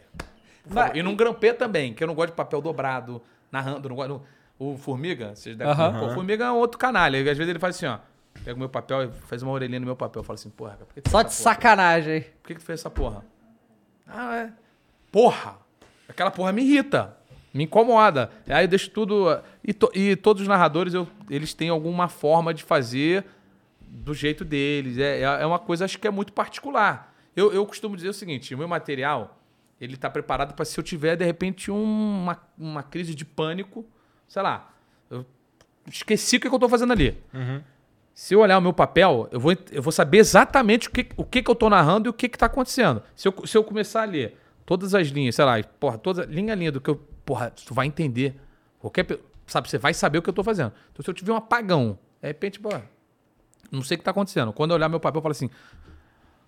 Favor. E num grampê também, que eu não gosto de papel dobrado, narrando, não gosto. O Formiga, vocês devem
Aham.
Pô, O Formiga é um outro canalha. Às vezes ele faz assim, ó. Pega o meu papel e faz uma orelhinha no meu papel. Eu falo assim, porra, por que tu
Só
fez
de
essa porra?
sacanagem.
Por que que tu fez essa porra? Ah, é. Porra! Aquela porra me irrita. Me incomoda. Aí eu deixo tudo. E, to- e todos os narradores, eu- eles têm alguma forma de fazer do jeito deles. É, é uma coisa, acho que é muito particular. Eu, eu costumo dizer o seguinte: o meu material, ele tá preparado para se eu tiver, de repente, um- uma, uma crise de pânico, sei lá. Eu esqueci o que, que eu tô fazendo ali. Se eu olhar o meu papel, eu vou, eu vou saber exatamente o que, o que, que eu tô narrando e o que, que tá acontecendo. Se eu, se eu começar a ler todas as linhas, sei lá, porra, toda linha a linha do que eu. Porra, tu vai entender. Qualquer. Sabe, você vai saber o que eu tô fazendo. Então, se eu tiver um apagão, de repente, porra, não sei o que tá acontecendo. Quando eu olhar meu papel, eu falo assim: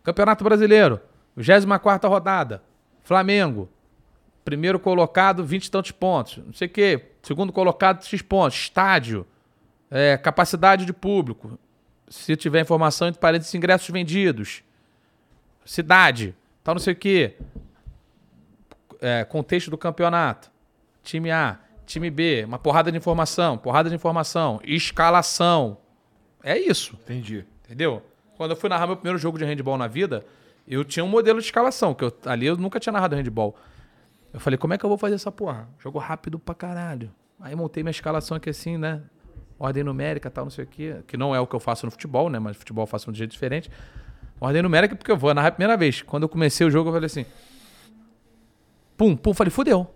Campeonato Brasileiro, 24 rodada, Flamengo, primeiro colocado, 20 e tantos pontos, não sei o quê, segundo colocado, X pontos, estádio, é, capacidade de público, se tiver informação entre parênteses, ingressos vendidos, cidade, tal, não sei o quê, é, contexto do campeonato, time A, time B, uma porrada de informação, porrada de informação, escalação, é isso.
Entendi.
Entendeu? Quando eu fui narrar meu primeiro jogo de handball na vida, eu tinha um modelo de escalação, que eu, ali eu nunca tinha narrado handball. Eu falei, como é que eu vou fazer essa porra? Jogo rápido pra caralho. Aí montei minha escalação aqui assim, né? Ordem numérica, tal, não sei o quê. Que não é o que eu faço no futebol, né? Mas futebol eu faço de um jeito diferente. Ordem numérica porque eu vou narrar a primeira vez. Quando eu comecei o jogo, eu falei assim... Pum, pum, falei, fudeu.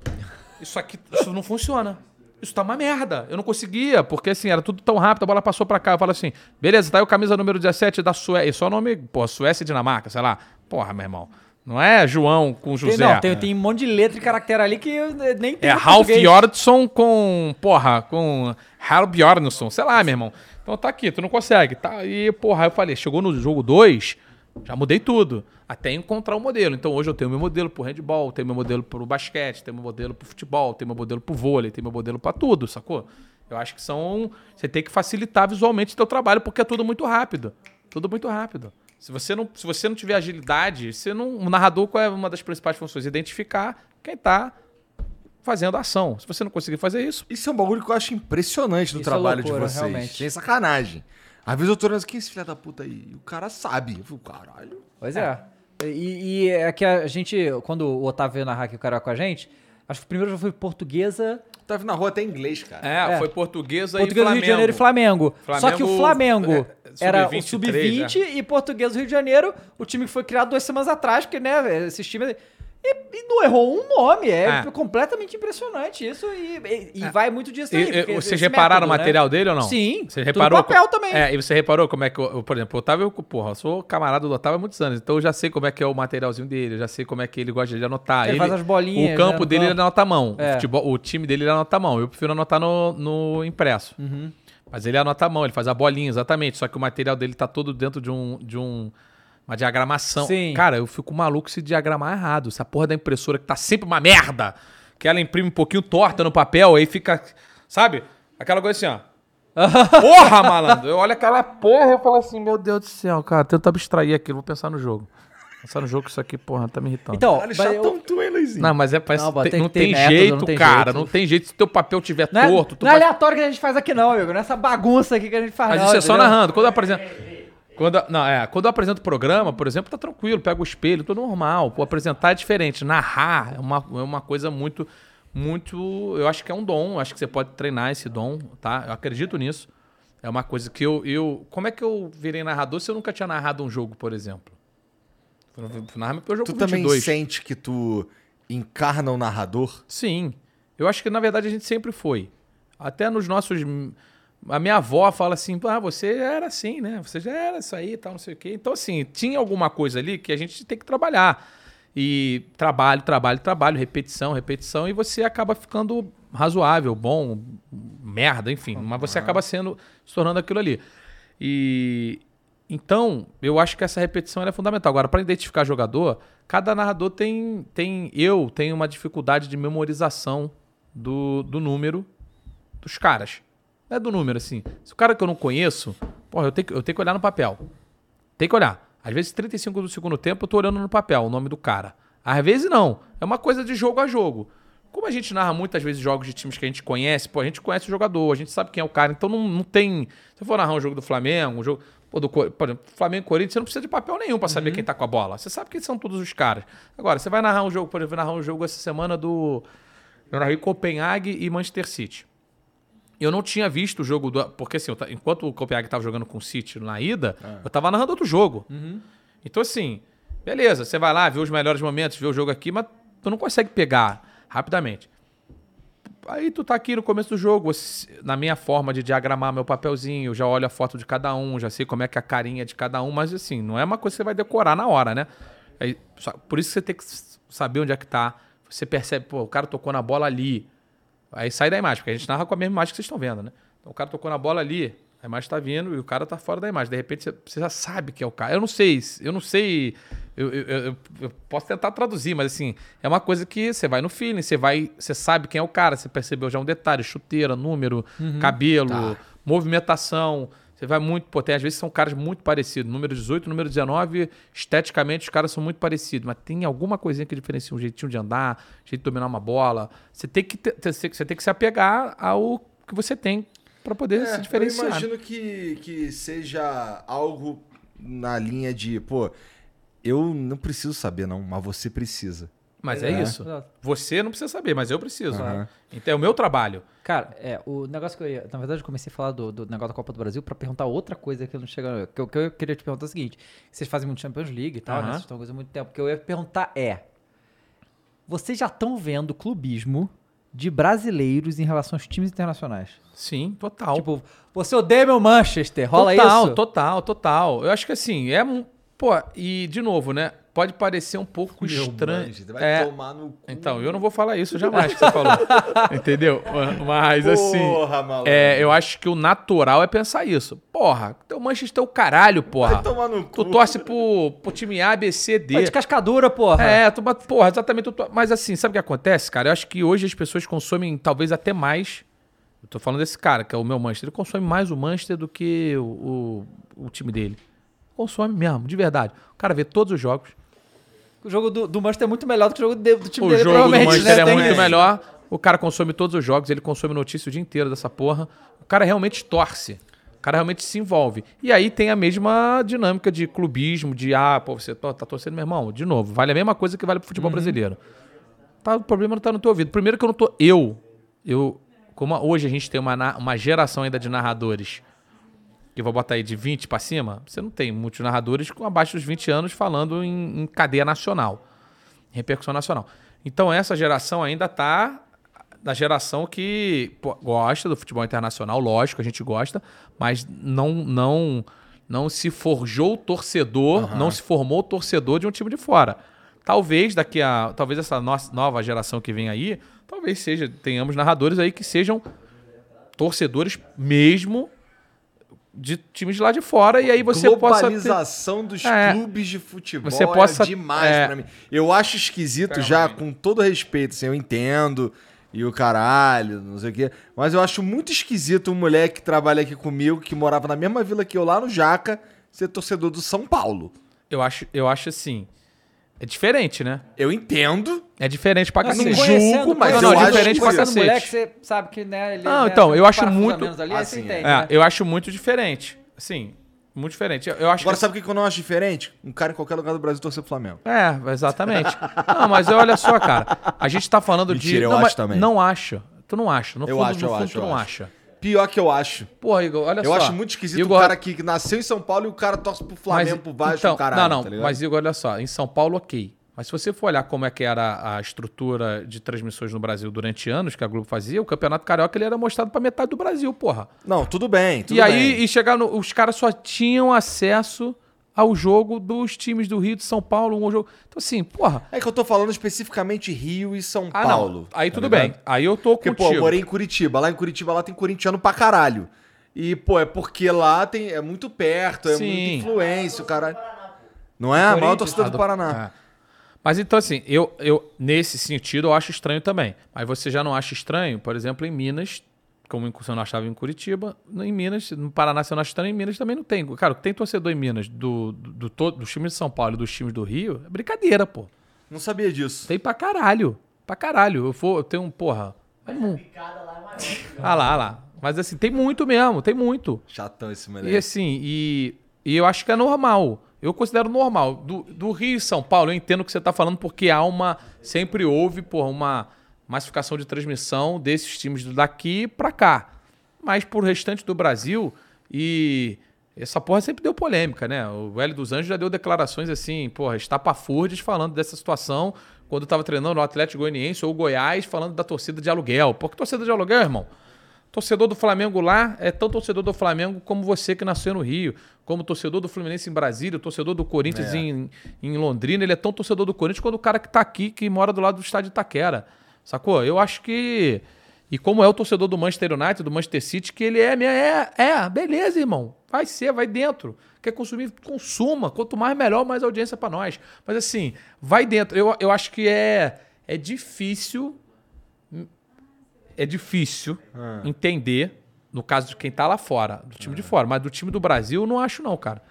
Isso aqui, isso não funciona. Isso tá uma merda. Eu não conseguia, porque assim, era tudo tão rápido, a bola passou pra cá. Eu falo assim, beleza, tá aí o camisa número 17 da Suécia. E só nome, pô, Suécia e Dinamarca, sei lá. Porra, meu irmão. Não é João com
Tem,
José.
não, tem, tem um monte de letra e caractere ali que nem tem
É Ralph. Jordsson com, porra, com Hal Bjornsson, sei lá, meu irmão. Então tá aqui, tu não consegue. Tá, e, porra, eu falei, chegou no jogo 2, já mudei tudo. Até encontrar um modelo. Então hoje eu tenho meu modelo pro handball, tenho meu modelo pro basquete, tenho meu modelo pro futebol, tenho meu modelo pro vôlei, tenho meu modelo pra tudo, sacou? Eu acho que são. Você tem que facilitar visualmente o teu trabalho, porque é tudo muito rápido. Tudo muito rápido. Se você não, se você não tiver agilidade, você não. O narrador, qual é uma das principais funções? Identificar quem tá fazendo a ação. Se você não conseguir fazer isso,
Isso é um bagulho que eu acho impressionante no
Isso é
trabalho
loucura,
de vocês.
realmente.
Sem sacanagem. Às vezes eu tô olhando assim, quem é esse filho da puta aí? E o cara sabe. Eu fico, caralho.
Pois é. E, e é que a gente, quando o Otávio veio narrar aqui o cara com a gente, acho que o primeiro jogo foi portuguesa.
Tava na rua até em inglês, cara.
É,
É.
foi portuguesa
Português
e
do Rio de Janeiro e Flamengo. Só que o
Flamengo,
Flamengo
é,
era o
sub-23,
sub-20
é.
e Português do Rio de Janeiro, o time que foi criado duas semanas atrás, porque, né, esses times. E, e não errou um nome. É,
É.
completamente impressionante isso e, e- e vai muito disso aí.
e vocês repararam o
método, né?
material dele ou não?
Sim.
Você reparou?
papel
co-
também.
É, e você reparou como é que, eu- por exemplo, o Otávio, porra, eu sou camarada do Otávio há muitos anos, então eu já sei como é que é o materialzinho dele, eu já sei como é que ele gosta de anotar.
Ele faz as bolinhas,
O campo
né,
dele ele anota à mão.
É.
O, futebol- o time dele ele anota à mão. Eu prefiro anotar no, no impresso.
Uhum.
Mas ele anota à mão, ele faz a bolinha, exatamente. Só que o material dele tá todo dentro de um. De um uma diagramação.
Sim.
Cara, eu fico maluco se diagramar errado. Essa porra da impressora que tá sempre uma merda. Que ela imprime um pouquinho torta no papel, aí fica. Sabe? Aquela coisa assim, ó. <laughs> Porra, malandro! Eu olho aquela porra e eu falo assim, meu Deus do céu, cara, tenta abstrair aquilo, vou pensar no jogo. Pensar no jogo que isso aqui, porra, tá me irritando.
Então,
Caralho,
mas eu-
chatão tu, hein, Luizinho?
não, mas é parece,
Não,
não,
tem
não tem
método,
jeito,
não tem
cara.
jeito.
Não tem jeito. Se teu papel tiver
não é,
torto, tu
não é
vai-
aleatório que a gente faz aqui, não, amigo. Nessa bagunça aqui que a gente faz.
Mas
não,
isso é só
entendeu?
narrando. Quando eu apresento. Quando, não, é, quando eu apresento o programa, por exemplo, tá tranquilo, pego o espelho, tudo normal. Pô, apresentar é diferente. Narrar é uma, é uma coisa muito, muito. Eu acho que é um dom. eu Acho que você pode treinar esse dom, tá? Eu acredito nisso. É uma coisa que eu. eu como é que eu virei narrador se eu nunca tinha narrado um jogo, por exemplo? Narrar meu jogo
Tu
com
também
22.
sente que tu encarna o narrador?
Sim. Eu acho que, na verdade, a gente sempre foi. Até nos nossos. A minha avó fala assim: ah, você já era assim, né? Você já era isso aí e tal, não sei o quê. Então, assim, tinha alguma coisa ali que a gente tem que trabalhar. E trabalho, trabalho, trabalho, repetição, repetição, e você acaba ficando razoável, bom, merda, enfim. Mas você acaba sendo, se tornando aquilo ali. E. Então, eu acho que essa repetição é fundamental. Agora, para identificar jogador, cada narrador tem, tem. Eu tenho uma dificuldade de memorização do, do número dos caras. Não é do número, assim. Se o cara que eu não conheço, porra, eu tenho, que- eu tenho que olhar no papel. Tem que olhar. Às vezes, 35 do segundo tempo, eu tô olhando no papel o nome do cara. Às vezes, não. É uma coisa de jogo a jogo. Como a gente narra muitas vezes jogos de times que a gente conhece, pô, a gente conhece o jogador, a gente sabe quem é o cara, então não, não tem. Se eu for narrar um jogo do Flamengo, um jogo. Pô, do, por exemplo, Flamengo e Corinthians, você não precisa de papel nenhum pra saber quem tá com a bola. Você sabe quem são todos os caras. Agora, você vai narrar um jogo, por exemplo, narrar um jogo essa semana do. Eu narrei Copenhague e Manchester City. Eu não tinha visto o jogo do. Porque assim, eu enquanto o Copenhague tava jogando com o City na ida, eu tava narrando outro jogo. Então, assim, beleza, você vai lá, vê os melhores momentos, vê o jogo aqui, mas tu não consegue pegar rapidamente. Aí tu tá aqui no começo do jogo, na minha forma de diagramar meu papelzinho, eu já olho a foto de cada um, já sei como é que é a carinha de cada um, mas assim, não é uma coisa que você vai decorar na hora, né? Aí, por isso que você tem que saber onde é que tá. Você percebe, pô, o cara tocou na bola ali. Aí sai da imagem, porque a gente narra com a mesma imagem que vocês estão vendo, né? Então o cara tocou na bola ali, a imagem tá vindo e o cara tá fora da imagem. De repente você, você já sabe que é o cara. Eu não sei, eu não sei. Eu, eu- eu- eu posso tentar traduzir, mas assim, é uma coisa que você vai no feeling, você vai. Você sabe quem é o cara, você percebeu já um detalhe, chuteira, número, cabelo, movimentação. Você vai muito, pô, tem, às vezes são caras muito parecidos. Número 18, número 19, esteticamente os caras são muito parecidos, mas tem alguma coisinha que diferencia um jeitinho de andar, jeito de dominar uma bola. Você tem que, ter- você tem que se apegar ao que você tem pra poder se diferenciar.
É, Eu imagino que, que seja algo na linha de, pô, eu não preciso saber, não, mas você precisa.
Mas é,
É.
isso.
Exato.
Você não precisa saber, mas eu preciso.
Aham.
Então é o meu trabalho.
Cara, é, o negócio que eu ia. Na verdade, eu comecei a falar do, do negócio da Copa do Brasil pra perguntar outra coisa que eu não chega. Que eu, que eu queria te perguntar é o seguinte: vocês fazem muito Champions League e tal, né?
Aham.
Vocês estão coisa há muito tempo. O que eu ia perguntar é: vocês já estão vendo clubismo de brasileiros em relação aos times internacionais?
Sim, total.
Tipo, você odeia meu Manchester, rola
total,
isso?
Total, total. Eu acho que assim, é. um- Pô, e de novo, né? Pode parecer um pouco
Meu
estranho.
Vai
É,
tomar no cu.
Então, eu não vou falar isso jamais que você falou. <laughs> Entendeu? Mas assim.
Porra, maluco.
É, eu acho que o natural é pensar isso. Porra, teu Manchester é o caralho, porra.
Vai tomar no
Tu
cu.
torce pro, pro time A, B, C, D.
Pô, de cascadura, porra.
É, tu, bate- porra, exatamente. tu Mas assim, sabe o que acontece, cara? Eu acho que hoje as pessoas consomem talvez até mais. Eu tô falando desse cara, que é o meu Manchester. Ele consome mais o Manchester do que o, o, o time dele. Consome mesmo, de verdade. O cara vê todos os jogos.
O jogo do, do Manchester é muito melhor do que o jogo de- do time
O
dele,
jogo do Manchester
né?
é muito melhor. O cara consome todos os jogos, ele consome notícia o dia inteiro dessa porra. O cara realmente torce. O cara realmente se envolve. E aí tem a mesma dinâmica de clubismo, de ah, pô, você to- tá torcendo, meu irmão. De novo, vale a mesma coisa que vale pro
Uhum.
futebol brasileiro. Tá, o problema não tá no teu ouvido. Primeiro que eu não tô. Eu. eu, como hoje a gente tem uma, uma geração ainda de narradores, que eu vou botar aí de 20 pra cima, você não tem muitos narradores com abaixo dos 20 anos falando em, em cadeia nacional, repercussão nacional. Então essa geração ainda tá da geração que pô, gosta do futebol internacional, lógico, a gente gosta, mas não não não se forjou torcedor, não se formou torcedor de um time de fora. Talvez daqui a talvez essa nossa nova geração que vem aí, talvez seja tenhamos narradores aí que sejam torcedores mesmo de times de lá de fora e aí você possa ter...
Globalização dos
É.
clubes de futebol
Você possa-
é demais
é.
pra mim. Eu acho esquisito já, com todo respeito, assim, eu entendo e o caralho, não sei o quê, mas eu acho muito esquisito um moleque que trabalha aqui comigo, que morava na mesma vila que eu, lá no Jaca, ser torcedor do São Paulo.
Eu acho eu acho assim, é diferente, né?
Eu entendo,
É diferente pra cacete.
julgo, mas
não,
eu
não,
acho
diferente pra
que-
Conhecendo
cacete.
moleque, você sabe que, né, ele...
Não,
né,
então, eu
um
acho muito-
menos Ali,
assim,
entende,
É,
né?
eu acho muito diferente. Assim, muito diferente. Eu, eu acho
Agora,
que...
sabe o que eu não acho diferente? Um cara em qualquer lugar do Brasil torcer pro Flamengo.
É, exatamente. não, mas olha só, cara. A gente tá falando de.
Mentira, eu
não,
acho
mas
também.
Não acha. Tu não acha. No
Eu
fundo,
acho,
no
eu
fundo,
acho,
tu
eu
não
acho.
acha.
Pior que eu acho.
Porra, Igor, olha
Eu
só.
acho muito esquisito
Igor,
o cara que nasceu em São Paulo e o cara torce pro Flamengo, pro Vasco,
então,
caralho,
Não, não,
tá
mas Igor, olha só. Em São Paulo, ok. Mas se você for olhar como é que era a estrutura de transmissões no Brasil durante anos que a Globo fazia, o Campeonato Carioca ele era mostrado pra metade do Brasil, porra.
Não, tudo bem, tudo
e aí,
bem.
e chegar no, os caras só tinham acesso ao jogo dos times do Rio de São Paulo, um jogo. Então assim, porra.
É que eu tô falando especificamente Rio e São
Ah,
Paulo.
não. Aí
tá
tudo
ligado?
bem. Aí eu tô
Porque,
contigo.
pô, eu morei em Curitiba. Lá em Curitiba lá tem corintiano pra caralho. E, pô, é porque lá tem, é muito perto, é
Sim.
muita influência, o caralho. Não é? A maior torcida do Paraná.
é. Mas então, assim, eu, eu, nesse sentido, eu acho estranho também. Mas você já não acha estranho, por exemplo, em Minas, como você não achava em Curitiba, em Minas, no Paraná você não acha estranho, em Minas também não tem. Cara, tem torcedor em Minas do, do, do, dos times de São Paulo e dos times do Rio, é brincadeira, pô.
Não sabia disso.
Tem pra caralho. Pra caralho. Eu, vou, eu tenho um, porra. é mu- Ah lá, ah lá. Mas assim, tem muito mesmo, tem muito.
Chatão esse
E
moleque.
assim, e, e eu acho que é normal. Eu considero normal. Do, do Rio e São Paulo, eu entendo o que você está falando, porque há uma. Sempre houve, porra, uma massificação de transmissão desses times daqui pra cá. Mas pro restante do Brasil, e essa porra sempre deu polêmica, né? O Hélio dos Anjos já deu declarações assim, porra, estapafúrdias falando dessa situação quando estava treinando o Atlético Goianiense ou o Goiás, falando da torcida de aluguel. Por que torcida de aluguel, irmão? Torcedor do Flamengo lá é tão torcedor do Flamengo como você que nasceu no Rio, como torcedor do Fluminense em Brasília, torcedor do Corinthians em, em Londrina, ele é tão torcedor do Corinthians quanto o cara que tá aqui, que mora do lado do estádio Itaquera. Sacou? Eu acho que. E como é o torcedor do Manchester United, do Manchester City, que ele é, é, é, beleza, irmão. Vai ser, vai dentro. Quer consumir, consuma. Quanto mais melhor, mais audiência pra nós. Mas assim, vai dentro. Eu, eu acho que é, é difícil é difícil entender, no caso de quem tá lá fora, do time de fora, mas do time do Brasil, eu não acho não, cara.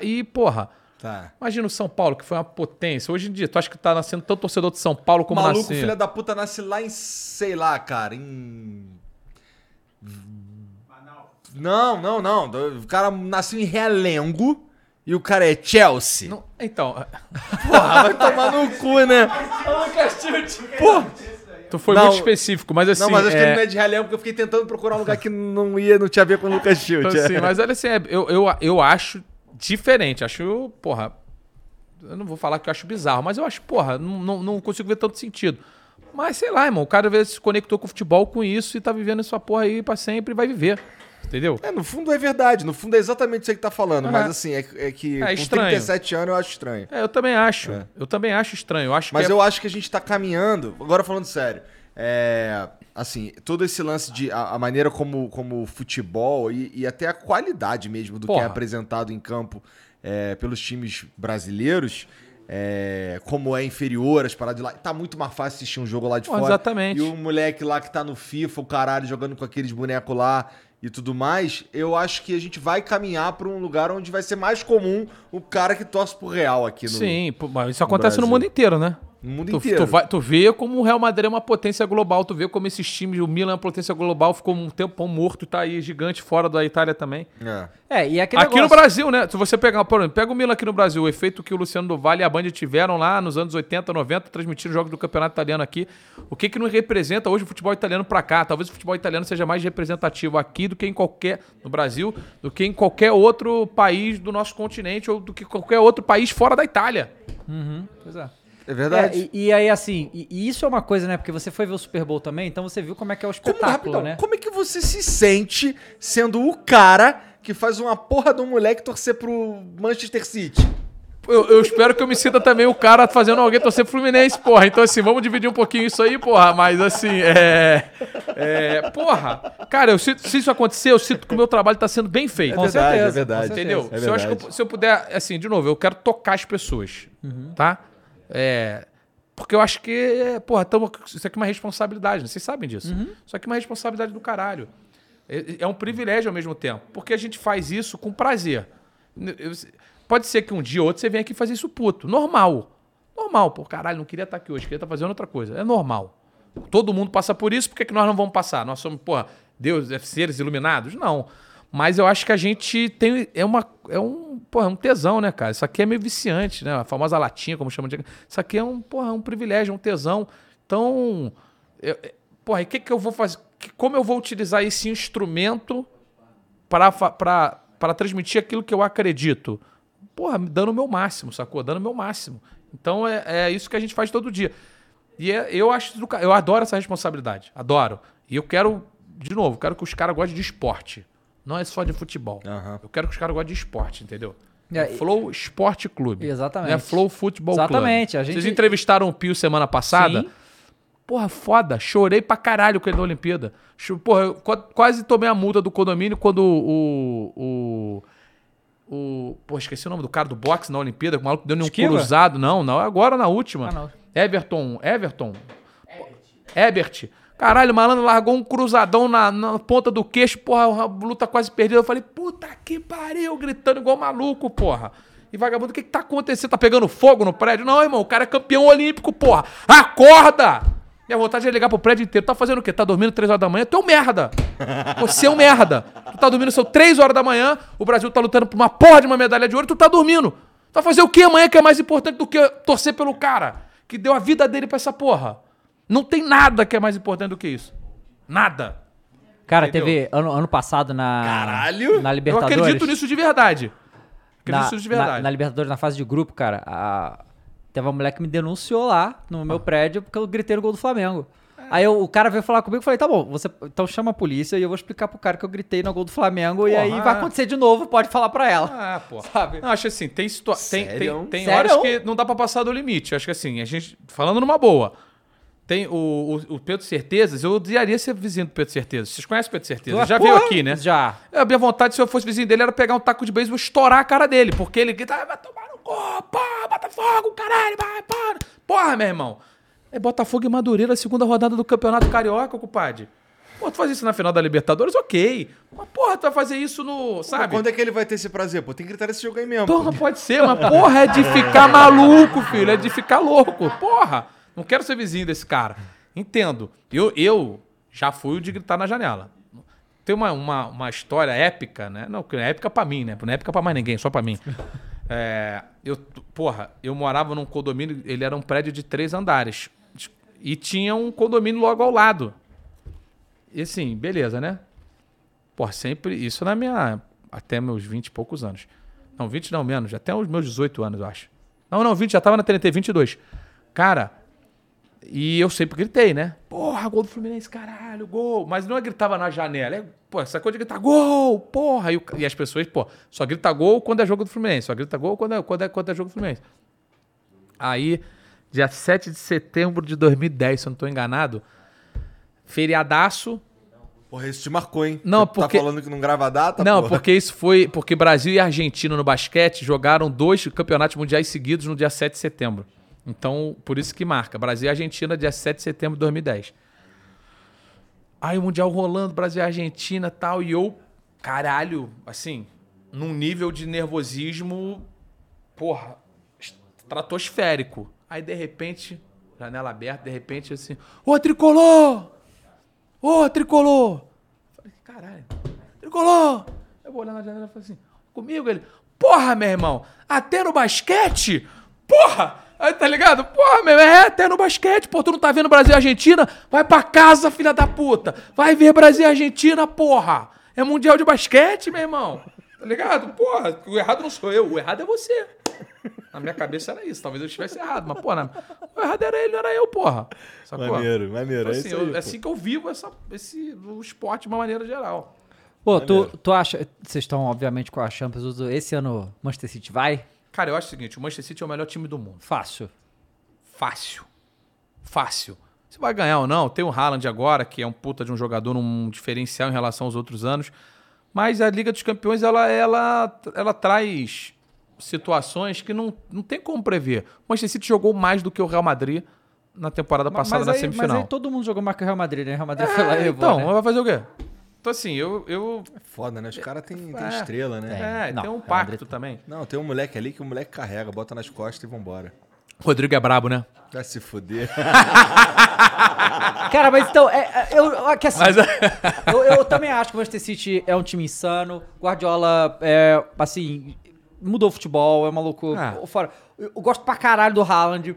E, porra,
Tá.
imagina o São Paulo, que foi uma potência. Hoje em dia, tu acha que tá nascendo tanto torcedor de São Paulo como
Maluco,
nascia?
filha da puta, nasce lá em, sei lá, cara, em... Não, não, não. O cara nasceu em Realengo e o cara é Chelsea.
Não- então, <laughs>
Porra, vai tomar no cu, né?
tu foi
Não.
muito específico, mas assim...
não, mas acho que
é-
ele não é de Realengo porque eu fiquei tentando procurar um lugar que não ia, não tinha a ver com o Lucas Schilt.
Então, assim, mas olha assim, é- eu, eu, eu acho diferente. Acho, porra. Eu não vou falar que eu acho bizarro, mas eu acho, porra, não, não, consigo ver tanto sentido. Mas sei lá, irmão, o cara às vezes se conectou com o futebol com isso e tá vivendo essa porra aí pra sempre e vai viver. Entendeu?
É, no fundo é verdade. No fundo é exatamente isso aí que tá falando.
É.
Mas assim, é, é que
É
com
estranho.
37 anos eu acho estranho.
É, eu também acho. Eu também acho estranho. Eu acho
Mas
é-
eu acho que a gente tá caminhando. Agora falando sério. É. Assim, todo esse lance de. A, a maneira como, como o futebol e, e até a qualidade mesmo do que é
Porra.
apresentado em campo é, pelos times brasileiros. é, como é inferior às paradas de lá. Tá muito mais fácil assistir um jogo lá de fora.
exatamente.
E o moleque lá que tá no FIFA, o caralho, jogando com aqueles bonecos lá e tudo mais, eu acho que a gente vai caminhar pra um lugar onde vai ser mais comum o cara que torce pro Real aqui no.
Sim, mas isso acontece no
Brasil.
mundo inteiro, né?
No mundo
Tu,
inteiro.
tu, vai- tu vê como o Real Madrid é uma potência global, tu vê como esses times, o Milan é uma potência global, ficou um tempão morto e tá aí gigante fora da Itália também.
É.
É, e aquele
aqui no
negócio-
Brasil, né? Se você pegar, por exemplo, pega o Milan aqui no Brasil, o efeito que o Luciano do Vale e a Band tiveram lá nos anos 80, 90, transmitindo jogos do Campeonato Italiano aqui. O que que não representa hoje o futebol italiano pra cá? Talvez o futebol italiano seja mais representativo aqui do que em qualquer no Brasil, do que em qualquer outro país do nosso continente ou do que qualquer outro país fora da Itália.
Pois é.
É verdade.
É, e, e aí, assim, e, e isso é uma coisa, né? Porque você foi ver o Super Bowl também, então você viu como é que é o
Como,
espetáculo,
rapidão,
né?
como é que você se sente sendo o cara que faz uma porra de um moleque torcer pro Manchester City?
Eu, eu espero que eu me sinta também o cara fazendo alguém torcer pro Fluminense, porra. Então, assim, vamos dividir um pouquinho isso aí, porra. Mas, assim, é. é porra. Cara, eu sinto, se isso acontecer, eu sinto que o meu trabalho tá sendo bem feito.
Com
verdade,
certeza,
é verdade.
Entendeu?
É
se, eu acho que eu-
verdade.
se eu puder, assim, de novo, eu quero tocar as pessoas,
Uhum.
tá? É, porque eu acho que, porra, tamo, isso aqui é uma responsabilidade, né? Vocês sabem disso.
Uhum.
Isso aqui é uma responsabilidade do caralho. É, é um privilégio ao mesmo tempo, porque a gente faz isso com prazer. Eu- pode ser que um dia ou outro você venha aqui fazer isso puto. Normal. Normal. Pô, caralho, não queria estar aqui hoje, queria estar fazendo outra coisa. É normal. Todo mundo passa por isso, por que, que nós não vamos passar? Nós somos, porra, Deus, é seres iluminados? Não. Mas eu acho que a gente tem. É, uma, é um, porra, é um tesão, né, cara? Isso aqui é meio viciante, né? A famosa latinha, como chamam de. Isso aqui é um, porra, um privilégio, um tesão. Então. Eu, é- porra, e o que, que eu vou fazer? Como eu vou utilizar esse instrumento para transmitir aquilo que eu acredito? Porra, dando o meu máximo, sacou? Dando o meu máximo. Então é, é isso que a gente faz todo dia. E é- eu acho eu adoro essa responsabilidade. Adoro. E eu quero, de novo, quero que os caras gostem de esporte. Não é só de futebol.
Aham.
Eu quero que os caras gostem de esporte, entendeu?
É,
Flow Esporte Clube.
Exatamente.
Não é Flow Futebol Clube.
Exatamente, a gente-
Vocês entrevistaram o Pio semana passada?
Sim.
Porra, foda. Chorei pra caralho com ele na Olimpíada. Porra, eu qua- quase tomei a multa do condomínio quando o. o, o pô, esqueci o nome do cara do boxe na Olimpíada. O maluco deu um
Esquiva?
cruzado. Não, não, agora na última.
Ah, não.
Everton. Everton. Ebert. Caralho, malandro largou um cruzadão na, na ponta do queixo, porra, a luta quase perdida. Eu falei, puta que pariu, gritando igual maluco, porra. E vagabundo, o que que tá acontecendo? Tá pegando fogo no prédio? Não, irmão, o cara é campeão olímpico, porra. Acorda! Minha vontade é ligar pro prédio inteiro. Tá fazendo o quê? Tá dormindo 3 horas da manhã? Tu é um merda. Você é um merda. Tu tá dormindo, são 3 horas da manhã, o Brasil tá lutando por uma porra de uma medalha de ouro, tu tá dormindo. Tu vai fazer o quê amanhã que é mais importante do que torcer pelo cara que deu a vida dele pra essa porra? Não tem nada que é mais importante do que isso. Nada.
Cara,
Entendeu?
teve ano, ano passado na.
Caralho!
Na
Eu
Libertadores.
acredito nisso de verdade. Acredito
na,
nisso de verdade.
na, na Libertadores, na fase de grupo, cara, a- teve uma mulher que me denunciou lá no
Ah.
meu prédio porque eu gritei no gol do Flamengo. Aí eu- o cara veio falar comigo e falei, tá bom, você então chama a polícia e eu vou explicar pro cara que eu gritei no gol do Flamengo e aí
Porra.
vai acontecer de novo, pode falar pra ela.
Ah, <laughs> pô.
Sabe?
Não, acho assim, tem, situa tem, tem, tem
Sério?
horas que não dá pra passar do limite. Acho que assim, a gente, falando numa boa, tem o, o, o Pedro Certezas, eu odiaria ser vizinho do Pedro Certezas. Vocês conhecem o Pedro Certezas? Já veio
Porra,
aqui, né?
Já.
A minha vontade, se eu fosse vizinho dele, era pegar um taco de beisebol e estourar a cara dele. Porque ele grita, "Ah, vai tomar no cu, porra, Botafogo, caralho, vai, para. Porra, meu irmão. É Botafogo e Madureira, segunda rodada do Campeonato Carioca, compadre. Pô, tu faz isso na final da Libertadores, ok. Mas, porra, tu vai fazer isso no, sabe?
Quando é que ele vai ter esse prazer? Pô, tem que gritar esse jogo aí mesmo.
Porra, pode ser, mas porra, é de ficar maluco, filho. É de ficar louco. Porra, não quero ser vizinho desse cara. Entendo. Eu, eu já fui o de gritar na janela. Tem uma, uma, uma história épica, né? Não, é épica pra mim, né? Não é épica pra mais ninguém, só pra mim. <laughs> É, eu, porra, eu morava num condomínio, ele era um prédio de três andares. E tinha um condomínio logo ao lado. E assim, beleza, né? Porra, sempre. Isso na minha. Até meus 20 e poucos anos. Não, 20 não, menos. Até os meus 18 anos, eu acho. Não, não, 20, já tava na TNT, 22. Cara, e eu sempre gritei, né? Porra, gol do Fluminense, caralho, gol. Mas não é gritava na janela. É, pô, essa coisa de gritar gol, porra. E, o- e as pessoas, pô, só grita gol quando é jogo do Fluminense. Só grita gol quando é, quando é, quando é jogo do Fluminense. Aí, dia 7 de setembro de 2010, se eu não tô enganado, feriadaço,
Porra, isso te marcou, hein?
Não,
Você
porque-
Tá falando que não grava data,
não,
porra.
porque isso foi. Porque Brasil e Argentina no basquete jogaram dois campeonatos mundiais seguidos no dia 7 de setembro. Então, por isso que marca. Brasil e Argentina, dia 7 de setembro de 2010. Aí o Mundial rolando, Brasil e Argentina tal. E eu, caralho, assim, num nível de nervosismo, porra, estratosférico. Aí, de repente, janela aberta, de repente assim, ô tricolor! Ô tricolor! Falei, caralho, tricolor! Eu vou olhar na janela e falei assim, comigo ele, porra, meu irmão, até no basquete? Porra! Aí, tá ligado? Porra, meu, é até no basquete, pô, tu não tá vendo Brasil e Argentina? Vai pra casa, filha da puta! Vai ver Brasil e Argentina, porra! É mundial de basquete, meu irmão! Tá ligado? Porra, o errado não sou eu, o errado é você. Na minha cabeça era isso, talvez eu estivesse errado, mas, porra, o errado era ele, não era eu, porra. Sacou?
Maneiro, maneiro, é
assim,
isso aí,
eu- é assim que eu vivo essa, esse, o esporte de uma maneira geral.
Pô, tu, tu acha. Vocês estão, obviamente, com a Champions. Esse ano Manchester City vai?
Cara, eu acho o seguinte, o Manchester City é o melhor time do mundo.
Fácil.
Fácil. Fácil. Se vai ganhar ou não, tem o Haaland agora, que é um puta de um jogador, um diferencial em relação aos outros anos. Mas a Liga dos Campeões, ela, ela, ela traz situações que não, não tem como prever. O Manchester City jogou mais do que o Real Madrid na temporada passada
mas,
na
aí,
semifinal.
mas aí todo mundo jogou mais que o Real Madrid, né? O Real Madrid foi lá e
É,
levou,
então,
né?
vai fazer o quê? Então, assim, eu. eu
Foda, né? Os caras têm tem
É.
estrela, né?
é,
Não,
tem um
Madrid
pacto também.
Não, tem um moleque ali que o moleque carrega, bota nas costas e vambora.
Rodrigo é brabo, né?
Vai se fuder. <laughs>
Cara, mas então, é, é, eu, é que assim,
Mas- <laughs>
eu, eu também acho que o Manchester City é um time insano. Guardiola, é, assim, mudou o futebol, é maluco.
Ah.
Fora. Eu, eu gosto pra caralho do Haaland.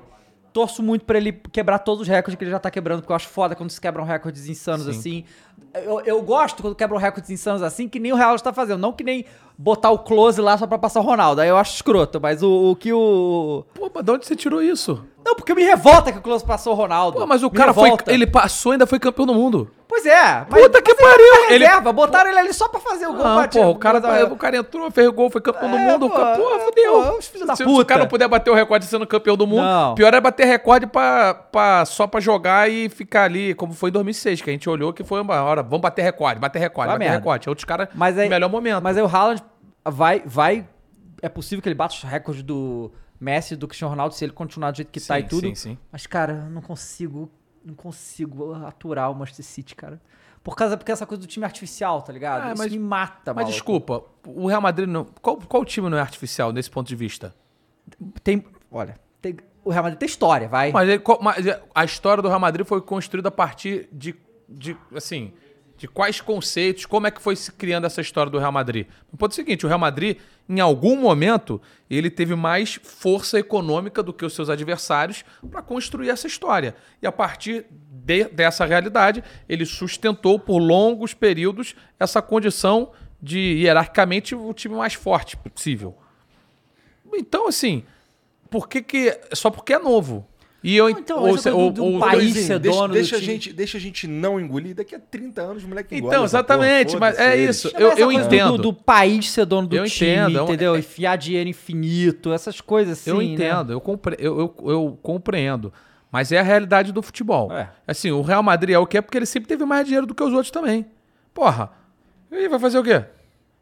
Torço muito pra ele quebrar todos os recordes que ele já tá quebrando, porque eu acho foda quando se quebram recordes insanos
Sim.
assim. Eu, eu gosto quando quebram recordes insanos assim, que nem o Real está fazendo. Não que nem botar o close lá só pra passar o Ronaldo. Aí eu acho escroto, mas o, o que o.
Pô, mas de onde você tirou isso?
Não, porque me revolta que o close passou o Ronaldo.
Pô, mas o
Me
cara foi.
revolta.
Ele passou e ainda foi campeão do mundo.
Pois é.
Puta que
mas
pariu!
Ele...
Ele-
Reserva, botaram ele ali só pra fazer o gol. Pra
pô, o cara, o cara entrou, fez gol, foi campeão do
É,
mundo.
pô,
Pô,
é,
fudeu.
pô, os filhos da
se, se o cara não puder bater o recorde sendo campeão do mundo,
Não.
pior é bater recorde pra, pra, só pra jogar e ficar ali, como foi em 2006, que a gente olhou que foi uma hora, vamos bater recorde, bater recorde,
Vai
bater
merda.
recorde. Outros caras,
Mas aí,
melhor momento.
Mas aí o Haaland vai, vai... É possível que ele bata os recordes do Messi do Cristiano Ronaldo se ele continuar do jeito que tá
Sim,
e tudo.
sim, sim.
Mas, cara, eu não consigo... Não consigo aturar o Manchester City, cara. Por causa porque essa coisa do time artificial, tá ligado?
Ah,
Isso
mas-
me mata,
Mas
maluco.
desculpa, o Real Madrid não. Qual, qual time não é artificial nesse ponto de vista?
Tem... Olha, tem- o Real Madrid tem história, vai.
Mas, ele- mas a história do Real Madrid foi construída a partir de, de, assim, de quais conceitos, como é que foi se criando essa história do Real Madrid? No ponto seguinte, o Real Madrid, em algum momento, ele teve mais força econômica do que os seus adversários para construir essa história. E a partir de- dessa realidade, ele sustentou por longos períodos essa condição de, hierarquicamente, o time mais forte possível. Então, assim, por que que... Só porque é novo. E eu...
então,
ou, ou-
do- do
ou-
país
Luizinho,
ser
deixa,
dono do
deixa a
time.
gente, deixa a gente não engolir. Daqui a 30 anos o moleque engole
Então, exatamente,
porra,
mas é isso. Eu, eu entendo.
Do, do país ser dono do
Eu
time,
entendo, é
entendeu?
é-
Enfiar dinheiro infinito, essas coisas assim,
eu
né?
entendo, eu, compre- eu, eu, eu compreendo. Mas é a realidade do futebol.
É.
Assim, o Real Madrid é o que é porque ele sempre teve mais dinheiro do que os outros também. Porra. E vai fazer o quê?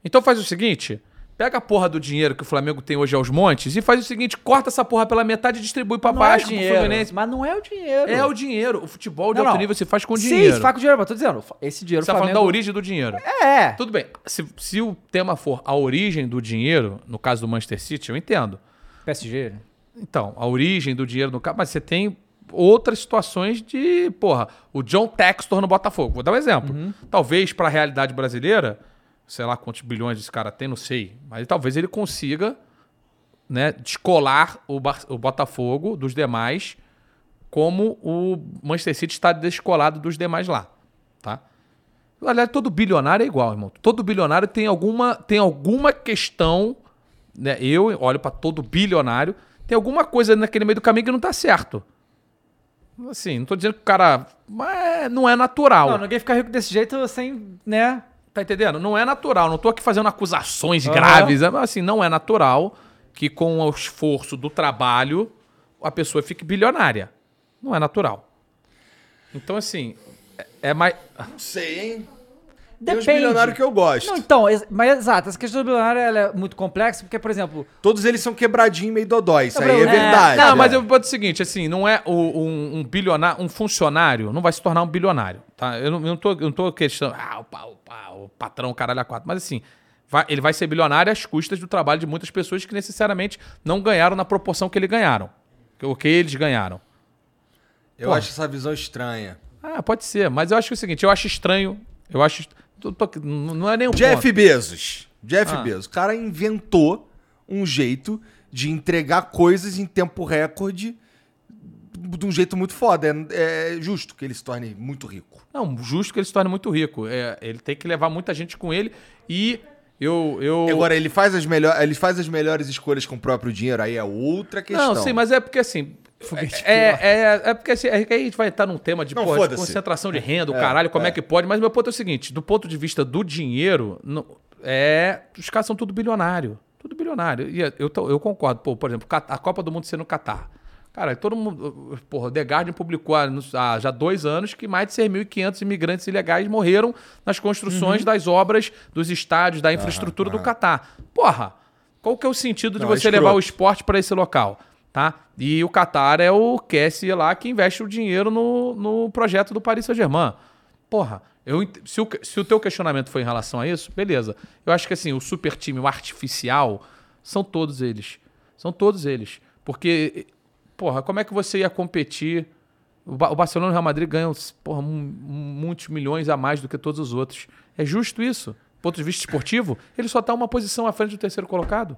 Então faz o seguinte: pega a porra do dinheiro que o Flamengo tem hoje aos montes e faz o seguinte: corta essa porra pela metade e distribui pra
Não é
baixo pro
dinheiro,
Fluminense.
mas não é o dinheiro.
É o dinheiro. O futebol de
Não,
alto nível se faz com
Sim,
dinheiro.
se faz com dinheiro, mas tô dizendo, esse dinheiro
Você tá falando
Flamengo-
da origem do dinheiro.
É.
Tudo bem. Se, se o tema for a origem do dinheiro, no caso do Manchester City, eu entendo.
PSG?
Então, a origem do dinheiro no caso, mas você tem outras situações de, porra, o John Textor no Botafogo. Vou dar um exemplo.
Uhum.
Talvez para a realidade brasileira, sei lá quantos bilhões esse cara tem, não sei, mas talvez ele consiga, né, descolar o, o Botafogo dos demais, como o Manchester City está descolado dos demais lá, tá? Aliás, todo bilionário é igual, irmão. Todo bilionário tem alguma, tem alguma questão, né? Eu olho para todo bilionário, tem alguma coisa naquele meio do caminho que não tá certo. Assim, não tô dizendo que o cara. Mas não é natural.
Não, ninguém fica rico desse jeito sem, né?
Tá entendendo? Não é natural. Não tô aqui fazendo acusações
Aham.
graves. Mas assim, não é natural que com o esforço do trabalho a pessoa fique bilionária. Não é natural. Então, assim, é, é mais.
Não sei, hein? Tem os
Depende.
bilionários que eu gosto.
Não, então, mas exato, essa questão do bilionário ela é muito complexa, porque, por exemplo,
Todos eles são quebradinhos meio dodói. Isso aí é
é-
verdade.
Não,
né?
mas eu vou dizer o seguinte, assim, não é o- um, um bilionário, um funcionário não vai se tornar um bilionário, tá? Eu não, eu não tô, eu não tô questionando, ah, o, o, pa- o patrão, o caralho a quatro, mas assim, vai- ele vai ser bilionário às custas do trabalho de muitas pessoas que necessariamente não ganharam na proporção que ele ganharam, o que eles ganharam.
Eu acho essa visão estranha.
Ah, pode ser. Mas eu acho que é o seguinte, eu acho estranho. Eu acho. Tô- não é nem
Jeff
ponto.
Bezos. Jeff
Ah.
Bezos. O cara inventou um jeito de entregar coisas em tempo recorde de um jeito muito foda. É, é justo que ele se torne muito rico.
Não, justo que ele se torne muito rico. É, ele tem que levar muita gente com ele. E eu. eu...
Agora, ele faz, as melhor, ele faz as melhores escolhas com o próprio dinheiro, aí é outra questão.
Não, sim, mas é porque assim. É, é, é porque assim, é aí a gente vai estar num tema de,
Não,
porra, de concentração de renda, o
É,
caralho, como é.
é.
que pode. Mas meu ponto é o seguinte: do ponto de vista do dinheiro, não- é, os caras são tudo bilionário. Tudo bilionário. E eu, eu concordo. Pô, por exemplo, a Copa do Mundo ser no Catar. Cara, todo mundo. Porra, o The Guardian publicou há, já dois anos que mais de 6.500 imigrantes ilegais morreram nas construções
Uhum.
das obras dos estádios, da infraestrutura do Catar. Porra, qual que é o sentido de
Não, é
você
escroto.
levar o esporte para esse local? Tá? E o Qatar é o Cassie lá que investe o dinheiro no, no projeto do Paris Saint-Germain. Porra, eu, se, o, se o teu questionamento foi em relação a isso, beleza. Eu acho que assim, o super time, o artificial, são todos eles. São todos eles. Porque, porra, como é que você ia competir? O, o Barcelona e o Real Madrid ganham porra, mu- muitos milhões a mais do que todos os outros. É justo isso? Do ponto de vista esportivo, ele só tá uma posição à frente do terceiro colocado.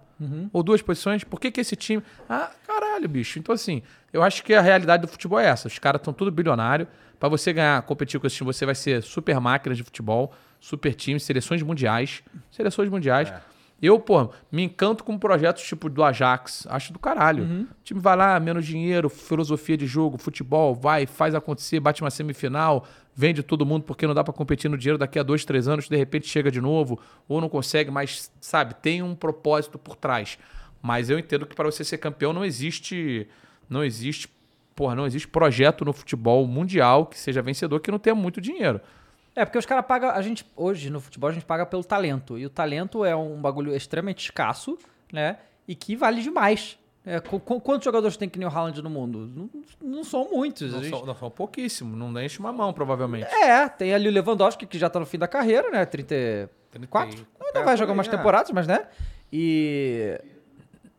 Ou duas posições. Por que, que esse time. Ah, caralho, bicho. Então, assim, eu acho que a realidade do futebol é essa. Os caras estão tudo bilionário. Para você ganhar, competir com esse time, você vai ser super máquinas de futebol, super time, seleções mundiais. Seleções mundiais. Eu, pô, me encanto com projetos tipo do Ajax. Acho do caralho. O time vai lá, menos dinheiro, filosofia de jogo, futebol, vai, faz acontecer, bate uma semifinal, vende todo mundo porque não dá pra competir no dinheiro daqui a dois, três anos, de repente chega de novo, ou não consegue, mas, sabe, tem um propósito por trás. Mas eu entendo que para você ser campeão não existe. Não existe. Porra, não existe projeto no futebol mundial que seja vencedor que não tenha muito dinheiro.
É, porque os caras pagam. A gente, hoje, no futebol, a gente paga pelo talento. E o talento é um bagulho extremamente escasso, né? E que vale demais. É, qu- qu- quantos jogadores tem que nem o Haaland no mundo? Não, não são muitos.
Não
gente-
são, não são pouquíssimos, não enche uma mão, provavelmente.
É, tem ali o Lewandowski, que já tá no fim da carreira, né? 34. Ainda vai jogar umas
é.
temporadas, mas né? E.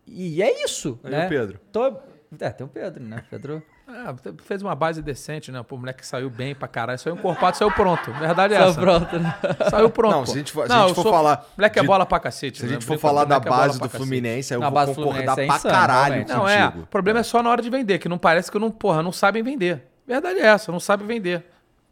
E é isso,
Aí
né?
o Pedro.
Tô- É, tem o Pedro, né? Pedro.
Ah, fez uma base decente, né? Pô, o moleque saiu bem pra caralho. Saiu encorpado, saiu pronto. Verdade é
Saiu
essa.
pronto, né?
Saiu pronto.
Não,
pô.
se a gente for- se
Não,
a gente for
sou-
falar
Moleque é
de-
bola pra cacete.
Se a
né?
gente for falar da
é
base do. Fluminense, aí eu
Não, a
vou concordar
Fluminense é
pra
insano,
caralho
realmente.
Não, é.
contigo.
O problema é só na hora de vender, que não parece que não, porra, não sabem vender. Verdade é essa, não sabe vender.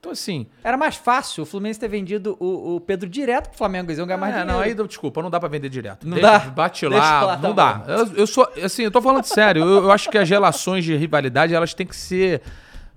Então, assim.
Era mais fácil o Fluminense ter vendido o, o Pedro direto pro Flamengo. Eles iam ganhar mais
é,
dinheiro.
não, aí não, desculpa, não dá pra vender direto.
Não
Deixa-
dá?
Bate lá,
lá,
não
tá
dá. Eu, eu sou, assim, eu tô falando sério. Eu, eu acho que as relações de rivalidade, elas têm que ser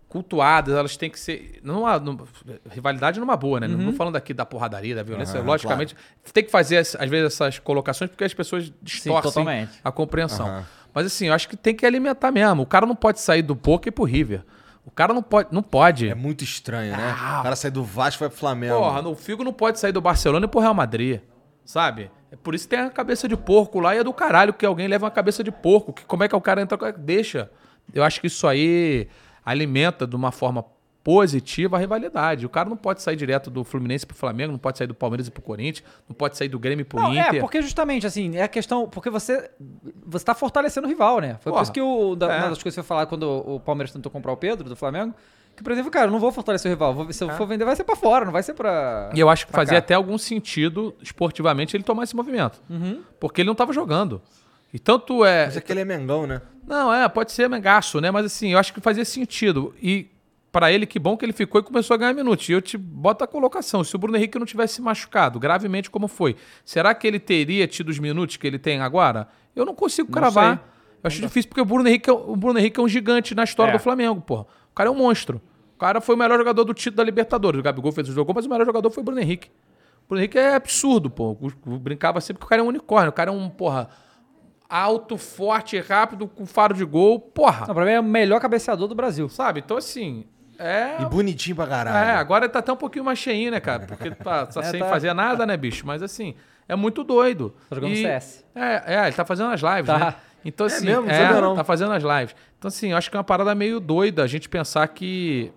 cultuadas, elas têm que ser. Numa, numa- rivalidade numa boa, né? Não tô falando aqui da porradaria, da violência.
Aham,
Logicamente, tem que fazer, às vezes, essas colocações, porque as pessoas distorcem
totalmente.
a compreensão.
Aham.
Mas assim, eu acho que tem que alimentar mesmo. O cara não pode sair do e ir pro River. O cara não pode. Não pode.
É muito estranho, né?
Ah.
O cara sai do Vasco e vai pro Flamengo.
Porra, no Figo não pode sair do Barcelona e pro Real Madrid. Sabe? É por isso que tem a cabeça de porco lá e é do caralho que alguém leva uma cabeça de porco. Que como é que o cara entra. Deixa. Eu acho que isso aí alimenta de uma forma positiva a rivalidade. O cara não pode sair direto do Fluminense pro Flamengo, não pode sair do Palmeiras e pro Corinthians, não pode sair do Grêmio pro
Não,
Inter.
é, porque justamente, assim, é a questão. Porque você. Você tá fortalecendo o rival, né? Foi por
Porra,
isso que o, da,
é.
uma das coisas que eu ia falar quando o Palmeiras tentou comprar o Pedro do Flamengo. Que, por exemplo, cara, eu não vou fortalecer o rival. Vou- se eu for vender, vai ser pra fora, não vai ser pra.
E eu acho que fazia
cá.
até algum sentido, esportivamente, ele tomar esse movimento.
Uhum.
Porque ele não tava jogando. E tanto é.
Mas é que ele é Mengão, né?
Não, é, pode ser mengaço, né? Mas assim, eu acho que fazia sentido. E pra ele, que bom que ele ficou e começou a ganhar minutos. E eu te boto a colocação. Se o Bruno Henrique não tivesse se machucado, gravemente como foi, será que ele teria tido os minutos que ele tem agora? Eu não consigo
Não
cravar.
sei.
Eu acho difícil, porque o Bruno, Henrique é, o Bruno Henrique é um gigante na história
É.
do Flamengo, porra. O cara é um monstro. O cara foi o melhor jogador do título da Libertadores. O Gabigol fez o jogo, mas o melhor jogador foi o Bruno Henrique. O Bruno Henrique é absurdo, pô. Eu brincava sempre que o cara é um unicórnio. O cara é um, porra, alto, forte, rápido, com faro de gol. Porra.
Não, pra mim é o melhor cabeceador do Brasil.
Sabe? Então, assim. É.
E bonitinho pra
É,
caralho.
agora ele tá até um pouquinho mais cheinho, né, cara? Porque tá, <laughs> tá
É,
sem
tá.
fazer nada, né, bicho? Mas assim, é muito doido.
Tá jogando
E-
CS.
É, é, ele tá fazendo as lives,
Tá.
né? Então, assim,
mesmo? Não
é,
sabia não.
tá fazendo as lives. Então, assim, eu acho que é uma parada meio doida a gente pensar que.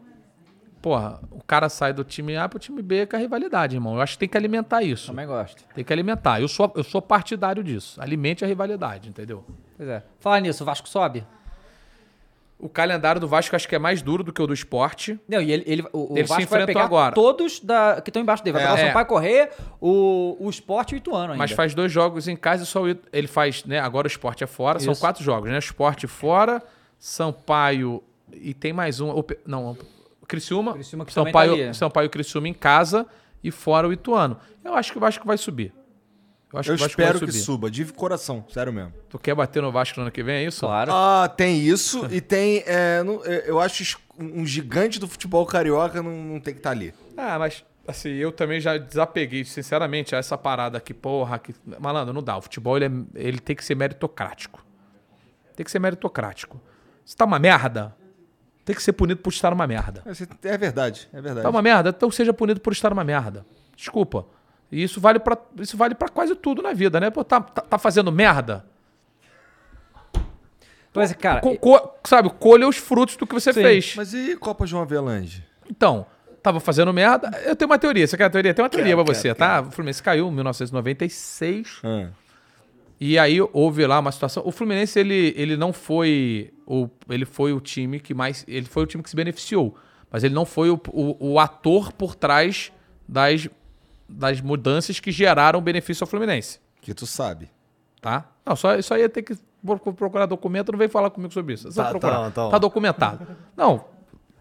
Porra, o cara sai do time A pro time B com a rivalidade, irmão. Eu acho que tem que alimentar isso.
Também gosto.
Tem que alimentar. Eu sou, eu sou partidário disso. Alimente a rivalidade, entendeu?
Pois é. Falar nisso, o Vasco sobe?
O calendário do Vasco acho que é mais duro do que o do esporte.
Não, e ele, ele, o, o
Ele se
Vasco vai
enfrentou
pegar
agora.
todos da, que estão embaixo dele. Vai
É.
pegar o
É.
Sampaio Correr, o, o Sport e o Ituano ainda.
Mas faz dois jogos em casa e só o ele faz, né? Agora o esporte é fora, são
Isso.
quatro jogos, né? Esporte fora, Sampaio e tem mais um. o Não, o Criciúma.
Criciúma que também
Sampaio,
tá.
Sampaio e Criciúma em casa e fora o Ituano. Eu acho que o Vasco vai subir. Eu acho
Eu
que
espero que suba, de coração, sério mesmo.
Tu quer bater no Vasco no ano que vem, é isso?
Claro.
Ah, tem isso e tem. é, não- é, eu acho um gigante do futebol carioca não, não tem que estar ali.
Ah, mas assim, eu também já desapeguei, sinceramente, a essa parada aqui, porra, que malandro, não dá. O futebol ele, é- ele tem que ser meritocrático. Tem que ser meritocrático. Se tá uma merda, tem que ser punido por estar uma merda.
É, é verdade, é verdade.
Tá uma merda, então seja punido por estar uma merda. Desculpa. E isso vale pra isso vale para quase tudo na vida, né? Pô, tá, tá, tá fazendo merda?
Mas, cara,
Co- co- sabe, colha os frutos do que você
Sim,
fez.
Mas e Copa João Avelange?
Então, tava fazendo merda. Eu tenho uma teoria. Você quer a teoria? Tem uma teoria
Quero,
pra você,
quero,
tá? O Fluminense caiu em 1996.
Ah.
E aí houve lá uma situação. O Fluminense, ele, ele não foi. O, ele foi o time que mais. Ele foi o time que se beneficiou. Mas ele não foi o, o, o ator por trás das, das mudanças que geraram benefício ao Fluminense.
Que tu sabe.
Tá? Não, só, isso aí ia ter que pro- procurar documento, não vem falar comigo sobre isso. É só
Tá,
procurar.
tá, tá.
Tá documentado. Não,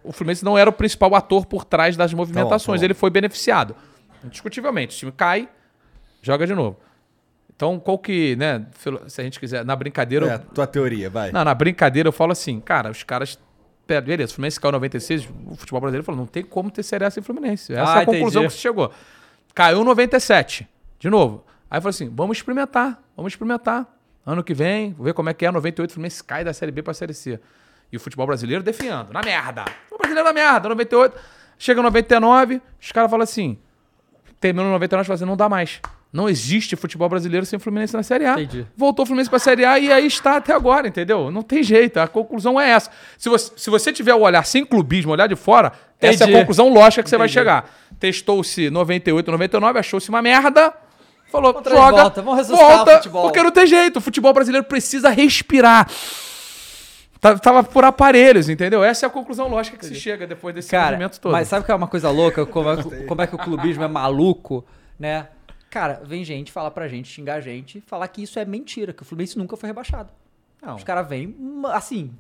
o Fluminense não era o principal ator por trás das movimentações,
tá bom.
ele foi beneficiado. Indiscutivelmente, o time cai, joga de novo. Então, qual que, né, se a gente quiser, na brincadeira...
É,
eu-
tua teoria, vai.
não, na brincadeira eu falo assim, cara, os caras... Beleza, o Fluminense caiu em 96, o futebol brasileiro falou, não tem como ter Série A sem Fluminense. Essa
Ah,
é a conclusão
entendi.
que se chegou. Caiu em 97, de novo. Aí eu falei assim, vamos experimentar, vamos experimentar. Ano que vem, vou ver como é que é, 98 o Fluminense cai da Série B pra Série C. E o futebol brasileiro definhando, na merda. O brasileiro na merda, 98. Chega 99, os caras falam assim, terminou em 99 e falam assim, não dá mais. Não existe futebol brasileiro sem Fluminense na Série A.
Entendi.
Voltou o Fluminense pra Série A e aí está até agora, entendeu? Não tem jeito, a conclusão é essa. Se você, se você tiver o olhar sem clubismo, olhar de fora, essa é
Entendi.
a conclusão lógica que você vai
Entendi.
chegar. Testou-se 98, 99, achou-se uma merda, falou,
de
joga,
volta, o
volta,
futebol.
porque não tem jeito, o futebol brasileiro precisa respirar. Tá- Tava por aparelhos, entendeu? Essa é a conclusão lógica que se chega depois desse
Cara,
movimento todo.
mas sabe que é uma coisa louca? Como é, que- como é que o clubismo é maluco, né? Cara, vem gente falar pra gente, xingar a gente, falar que isso é mentira, que o Fluminense nunca foi rebaixado.
Não.
Os caras vêm, hum, assim,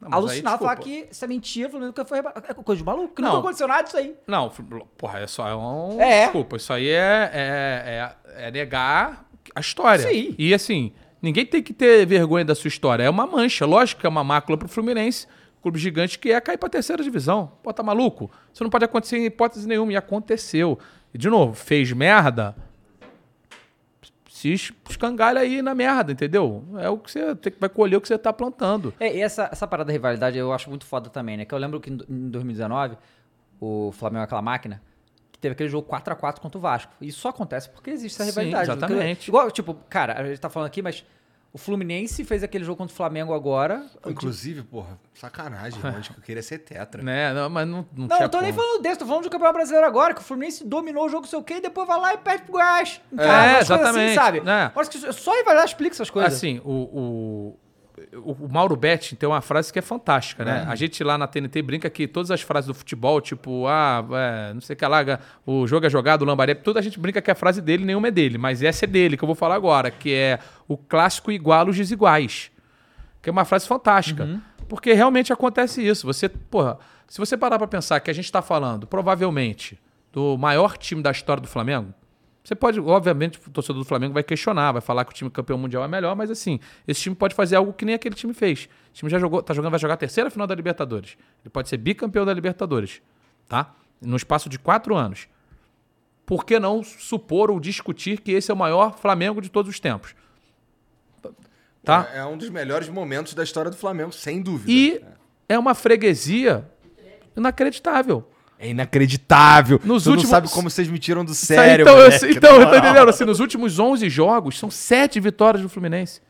Não, mas aí,
alucinar, falar que isso é mentira, o Fluminense nunca foi. É coisa de maluco,
Não.
nunca aconteceu nada disso aí.
Não, porra, é só é um.
É.
Desculpa, isso aí é, é, é, é negar a história.
Sim.
E assim, ninguém tem que ter vergonha da sua história. É uma mancha, lógico que é uma mácula pro Fluminense, clube gigante que é cair pra terceira divisão. Pô, tá maluco? Isso não pode acontecer em hipótese nenhuma. E aconteceu. E de novo, fez merda. Se es- escangalha aí na merda, entendeu? É o que você vai colher o que você tá plantando.
É, e essa, essa parada da rivalidade eu acho muito foda também, né? Que eu lembro que em do- em 2019, o Flamengo é aquela máquina, que teve aquele jogo 4x4 contra o Vasco. E isso só acontece porque existe essa
Sim,
rivalidade.
exatamente.
Porque- Igual, tipo, cara, a gente tá falando aqui, mas o Fluminense fez aquele jogo contra o Flamengo agora.
Inclusive, porra, sacanagem, <laughs> irmão, de que eu queria ser tetra.
Né? Não, mas não, não,
Não,
tinha
eu tô nem
como.
falando desse, tô falando do Campeonato Brasileiro agora, que o Fluminense dominou o jogo, sei o quê, e depois vai lá e perde pro Goiás. casa,
É,
coisas
exatamente,
Assim, sabe?
né?
Acho que só rivalidade explica essas coisas.
Assim, o, o, o, Mauro Betti tem uma frase que é fantástica, né? A gente lá na TNT brinca que todas as frases do futebol, tipo, ah, é, não sei o que lá, o jogo é jogado, o lambaré, toda a gente brinca que a frase dele nenhuma é dele, mas essa é dele, que eu vou falar agora, que é o clássico iguala os desiguais. Que é uma frase fantástica. Porque realmente acontece isso. Você, porra, se você parar pra pensar que a gente tá falando, provavelmente, do maior time da história do Flamengo, você pode, obviamente, o torcedor do Flamengo vai questionar, vai falar que o time campeão mundial é melhor, mas assim, esse time pode fazer algo que nem aquele time fez. O time já jogou, tá jogando, vai jogar a terceira final da Libertadores. Ele pode ser bicampeão da Libertadores, tá? No espaço de quatro anos. Por que não supor ou discutir que esse é o maior Flamengo de todos os tempos? Tá?
É, é um dos melhores momentos da história do Flamengo, sem dúvida.
E é uma freguesia inacreditável.
É inacreditável.
Nos
tu
últimos-
não sabe como vocês me tiram do sério,
então, eu,
moleque,
então, eu tô entendendo. Assim, nos últimos 11 jogos, são sete vitórias do Fluminense.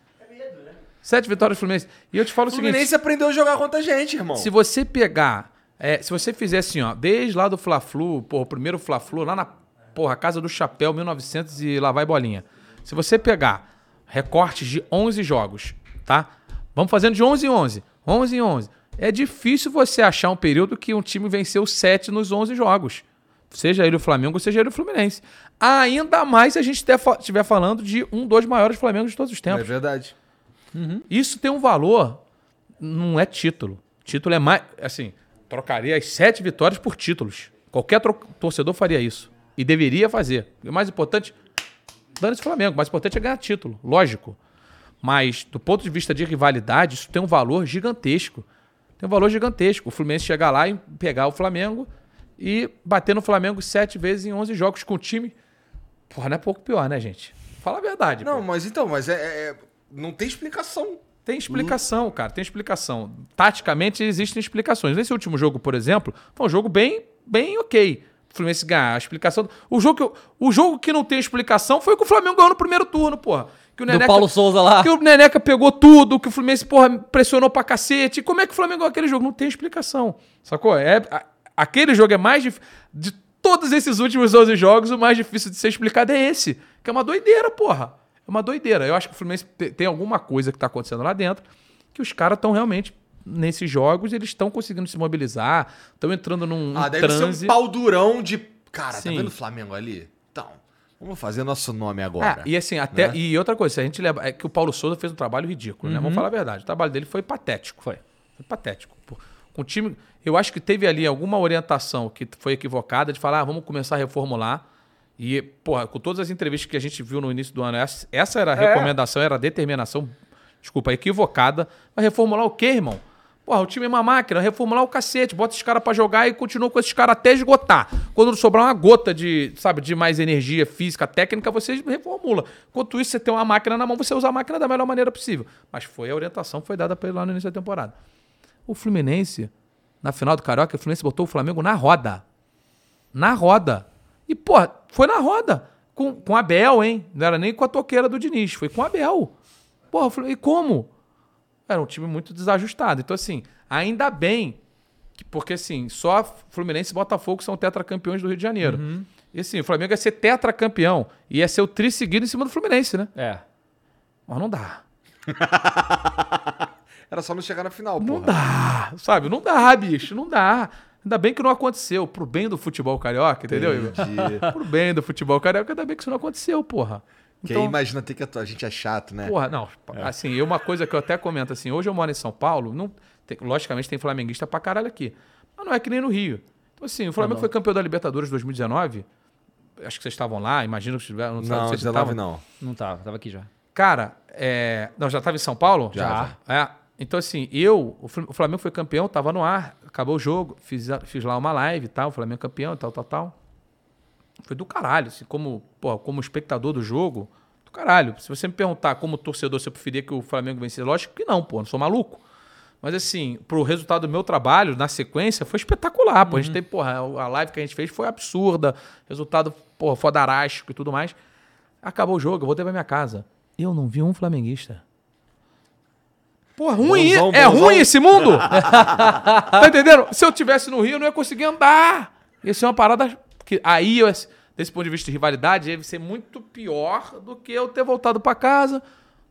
Sete vitórias do Fluminense. E eu te falo
O
o seguinte:
Fluminense aprendeu a jogar contra a gente, irmão.
se você pegar, é, se você fizer assim, ó, desde lá do Fla-Flu, porra, o primeiro Fla-Flu, lá na porra, Casa do Chapéu, 1900 e lá vai bolinha. Se você pegar recortes de 11 jogos, tá? Vamos fazendo de 11 em 11, 11 em 11. É difícil você achar um período que um time venceu 7 nos 11 jogos. Seja ele o Flamengo, seja ele o Fluminense. Ainda mais se a gente estiver falando de um dos maiores Flamengos de todos os tempos.
É verdade.
Isso tem um valor, não é título. Título é mais. Assim, trocaria as sete vitórias por títulos. Qualquer torcedor faria isso. E deveria fazer. E o mais importante, dane-se o Flamengo. O mais importante é ganhar título, lógico. Mas, do ponto de vista de rivalidade, isso tem um valor gigantesco. Tem um valor gigantesco. O Fluminense chegar lá e pegar o Flamengo e bater no Flamengo sete vezes em 11 jogos com o time. Porra, não é pouco pior, né, gente? Fala a verdade.
Não,
pô.
mas então, mas é, é- não tem explicação.
Tem explicação, cara, tem explicação. Taticamente existem explicações. Nesse último jogo, por exemplo, foi um jogo bem, bem ok. O Fluminense ganhar. A explicação. O jogo, que, eu- o jogo que não tem explicação foi o que o Flamengo ganhou no primeiro turno, porra. Que o
Do Paulo Souza lá.
Que o Neneca pegou tudo, que o Fluminense, porra, pressionou pra cacete. Como é que o Flamengo ganhou aquele jogo? Não tem explicação. Sacou? É, a- aquele jogo é mais difícil. De todos esses últimos 11 jogos, o mais difícil de ser explicado é esse. Que é uma doideira, porra. É uma doideira. Eu acho que o Fluminense te- tem alguma coisa que tá acontecendo lá dentro que os caras estão realmente. Nesses jogos, eles estão conseguindo se mobilizar, estão entrando num
Ah, deve
transe.
ser um pau durão de. Cara,
Sim.
tá vendo o Flamengo ali? Vamos fazer nosso nome agora.
Ah, e assim, até.
né?
E outra coisa, se a gente leva. É que o Paulo Souza fez um trabalho ridículo, né? Vamos falar a verdade. O trabalho dele foi patético. Foi. Foi patético. Pô, Com o time. Eu acho que teve ali alguma orientação que foi equivocada de falar, ah, vamos começar a reformular. E, porra, com todas as entrevistas que a gente viu no início do ano, essa, essa era a recomendação, era a determinação, desculpa, equivocada. Vai reformular o quê, irmão? Porra, o time é uma máquina, reformular o cacete, bota esses caras pra jogar e continua com esses caras até esgotar. Quando sobrar uma gota de, sabe, de mais energia física, técnica, você reformula. Enquanto isso, você tem uma máquina na mão, você usa a máquina da melhor maneira possível. Mas foi a orientação que foi dada pra ele lá no início da temporada. O Fluminense, na final do Carioca, o Fluminense botou o Flamengo na roda. Na roda. E, pô, foi na roda. Com, com Abel, hein? Não era nem com a toqueira do Diniz, foi com Abel. Porra, e como? Era um time muito desajustado. Então, assim, ainda bem, que- porque assim, só Fluminense e Botafogo são tetracampeões do Rio de Janeiro. E assim, o Flamengo ia ser tetracampeão. E ia ser o tri seguido em cima do Fluminense, né?
É.
Mas não dá. <laughs>
Era só não chegar na final,
Não
porra.
dá, sabe? Não dá, bicho, não dá. Ainda bem que não aconteceu. Pro bem do futebol carioca, entendeu, Igor? Pro bem do futebol carioca, ainda bem que isso não aconteceu, porra.
Porque aí imagina ter que atu- a gente é chato, né?
Porra, não. Assim, eu, uma coisa que eu até comento assim, hoje eu moro em São Paulo, não, tem- logicamente tem flamenguista pra caralho aqui. Mas não é que nem no Rio. Então, assim, o Flamengo foi campeão da Libertadores 2019. Acho que vocês estavam lá, imagino que estiveram. Não,
Não,
se
19
estavam.
não.
Não tava, tava aqui já.
Cara, é... não, já estava em São Paulo?
Já,
É. Então, assim, eu, o Flam- o Flamengo foi campeão, tava no ar, acabou o jogo, fiz, fiz lá uma live e tal, o Flamengo campeão e tal, tal, tal. Foi do caralho, assim, como, pô, como espectador do jogo, do caralho. Se você me perguntar como torcedor se eu preferia que o Flamengo vencesse, lógico que não, pô, não sou maluco. Mas assim, pro resultado do meu trabalho, na sequência, foi espetacular, pô. A gente teve, porra, a live que a gente fez foi absurda, resultado, porra, fodarástico e tudo mais. Acabou o jogo, eu voltei pra minha casa. Eu não vi um flamenguista. Porra, ruim,
Bonzão,
é
bonzão.
ruim esse mundo? <laughs> tá entendendo? Se eu tivesse no Rio, eu não ia conseguir andar. Ia ser uma parada que aí, eu, desse ponto de vista de rivalidade, deve ser muito pior do que eu ter voltado pra casa.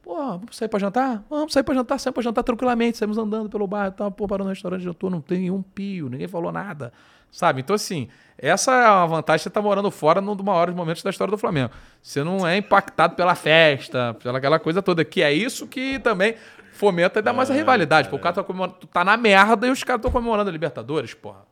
Pô, vamos sair pra jantar? Vamos sair pra jantar, saímos pra jantar tranquilamente, saímos andando pelo bairro, tá, pô, parando no restaurante, jantou, não tem um pio, ninguém falou nada. Sabe? Então, assim, essa é uma vantagem de você estar morando fora num dos maiores momentos da história do Flamengo. Você não é impactado pela festa, pela aquela coisa toda, que é isso que também fomenta ainda mais a rivalidade. Pô, o cara tá, tá na merda e os caras estão comemorando a Libertadores, porra.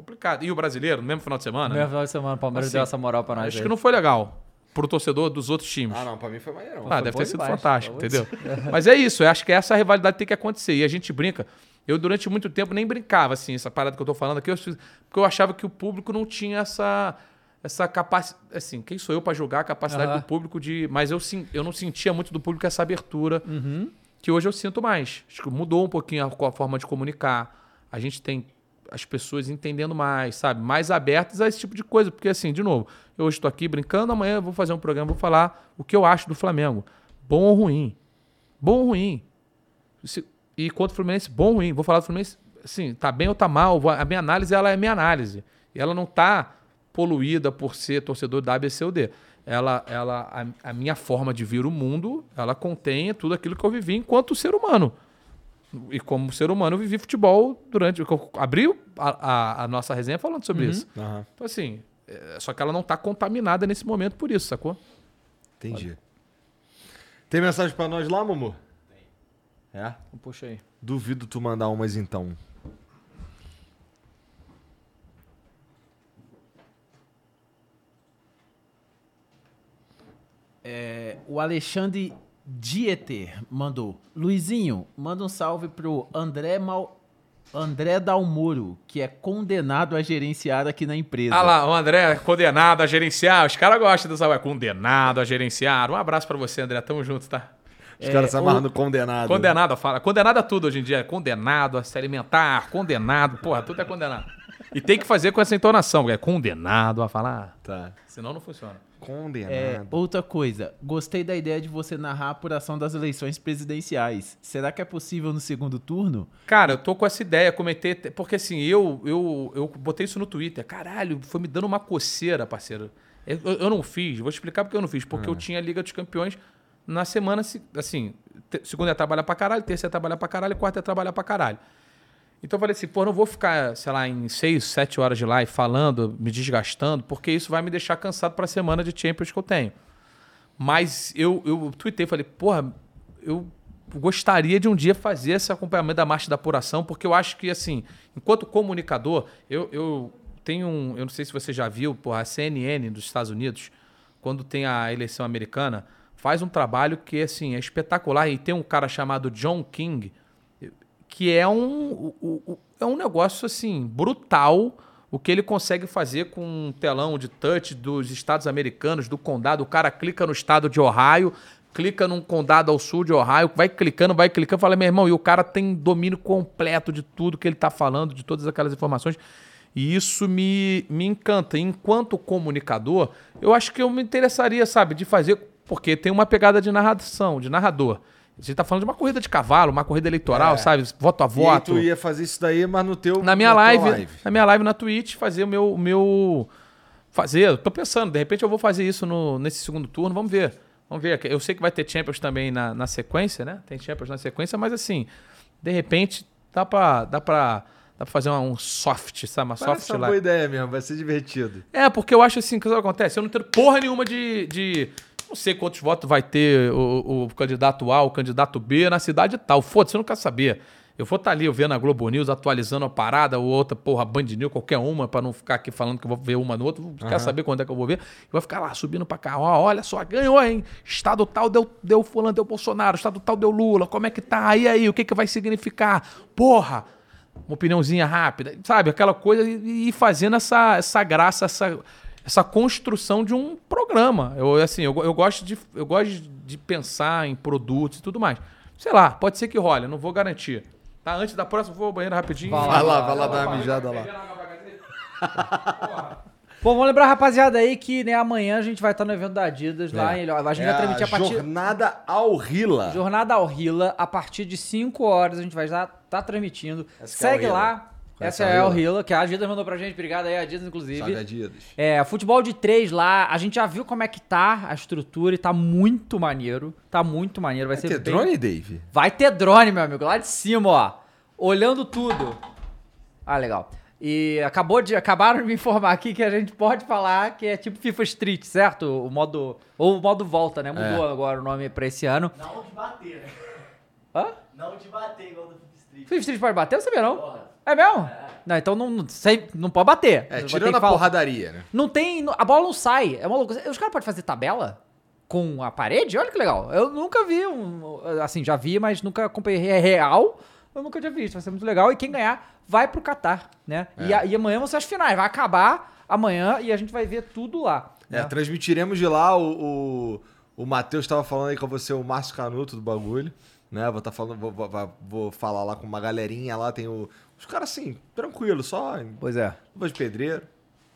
Complicado. E o brasileiro, no mesmo final de semana?
No
né?
mesmo final de semana, o Palmeiras
Assim,
deu essa moral pra nós.
Acho
aí.
que não foi legal pro torcedor dos outros times.
Ah, não, pra mim foi maneiro.
Ah,
foi
deve ter sido
demais,
fantástico,
tá
entendeu? Mas é isso, eu acho que essa rivalidade tem que acontecer. E a gente brinca. Eu, durante muito tempo, nem brincava, assim, essa parada que eu tô falando aqui, eu porque eu achava que o público não tinha essa, essa capacidade. Assim, quem sou eu pra julgar a capacidade
Aham.
do público de. Mas eu, sim- eu não sentia muito do público essa abertura que hoje eu sinto mais. Acho que mudou um pouquinho a, a forma de comunicar. A gente tem as pessoas entendendo mais, sabe? Mais abertas a esse tipo de coisa. Porque, assim, de novo, eu hoje estou aqui brincando, amanhã eu vou fazer um programa, vou falar o que eu acho do Flamengo. Bom ou ruim? Bom ou ruim? Se- e contra o Fluminense, bom ou ruim? Vou falar do Fluminense, assim, tá bem ou tá mal. A minha análise, ela é minha análise. E ela não tá poluída por ser torcedor da A, B, C ou D. Ela, ela, a, a minha forma de ver o mundo, ela contém tudo aquilo que eu vivi enquanto ser humano. E como ser humano, eu vivi futebol durante. eu Abri a, a- a nossa resenha falando sobre isso.
Aham.
Então, assim, é, só que ela não tá contaminada nesse momento por isso, sacou?
Entendi. Tem mensagem pra nós lá, Mumu? Tem. É?
Puxa aí.
Duvido tu mandar umas então.
É, o Alexandre Dieter mandou. Luizinho, manda um salve pro André Mal... André Dalmoro, que é condenado a gerenciar aqui na empresa.
Ah lá, o André, condenado a gerenciar. Os caras gostam dessa. ué, Condenado a gerenciar. Um abraço pra você, André. Tamo junto, tá?
Os caras se amarram no condenado.
Condenado a fala. Condenado a tudo hoje em dia. Condenado a se alimentar, condenado. Porra, tudo é condenado. E tem que fazer com essa entonação, é condenado a falar.
Tá.
Senão não funciona.
Condenado.
É, outra coisa, gostei da ideia de você narrar a apuração das eleições presidenciais. Será que é possível no segundo turno?
Cara, eu tô com essa ideia, comentei, porque assim, eu, eu, eu botei isso no Twitter. Caralho, foi me dando uma coceira, parceiro. Eu, eu- eu não fiz, vou explicar porque eu não fiz. Porque eu tinha a Liga dos Campeões na semana, se- assim, segunda é trabalhar pra caralho, terça é trabalhar pra caralho, quarta é trabalhar pra caralho. Então eu falei assim, pô, não vou ficar, sei lá, em seis, sete horas de live falando, me desgastando, porque isso vai me deixar cansado pra semana de Champions que eu tenho. Mas eu, eu tuitei, falei, porra, eu gostaria de um dia fazer esse acompanhamento da marcha da apuração, porque eu acho que, assim, enquanto comunicador, eu, eu tenho um. Eu não sei se você já viu, porra, a CNN dos Estados Unidos, quando tem a eleição americana, faz um trabalho que, assim, é espetacular. E tem um cara chamado John King, que é um, é um negócio assim brutal o que ele consegue fazer com um telão de touch dos estados americanos, do condado. O cara clica no estado de Ohio, clica num condado ao sul de Ohio, vai clicando, vai clicando, fala, meu irmão, e o cara tem domínio completo de tudo que ele tá falando, de todas aquelas informações. E isso me, me encanta. Enquanto comunicador, eu acho que eu me interessaria, sabe, de fazer, porque tem uma pegada de narração, de narrador. Gente tá falando de uma corrida de cavalo, uma corrida eleitoral,
É.
sabe? Voto a
E
voto.
tu ia fazer isso daí, mas no teu.
Na minha
tua
live, na minha live na Twitch, fazer o meu, meu fazer, tô pensando, de repente eu vou fazer isso no, nesse segundo turno, vamos ver. Vamos ver. Eu sei que vai ter Champions também na, na sequência, né? Tem Champions na sequência, mas assim, de repente dá pra, dá pra, dá pra fazer uma- um soft, sabe? Uma
Parece
soft
uma
live.
boa ideia mesmo, vai ser divertido.
É, porque eu acho assim, que o que acontece? Eu não tenho porra nenhuma de. de não sei quantos votos vai ter o, o candidato A, o candidato B na cidade tal. Foda-se, eu não quero saber. Eu vou estar ali, eu vendo a Globo News, atualizando a parada, ou outra, porra, Band News, qualquer uma, pra não ficar aqui falando que eu vou ver uma no outro. Não quero saber quando é que eu vou ver. E vai ficar lá subindo pra cá. Ó, olha só, ganhou, hein? Estado tal deu, deu fulano, deu Bolsonaro. Estado tal deu Lula. Como é que tá? E aí, o que, que vai significar? Porra! uma opiniãozinha rápida, sabe? Aquela coisa e, e fazendo essa, essa graça, essa, essa construção de um programa. Eu, assim, eu, eu, gosto de, eu gosto de pensar em produtos e tudo mais. Sei lá, pode ser que role, não vou garantir. Tá? Antes da próxima, vou ao banheiro rapidinho.
Vai lá, vai lá dar uma mijada lá. <laughs>
Bom, vamos lembrar, rapaziada, aí que né, amanhã a gente vai estar no evento da Adidas lá.
É.
Em, a gente
É
vai transmitir a partir.
Jornada ao Rila.
Jornada ao Rila, a partir de 5 horas a gente vai estar tá transmitindo.
Essa é
Segue
Rila.
lá.
Essa é o
o
Rila.
Rila, que a Adidas mandou pra gente. Obrigado aí, Adidas, inclusive.
Salve, Adidas.
É, futebol de três lá, a gente já viu como é que tá a estrutura e tá muito maneiro. Tá muito maneiro. Vai,
Vai
ser
ter
bem-
drone, Dave?
Vai ter drone, meu amigo, lá de cima, ó. Olhando tudo. Ah, legal. E acabou de, acabaram de me informar aqui que a gente pode falar que é tipo FIFA Street, certo? O modo. Ou o modo volta, né? Mudou
É.
agora o nome pra esse ano.
Não de bater, né?
Hã?
Não de bater igual do Flip Street.
FIFA Street pode bater? Eu sabia não. É mesmo? Não, então não, não, pode bater.
É, tirando a
falar.
porradaria, né?
Não tem. A bola não sai. É uma loucura. Os caras podem fazer tabela com a parede? Olha que legal. Eu nunca vi um. Assim, já vi, mas nunca acompanhei É real. Eu nunca tinha visto. Vai ser muito legal. E quem ganhar vai pro Catar, né? E,
É.
a- e amanhã vão ser as finais. Vai acabar amanhã e a gente vai ver tudo lá.
É,
né?
transmitiremos de lá o. O, o Matheus estava falando aí com você, o Márcio Canuto do bagulho. Né? Vou, tá falando, vou, vou, vou falar lá com uma galerinha lá, tem o, os caras assim, tranquilo, só.
Pois é.
Luva de pedreiro,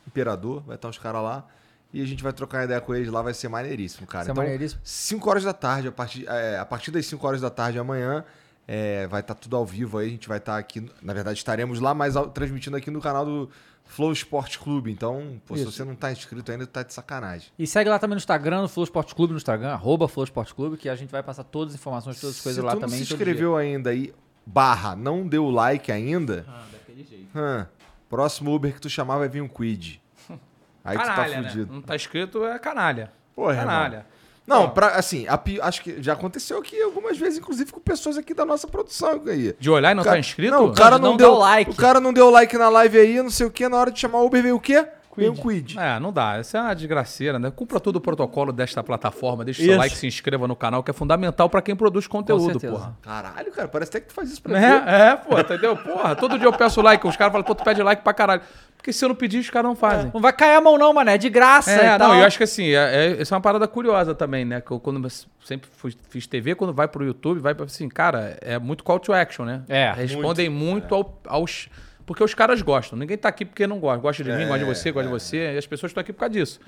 imperador, vai estar os caras lá. E a gente vai trocar ideia com eles lá, vai ser maneiríssimo, cara.
Vai ser maneiríssimo.
5 horas da tarde, a partir, é, a partir das 5 horas da tarde amanhã, é, vai estar tudo ao vivo aí. A gente vai estar aqui, na verdade estaremos lá, mas transmitindo aqui no canal do Flow Esporte Clube. Então, pô, se
Isso.
você não tá inscrito ainda, tá de sacanagem.
E segue lá também no Instagram, no Flow Esporte Clube, no Instagram, arroba Flow Esporte Clube, que a gente vai passar todas as informações, todas as coisas
se
lá também.
não se inscreveu ainda aí, barra não deu like ainda,
Ah, daquele jeito.
próximo Uber que tu chamar vai vir um quid. <laughs> Aí
canalha,
tu tá
né?
fudido.
Não tá escrito, é canalha.
Porra,
canalha.
Não, pra, assim, a acho que já aconteceu aqui algumas vezes, inclusive com pessoas aqui da nossa produção aí.
De olhar e não
cara-
tá inscrito?
Não, o cara não,
não
deu
like.
O cara não deu like na live aí, não sei o que, na hora de chamar o Uber veio o quê? Veio um quid.
É, não dá. Essa é uma desgraceira, né? Cumpra todo o protocolo desta plataforma. Deixa o seu like, se inscreva no canal, que é fundamental pra quem produz conteúdo, porra.
Caralho, cara, parece até que tu faz isso pra mim.
É, é, pô, entendeu? Porra, todo dia eu peço like, os caras falam, pô, tu pede like pra caralho. Porque se eu não pedir, os caras não fazem.
Não vai cair a mão não, mané. É de graça
É,
e tal.
não, eu acho que assim, é, é, isso é uma parada curiosa também, né? Que eu quando eu sempre fui- fiz TV, quando vai pro YouTube, vai pra assim, cara, é muito call to action, né?
É,
Respondem muito, ao- aos. Porque os caras gostam. Ninguém tá aqui porque não gosta. Gosta de mim, gosta de você, gosta de você. E as pessoas estão aqui por causa disso.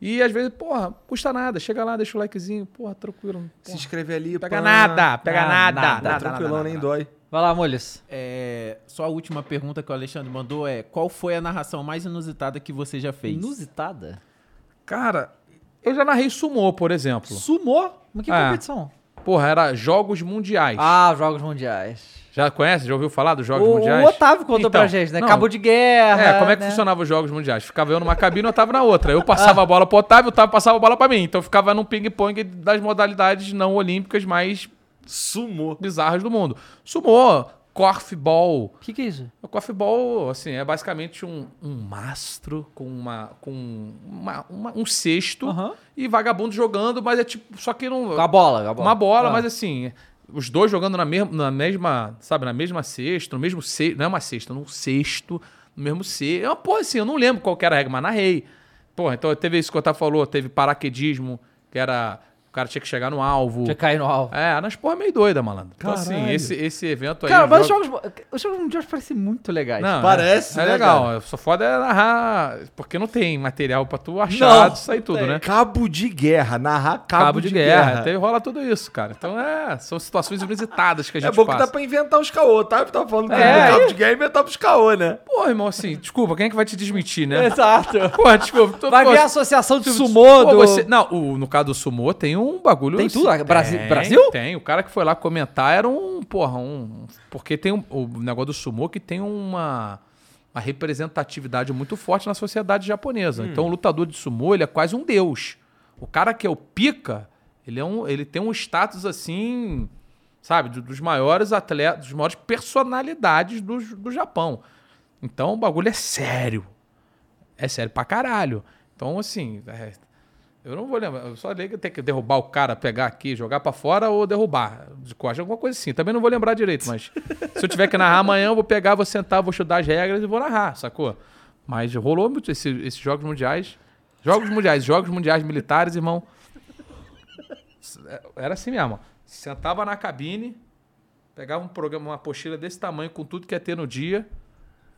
E às vezes, porra, custa nada. Chega lá, deixa o likezinho. Porra, tranquilo.
Se
Porra.
inscreve ali,
Pega
pá.
nada, pega
Nada,
nada.
nada,
nada, nada,
Tranquilão,
nada,
nem
nada.
dói.
Vai lá, Molhas.
É, só a última pergunta que o Alexandre mandou é: qual foi a narração mais inusitada que você já fez?
Inusitada?
Cara, eu já narrei sumô, por exemplo.
Sumou? Mas que
É.
competição?
Porra, era Jogos Mundiais.
Ah, Jogos Mundiais.
Já conhece? Já ouviu falar dos Jogos
O,
Mundiais?
o Otávio contou
Então,
pra gente, né?
não,
Cabo de guerra.
É, como é que
né?
funcionava os Jogos Mundiais? Ficava eu numa cabine e o Otávio na outra. Eu passava a bola pro Otávio, o Otávio passava a bola pra mim. Então ficava num ping-pong das modalidades não olímpicas mais
Sumou.
bizarras do mundo. Sumô, corfball.
O que, que é isso?
O corfball, assim, é basicamente um, um mastro com, uma, com uma- uma- um cesto e vagabundo jogando, mas é tipo. Só que não.
Com a bola, com a bola.
Uma bola,
Ah.
mas assim, os dois jogando na, mesma, na mesma, sabe, na mesma cesta, no mesmo cesto, não é uma cesta, num cesto, no mesmo cesto. É uma porra assim, eu não lembro qual era a regra, mas narrei. Porra, então teve isso que o Otávio falou, teve paraquedismo, que era, cara tinha que chegar no alvo.
Tinha que cair no alvo.
É, nas porra meio doida, malandro. Então assim,
Caralho.
esse, esse evento aí...
Cara,
os
mas os
jogos-
os jogos mundiais parecem muito legais.
Não,
Parece,
é, é
né,
legal.
cara?
Só foda é narrar, porque não tem material pra tu achar,
Não,
disso aí tudo,
tem.
né?
Cabo de guerra, narrar cabo,
Cabo, de, guerra. Teve, rola tudo isso, cara. Então é, são situações inusitadas que a gente
É bom que
passa.
dá pra inventar os caô, tá? Eu tava falando que
É,
é, cabo de guerra e inventar pros caô, né?
Pô, irmão, assim, desculpa, quem é que vai te desmentir, né?
Exato.
Pô, desculpa. tu-
Vai
pô,
ver a associação de sumô
pô,
do...
você- Não, o- no caso do sumô tem um bagulho...
Tem tudo? Brasi-
Tem,
Brasil?
Tem. O cara que foi lá comentar era um, porra, um... Porque tem um- o negócio do sumô que tem uma... Uma representatividade muito forte na sociedade japonesa. Então, o lutador de sumô, ele é quase um deus. O cara que é o pica, ele, é um, ele tem um status assim, sabe, do- dos maiores atletas, dos maiores personalidades do, do Japão. Então o bagulho é sério. É sério pra caralho. Então, assim, é, eu não vou lembrar. Eu só lembro que tem que derrubar o cara, pegar aqui, jogar pra fora ou derrubar de costas, alguma coisa assim. Também não vou lembrar direito, mas se eu tiver que narrar amanhã, eu vou pegar, vou sentar, vou estudar as regras e vou narrar, sacou? Mas rolou muito esse- esses jogos mundiais. Jogos mundiais, jogos mundiais militares, irmão. Era assim mesmo. Sentava na cabine, pegava um programa, uma apostila desse tamanho, com tudo que ia ter no dia,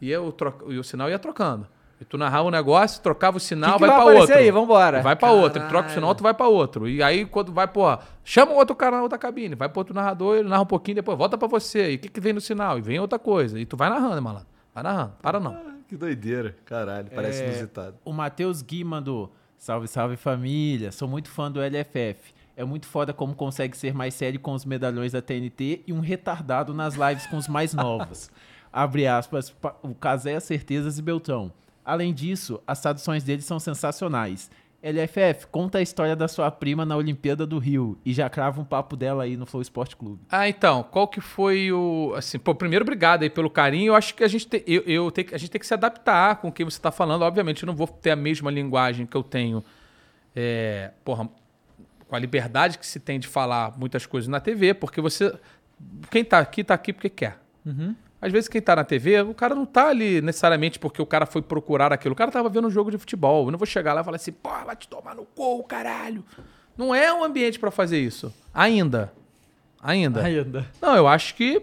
e o sinal ia trocando. E tu narrava um negócio, trocava o sinal,
Que que
vai,
vai
pra
aparecer
outro.
aí? Vambora.
Vai pra outro. Ele troca o sinal, tu vai pra outro. E aí, quando vai, pô, chama o outro cara na outra cabine, vai pro outro narrador, ele narra um pouquinho, depois volta pra você. E o que, que vem no sinal? E vem outra coisa. E tu vai narrando, malandro. Vai narrando. Para não.
Que doideira. Caralho, parece
É,
inusitado.
O Matheus Gui mandou: Salve, salve família. Sou muito fã do LFF. É muito foda como consegue ser mais sério com os medalhões da TNT e um retardado nas lives com os mais novos. <laughs> Abre aspas, pa- o Casé Certezas e Beltrão. Além disso, as traduções deles são sensacionais. LFF, conta a história da sua prima na Olimpíada do Rio e já crava um papo dela aí no Flow Esporte Clube.
Ah, então, qual que foi o. Assim, pô, primeiro, obrigado aí pelo carinho. Eu acho que a gente, te- eu, eu que- a gente tem que se adaptar com o que você está falando. Obviamente, eu não vou ter a mesma linguagem que eu tenho, é, porra, com a liberdade que se tem de falar muitas coisas na TV, porque você. Quem tá aqui, tá aqui porque quer. Às vezes, quem tá na TV, o cara não tá ali necessariamente porque o cara foi procurar aquilo. O cara tava vendo um jogo de futebol. Eu não vou chegar lá e falar assim, pô, vai te tomar no cu, caralho. Não é um ambiente pra fazer isso. Ainda. Ainda.
Ainda.
Não, eu acho que.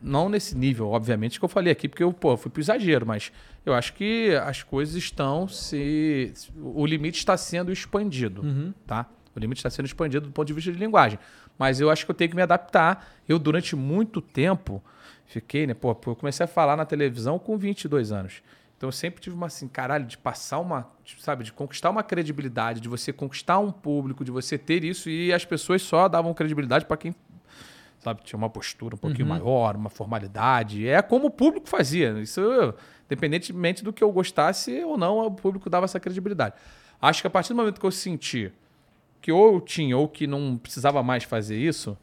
Não nesse nível, obviamente, que eu falei aqui, porque eu pô, fui pro exagero, mas eu acho que as coisas estão se. O limite está sendo expandido. Tá? O limite está sendo expandido do ponto de vista de linguagem. Mas eu acho que eu tenho que me adaptar. Eu, durante muito tempo, fiquei, né? Pô, eu comecei a falar na televisão com 22 anos. Então eu sempre tive uma assim, caralho, de passar uma, tipo, sabe, de conquistar uma credibilidade, de você conquistar um público, de você ter isso e as pessoas só davam credibilidade para quem sabe, tinha uma postura um pouquinho maior, uma formalidade. É como o público fazia. Isso, independentemente do que eu gostasse ou não, o público dava essa credibilidade. Acho que a partir do momento que eu senti que ou eu tinha ou que não precisava mais fazer isso,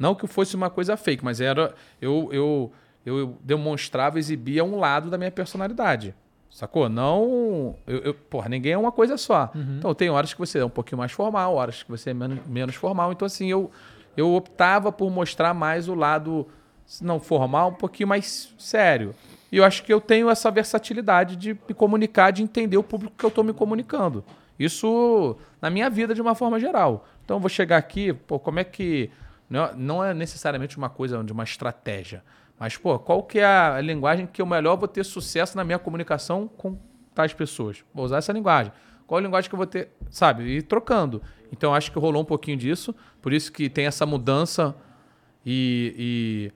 não que fosse uma coisa fake, mas era eu eu eu demonstrava, exibia um lado da minha personalidade. Sacou? Não. Eu, eu- porra, ninguém é uma coisa só. Então tem horas que você é um pouquinho mais formal, horas que você é menos, menos formal. Então, assim, eu, eu optava por mostrar mais o lado se não formal, um pouquinho mais sério. E eu acho que eu tenho essa versatilidade de me comunicar, de entender o público que eu estou me comunicando. Isso na minha vida de uma forma geral. Então eu vou chegar aqui, pô, como é que. Não, não é necessariamente uma coisa de uma estratégia. Mas, pô, qual que é a linguagem que eu melhor vou ter sucesso na minha comunicação com tais pessoas? Vou usar essa linguagem. Qual a linguagem que eu vou ter, sabe? E trocando. Então, acho que rolou um pouquinho disso. Por isso que tem essa mudança. E,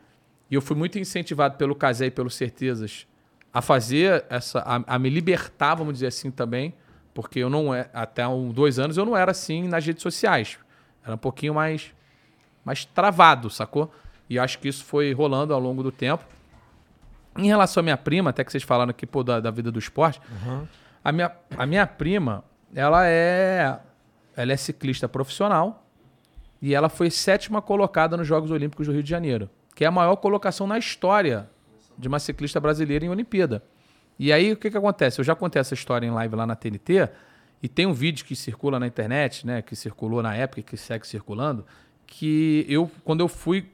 e, e eu fui muito incentivado pelo Casé e pelo Certezas a fazer essa. A, a me libertar, vamos dizer assim, também. Porque eu não é. Até um, dois anos eu não era assim nas redes sociais. Era um pouquinho mais mais travado, sacou? E acho que isso foi rolando ao longo do tempo. Em relação à minha prima, até que vocês falaram aqui pô, da, da vida do esporte, a, minha, a minha prima, ela é, ela é ciclista profissional e ela foi sétima colocada nos Jogos Olímpicos do Rio de Janeiro, que é a maior colocação na história de uma ciclista brasileira em Olimpíada. E aí, o que, que acontece? Eu já contei essa história em live lá na TNT, e tem um vídeo que circula na internet, né? Que circulou na época e que segue circulando, que eu, quando eu fui.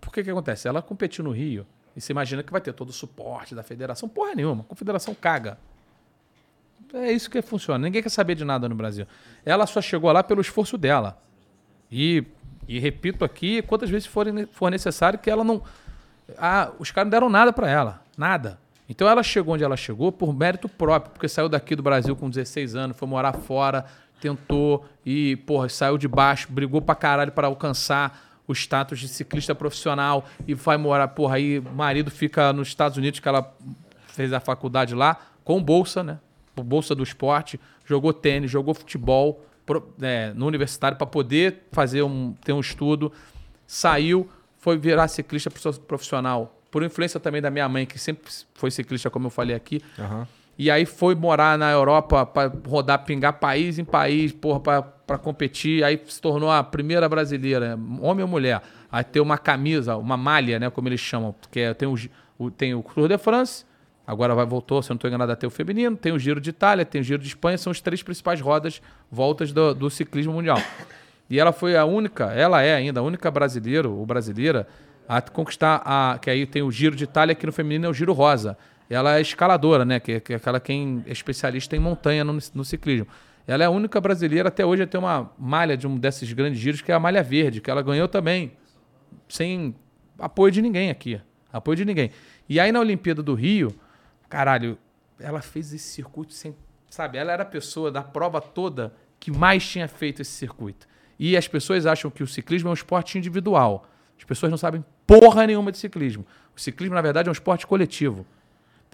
Por que que acontece? Ela competiu no Rio, e você imagina que vai ter todo o suporte da federação. Porra nenhuma, a confederação caga. É isso que funciona. Ninguém quer saber de nada no Brasil. Ela só chegou lá pelo esforço dela. E, e repito aqui, quantas vezes for, for necessário que ela não. Ah, os caras não deram nada pra ela. Nada. Então ela chegou onde ela chegou por mérito próprio, porque saiu daqui do Brasil com 16 anos, foi morar fora, tentou e, porra, saiu de baixo, brigou pra caralho pra alcançar o status de ciclista profissional e vai morar, porra, aí marido fica nos Estados Unidos, que ela fez a faculdade lá, com bolsa, né? Bolsa do esporte, jogou tênis, jogou futebol pro- é, no universitário para poder fazer um, ter um estudo, saiu, foi virar ciclista prof- profissional, por influência também da minha mãe, que sempre foi ciclista, como eu falei aqui. E aí foi morar na Europa para rodar, pingar país em país, porra, pra competir. Aí se tornou a primeira brasileira, homem ou mulher, a ter uma camisa, uma malha, né, como eles chamam. Que é, tem, o, o, tem o Tour de France, agora vai voltou, se eu não estou enganado, a ter o feminino. Tem o Giro de Itália, tem o Giro de Espanha. São as três principais rodas, voltas do, do ciclismo mundial. E ela foi a única, ela é ainda a única brasileira ou brasileira a conquistar a. Que aí tem o Giro de Itália, que no feminino é o Giro Rosa. Ela é escaladora, né? Que, que é aquela quem é especialista em montanha no, no ciclismo. Ela é a única brasileira até hoje a ter uma malha de um desses grandes giros, que é a malha verde, que ela ganhou também, sem apoio de ninguém aqui. Apoio de ninguém. E aí na Olimpíada do Rio, caralho, ela fez esse circuito sem. Sabe, ela era a pessoa da prova toda que mais tinha feito esse circuito. E as pessoas acham que o ciclismo é um esporte individual. As pessoas não sabem porra nenhuma de ciclismo. O ciclismo, na verdade, é um esporte coletivo.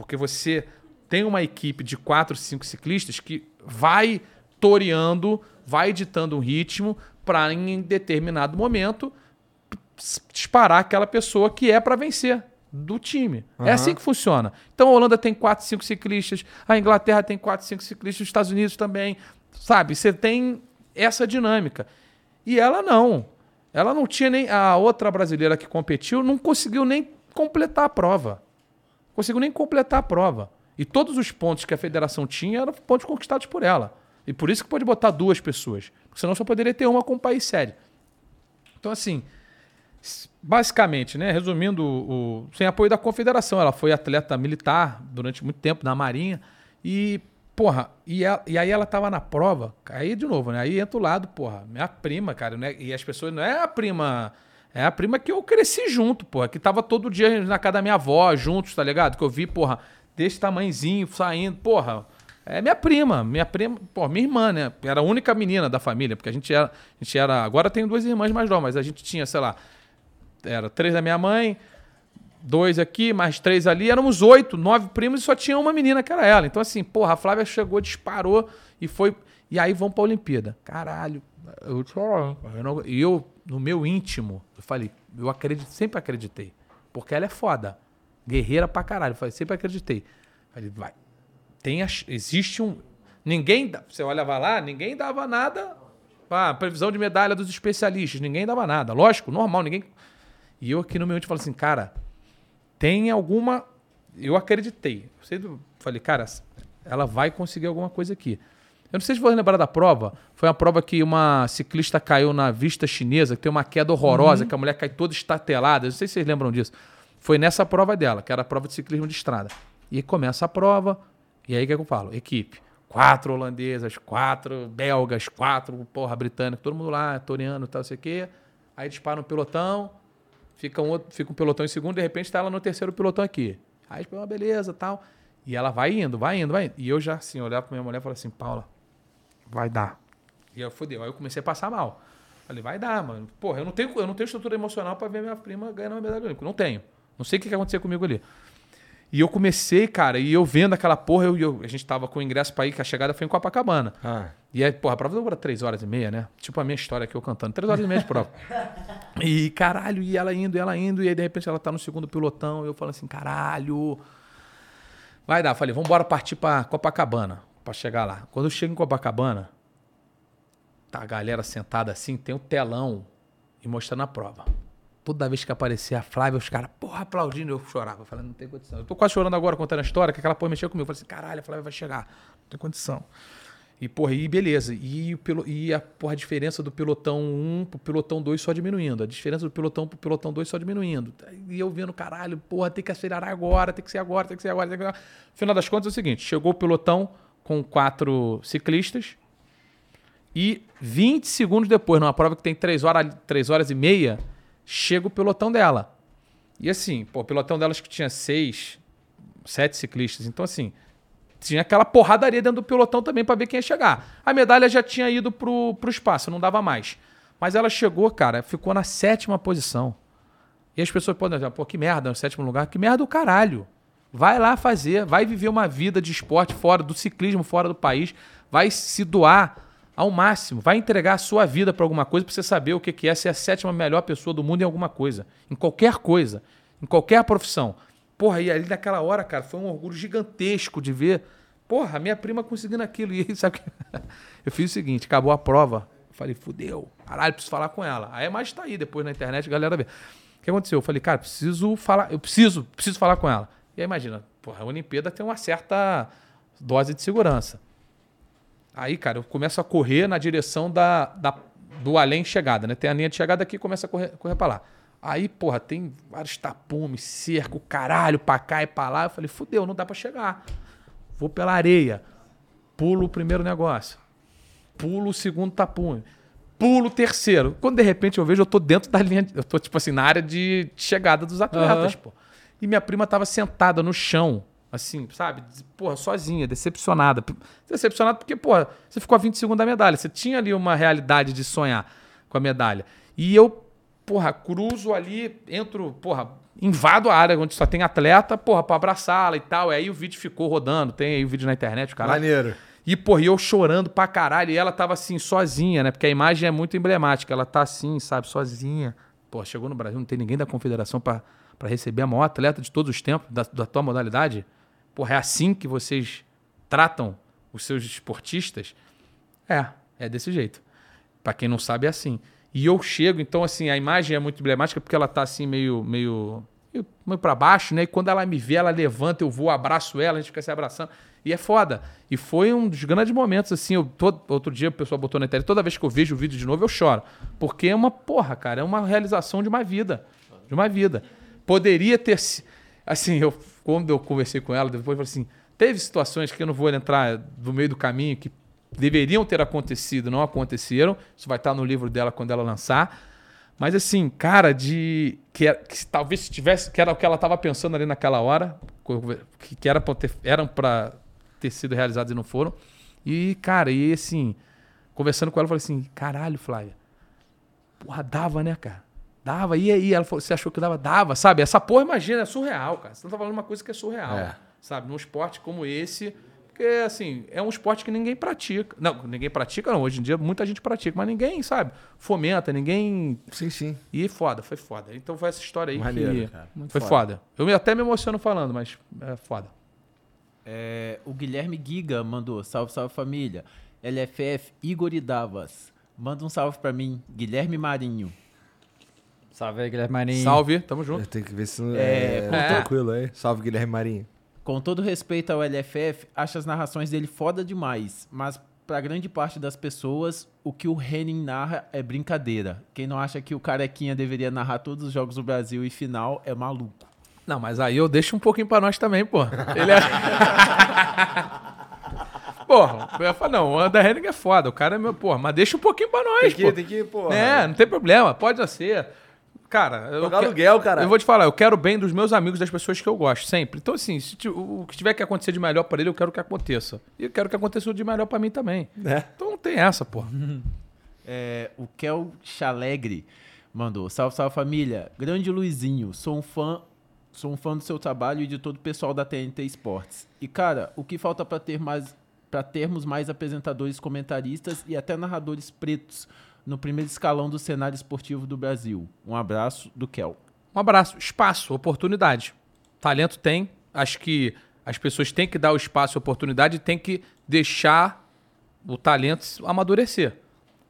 Porque você tem uma equipe de quatro, cinco ciclistas que vai toreando, vai ditando um ritmo para, em determinado momento, disparar aquela pessoa que é para vencer do time. É assim que funciona. Então a Holanda tem quatro, cinco ciclistas, a Inglaterra tem quatro, cinco ciclistas, os Estados Unidos também. Sabe? Você tem essa dinâmica. E ela não. Ela não tinha nem. A outra brasileira que competiu não conseguiu nem completar a prova. Conseguiu nem completar a prova. E todos os pontos que a federação tinha eram pontos conquistados por ela. E por isso que pode botar duas pessoas. Porque senão só poderia ter uma com um país sério. Então, assim, basicamente, né, resumindo, o, sem apoio da confederação, ela foi atleta militar durante muito tempo na Marinha. E, porra, e, ela- e aí ela tava na prova. Aí, de novo, né? Aí entra o lado, porra, minha prima, cara, né? E as pessoas, não é a prima. É a prima que eu cresci junto, porra, que tava todo dia na casa da minha avó, juntos, tá ligado? Que eu vi, porra, desse tamanhozinho, saindo, porra. É minha prima, minha prima, pô, minha irmã, né? Era a única menina da família, porque a gente era, a gente era, agora tem duas irmãs mais novas, mas a gente tinha, sei lá, era três da minha mãe, dois aqui, mais três ali, éramos oito, nove primos e só tinha uma menina que era ela. Então assim, porra, a Flávia chegou, disparou e foi E aí vão pra Olimpíada. Caralho, eu E eu, no meu íntimo, eu falei, eu acredito, sempre acreditei. Porque ela é foda. Guerreira pra caralho. Eu falei, sempre acreditei. Falei, vai. Tem existe um. Ninguém. Você olhava lá, ninguém dava nada. Ah, previsão de medalha dos especialistas. Ninguém dava nada. Lógico, normal, ninguém. E eu aqui no meu íntimo falei assim, cara, tem alguma. Eu acreditei. Eu falei, cara, ela vai conseguir alguma coisa aqui. Eu não sei se vou lembrar da prova. Foi uma prova que uma ciclista caiu na vista chinesa, que tem uma queda horrorosa, que a mulher cai toda estatelada. Eu não sei se vocês lembram disso. Foi nessa prova dela, que era a prova de ciclismo de estrada. E aí começa a prova, e aí o que, é que eu falo? Equipe. Quatro holandesas, quatro belgas, quatro, porra, britânicos, todo mundo lá, toreando e tal, sei o quê. Aí dispara um pelotão, fica um, outro, fica um pelotão em segundo, de repente tá ela no terceiro pelotão aqui. Aí, tipo, uma beleza tal. E ela vai indo, vai indo, vai indo. E eu já, assim, olhava pra minha mulher e falava assim, Paula, vai dar. E eu fodeu. Aí eu comecei a passar mal. Falei, vai dar, mano. Porra, eu não tenho, eu não tenho estrutura emocional pra ver minha prima ganhando uma medalha olímpica. Não tenho. Não sei o que que ia acontecer comigo ali. E eu comecei, cara, e eu vendo aquela porra, eu, eu- a gente tava com o ingresso pra ir, que a chegada foi em Copacabana.
Ah.
E aí, porra, a prova dura três horas e meia, né? Tipo a minha história aqui, eu cantando. Três horas e meia de prova. <laughs> E caralho, e ela indo, e ela indo, e aí de repente ela tá no segundo pilotão, e eu falo assim, caralho. Vai dar. Falei, vamos embora partir pra Copacabana, pra chegar lá. Quando eu chego em Copacabana, tá a galera sentada assim, tem um telão e mostrando a prova. Toda vez que aparecia a Flávia, os caras, porra, aplaudindo, eu chorava. Falando, não tem condição. Eu tô quase chorando agora contando a história, que aquela porra mexeu comigo. Eu falei assim, caralho, a Flávia vai chegar. Não tem condição. E, porra, e beleza. E, o e a, porra, a diferença do pilotão 1 pro pilotão 2 só diminuindo. A diferença do pilotão pro pilotão 2 só diminuindo. E eu vendo, caralho, porra, tem que acelerar agora, tem que ser agora, tem que ser agora. Tem que ser agora. Final das contas é o seguinte: chegou o pilotão com quatro ciclistas. E 20 segundos depois, numa prova que tem 3 horas, 3 horas e meia, chega o pelotão dela. E assim, pô, o pelotão dela acho que tinha seis, sete ciclistas. Então, assim, tinha aquela porradaria dentro do pelotão também pra ver quem ia chegar. A medalha já tinha ido pro, pro espaço, não dava mais. Mas ela chegou, cara, ficou na sétima posição. E as pessoas podem dizer, pô, que merda, no sétimo lugar. Que merda do caralho. Vai lá fazer, vai viver uma vida de esporte fora do ciclismo, fora do país, vai se doar ao máximo, vai entregar a sua vida pra alguma coisa pra você saber o que é ser a sétima melhor pessoa do mundo em alguma coisa, em qualquer coisa, em qualquer profissão. Porra, e ali naquela hora, cara, foi um orgulho gigantesco de ver, porra, minha prima conseguindo aquilo. <laughs> E sabe que? Eu fiz o seguinte, acabou a prova, eu falei, fudeu, caralho, preciso falar com ela. Aí imagem tá aí depois na internet, a galera vê. O que aconteceu? Eu falei, cara, preciso falar, eu preciso, preciso falar com ela. E aí imagina, porra, a Olimpíada tem uma certa dose de segurança. Aí, cara, eu começo a correr na direção da, da- do além chegada, né? Tem a linha de chegada aqui e começa a correr, correr pra lá. Aí, porra, tem vários tapumes, cerco, caralho, pra cá e pra lá. Eu falei, fudeu, não dá pra chegar. Vou pela areia. Pulo o primeiro negócio. Pulo o segundo tapume. Pulo o terceiro. Quando de repente eu vejo, eu tô dentro da linha. Eu tô, tipo assim, na área de chegada dos atletas,
Aham.
pô. E minha prima tava sentada no chão, assim, sabe? Porra, sozinha, decepcionada. Decepcionada porque, porra, você ficou a 20 segundos da medalha. Você tinha ali uma realidade de sonhar com a medalha. E eu, porra, cruzo ali, entro, porra, invado a área onde só tem atleta, porra, pra abraçá-la e tal. E aí o vídeo ficou rodando, tem aí o vídeo na internet, cara.
Maneiro.
E, porra, eu chorando pra caralho. E ela tava assim, sozinha, né? Porque a imagem é muito emblemática. Ela tá assim, sabe, sozinha. Pô, chegou no Brasil, não tem ninguém da confederação pra pra receber a maior atleta de todos os tempos da, da tua modalidade. Porra, é assim que vocês tratam os seus esportistas? É, é desse jeito. Pra quem não sabe, é assim. E eu chego, então, assim, a imagem é muito emblemática porque ela tá assim, meio, meio, meio, pra baixo, né? E quando ela me vê, ela levanta, eu vou, abraço ela, a gente fica se abraçando. E é foda. E foi um dos grandes momentos, assim. Eu, todo, outro dia o pessoal botou na internet, toda vez que eu vejo o vídeo de novo, eu choro. Porque é uma porra, cara, é uma realização de uma vida. De uma vida. Poderia ter. si- Assim, eu, quando eu conversei com ela, depois eu falei assim: teve situações que eu não vou entrar do meio do caminho que deveriam ter acontecido, não aconteceram. Isso vai estar no livro dela quando ela lançar. Mas assim, cara, de que, era- que talvez se tivesse, que era o que ela estava pensando ali naquela hora, que, que era pra ter, eram para ter sido realizados e não foram. E cara, e assim, conversando com ela, eu falei assim: "Caralho, Flávia. Porra, dava, né, cara? Dava. E aí, ela falou: "Você achou que dava? Dava, sabe? Essa porra, imagina, é surreal, cara. Você não tá falando uma coisa que é surreal,
É.
sabe? Num esporte como esse, porque assim, é um esporte que ninguém pratica. Não, ninguém pratica, não. Hoje em dia muita gente pratica, mas ninguém, sabe, fomenta, ninguém.
Sim, sim.
E foda, foi foda. Então foi essa história aí
Maneiro,
que.
cara.
Foi foda. Eu me- até me emociono falando, mas é foda.
É, o Guilherme Giga mandou, salve, salve família. LFF Igor e Davas. Manda um salve pra mim, Guilherme Marinho.
Salve aí, Guilherme Marinho.
Salve, tamo junto.
Eu tenho que ver se
É,
é,
contou-
tranquilo aí. Salve, Guilherme Marinho.
Com todo respeito ao LFF, acho as narrações dele foda demais, mas pra grande parte das pessoas, o que o Henning narra é brincadeira. Quem não acha que o Carequinha deveria narrar todos os jogos do Brasil e final é maluco.
Não, mas aí eu deixo um pouquinho pra nós também, pô. Ele é. <laughs> Porra, eu ia falar, não, o André Henning é foda, o cara é meu, porra, mas deixa um pouquinho pra nós,
Tem que,
pô.
tem que, pô.
É, não tem problema, pode ser. Cara, eu,
Pagar aluguel, cara.
eu vou te falar, eu quero o bem dos meus amigos, das pessoas que eu gosto, sempre. Então, assim, se o que tiver que acontecer de melhor pra ele, eu quero que aconteça. E eu quero que aconteça de melhor pra mim também.
É.
Então não tem essa, porra. <laughs>
É, o Kel Chalegre mandou, salve, salve família. Grande Luizinho, sou um fã... Sou um fã do seu trabalho e de todo o pessoal da TNT Esportes. E, cara, o que falta pra ter mais para termos mais apresentadores, comentaristas e até narradores pretos no primeiro escalão do cenário esportivo do Brasil. Um abraço do Kel.
Um abraço. Espaço, oportunidade. Talento tem. Acho que as pessoas têm que dar o espaço e oportunidade e têm que deixar o talento amadurecer.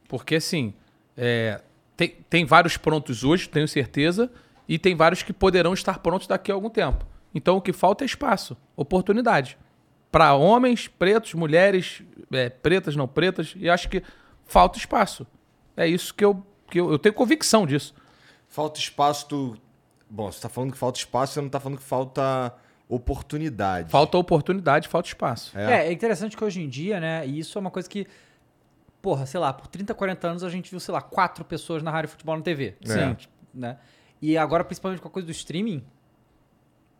Porque, assim, é, tem, tem vários prontos hoje, tenho certeza, e tem vários que poderão estar prontos daqui a algum tempo. Então, o que falta é espaço, oportunidade. Para homens, pretos, mulheres, é, pretas, não pretas, e acho que falta espaço. É isso que eu, que eu, eu tenho convicção disso.
Falta espaço, tu. Bom, você tá falando que falta espaço, você não tá falando que falta oportunidade.
Falta oportunidade, falta espaço.
É, é interessante que hoje em dia, né, e isso é uma coisa que, porra, sei lá, por 30, 40 anos a gente viu, sei lá, quatro pessoas na rádio futebol na TV.
Sim.
Né? E agora, principalmente com a coisa do streaming,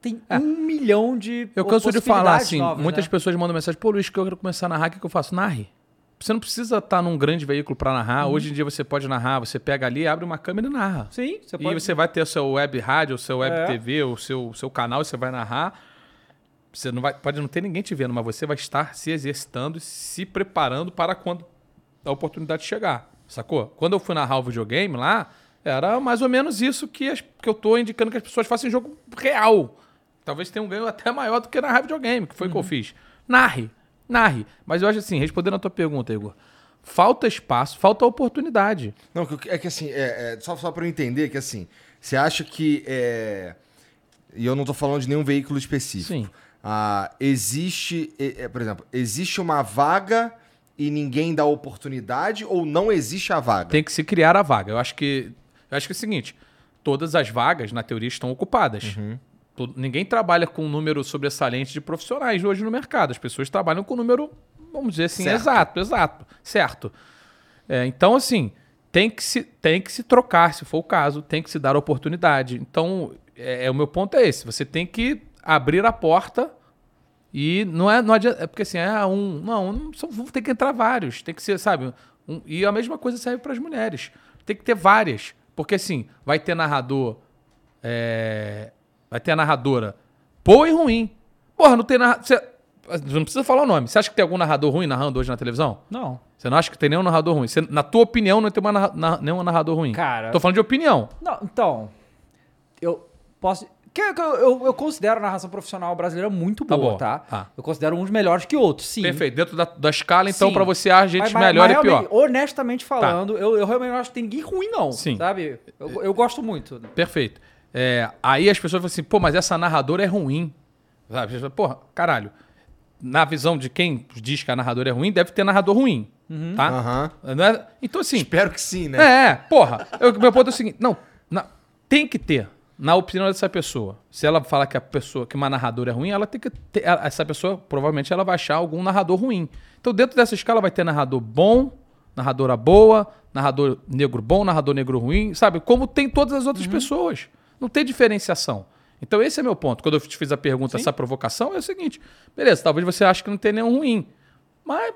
tem um milhão de
Eu canso de falar assim,
novas,
mutas
né?
pessoas mandam mensagem, pô Luiz, que eu quero começar a narrar, o que, que eu faço? Narre. Você não precisa estar num grande veículo para narrar.
Uhum.
Hoje em dia você pode narrar, você pega ali, abre uma câmera e narra.
Sim, você
e
pode...
você vai ter o seu web rádio, o seu web
É.
TV, o seu, seu canal, e você vai narrar. Você não vai, pode não ter ninguém te vendo, mas você vai estar se exercitando, e se preparando para quando a oportunidade chegar. Sacou? Quando eu fui narrar o videogame lá, era mais ou menos isso que, as- que eu tô indicando que as pessoas façam em jogo real. Talvez tenha um ganho até maior do que narrar videogame, que foi o que eu fiz. Narre, narre. Mas eu acho assim, respondendo a tua pergunta, Igor, falta espaço, falta oportunidade.
Não, é que assim, é, é, só, só pra eu entender que assim, você acha que. É, e eu não tô falando de nenhum veículo específico.
Sim.
Ah, existe, é, por exemplo, existe uma vaga e ninguém dá oportunidade ou não existe a vaga?
Tem que se criar a vaga. Eu acho que, eu acho que é o seguinte: todas as vagas, na teoria, estão ocupadas. Todo- ninguém trabalha com um número sobressalente de profissionais hoje no mercado. As pessoas trabalham com um número, vamos dizer assim,
Certo.
exato, exato, certo. É, então, assim, tem que, se, tem que se trocar, se for o caso, tem que se dar oportunidade. Então, é, é, o meu ponto é esse: você tem que abrir a porta e não é, não adianta, é porque assim, é um, não, não são, tem que entrar vários, tem que ser, sabe? um- e a mesma coisa serve para as mulheres. Tem que ter várias, porque assim, vai ter narrador, é, vai ter a narradora boa e ruim. Porra, não tem narrador, você não precisa falar o nome. Você acha que tem algum narrador ruim narrando hoje na televisão?
Não.
Você não acha que tem nenhum narrador ruim? Você- na tua opinião, não tem uma narra- na- nenhum narrador ruim?
Cara-
Tô falando de opinião.
Não, então, eu posso... Eu, eu, eu considero a narração profissional brasileira muito
Tá
boa, tá?
tá.
Eu considero uns melhores que outros, sim.
Perfeito. Dentro da, da escala, então, pra você, a gente
Mas- mas-
melhor
mas
e pior.
Honestamente falando, eu, eu realmente não acho que tem ninguém ruim, não.
Sim.
Sabe? Eu, eu gosto muito.
Perfeito. É, aí as pessoas falam assim, pô, mas essa narradora é ruim. Sabe? Porra, caralho. Na visão de quem diz que a narradora é ruim, deve ter narrador ruim. Tá?
Aham.
Não é- Então, assim.
Espero que sim, né?
É, porra. Eu, meu ponto é o seguinte: não, na- tem que ter. Na opinião dessa pessoa. Se ela falar que a pessoa, que uma narradora é ruim, ela tem que ter. ela- Essa pessoa provavelmente ela vai achar algum narrador ruim. Então, dentro dessa escala, vai ter narrador bom, narradora boa, narrador negro bom, narrador negro ruim, sabe? Como tem todas as outras pessoas. Não tem diferenciação. Então, esse é meu ponto. Quando eu te fiz a pergunta, essa provocação, é o seguinte: beleza, talvez você ache que não tem nenhum ruim. Mas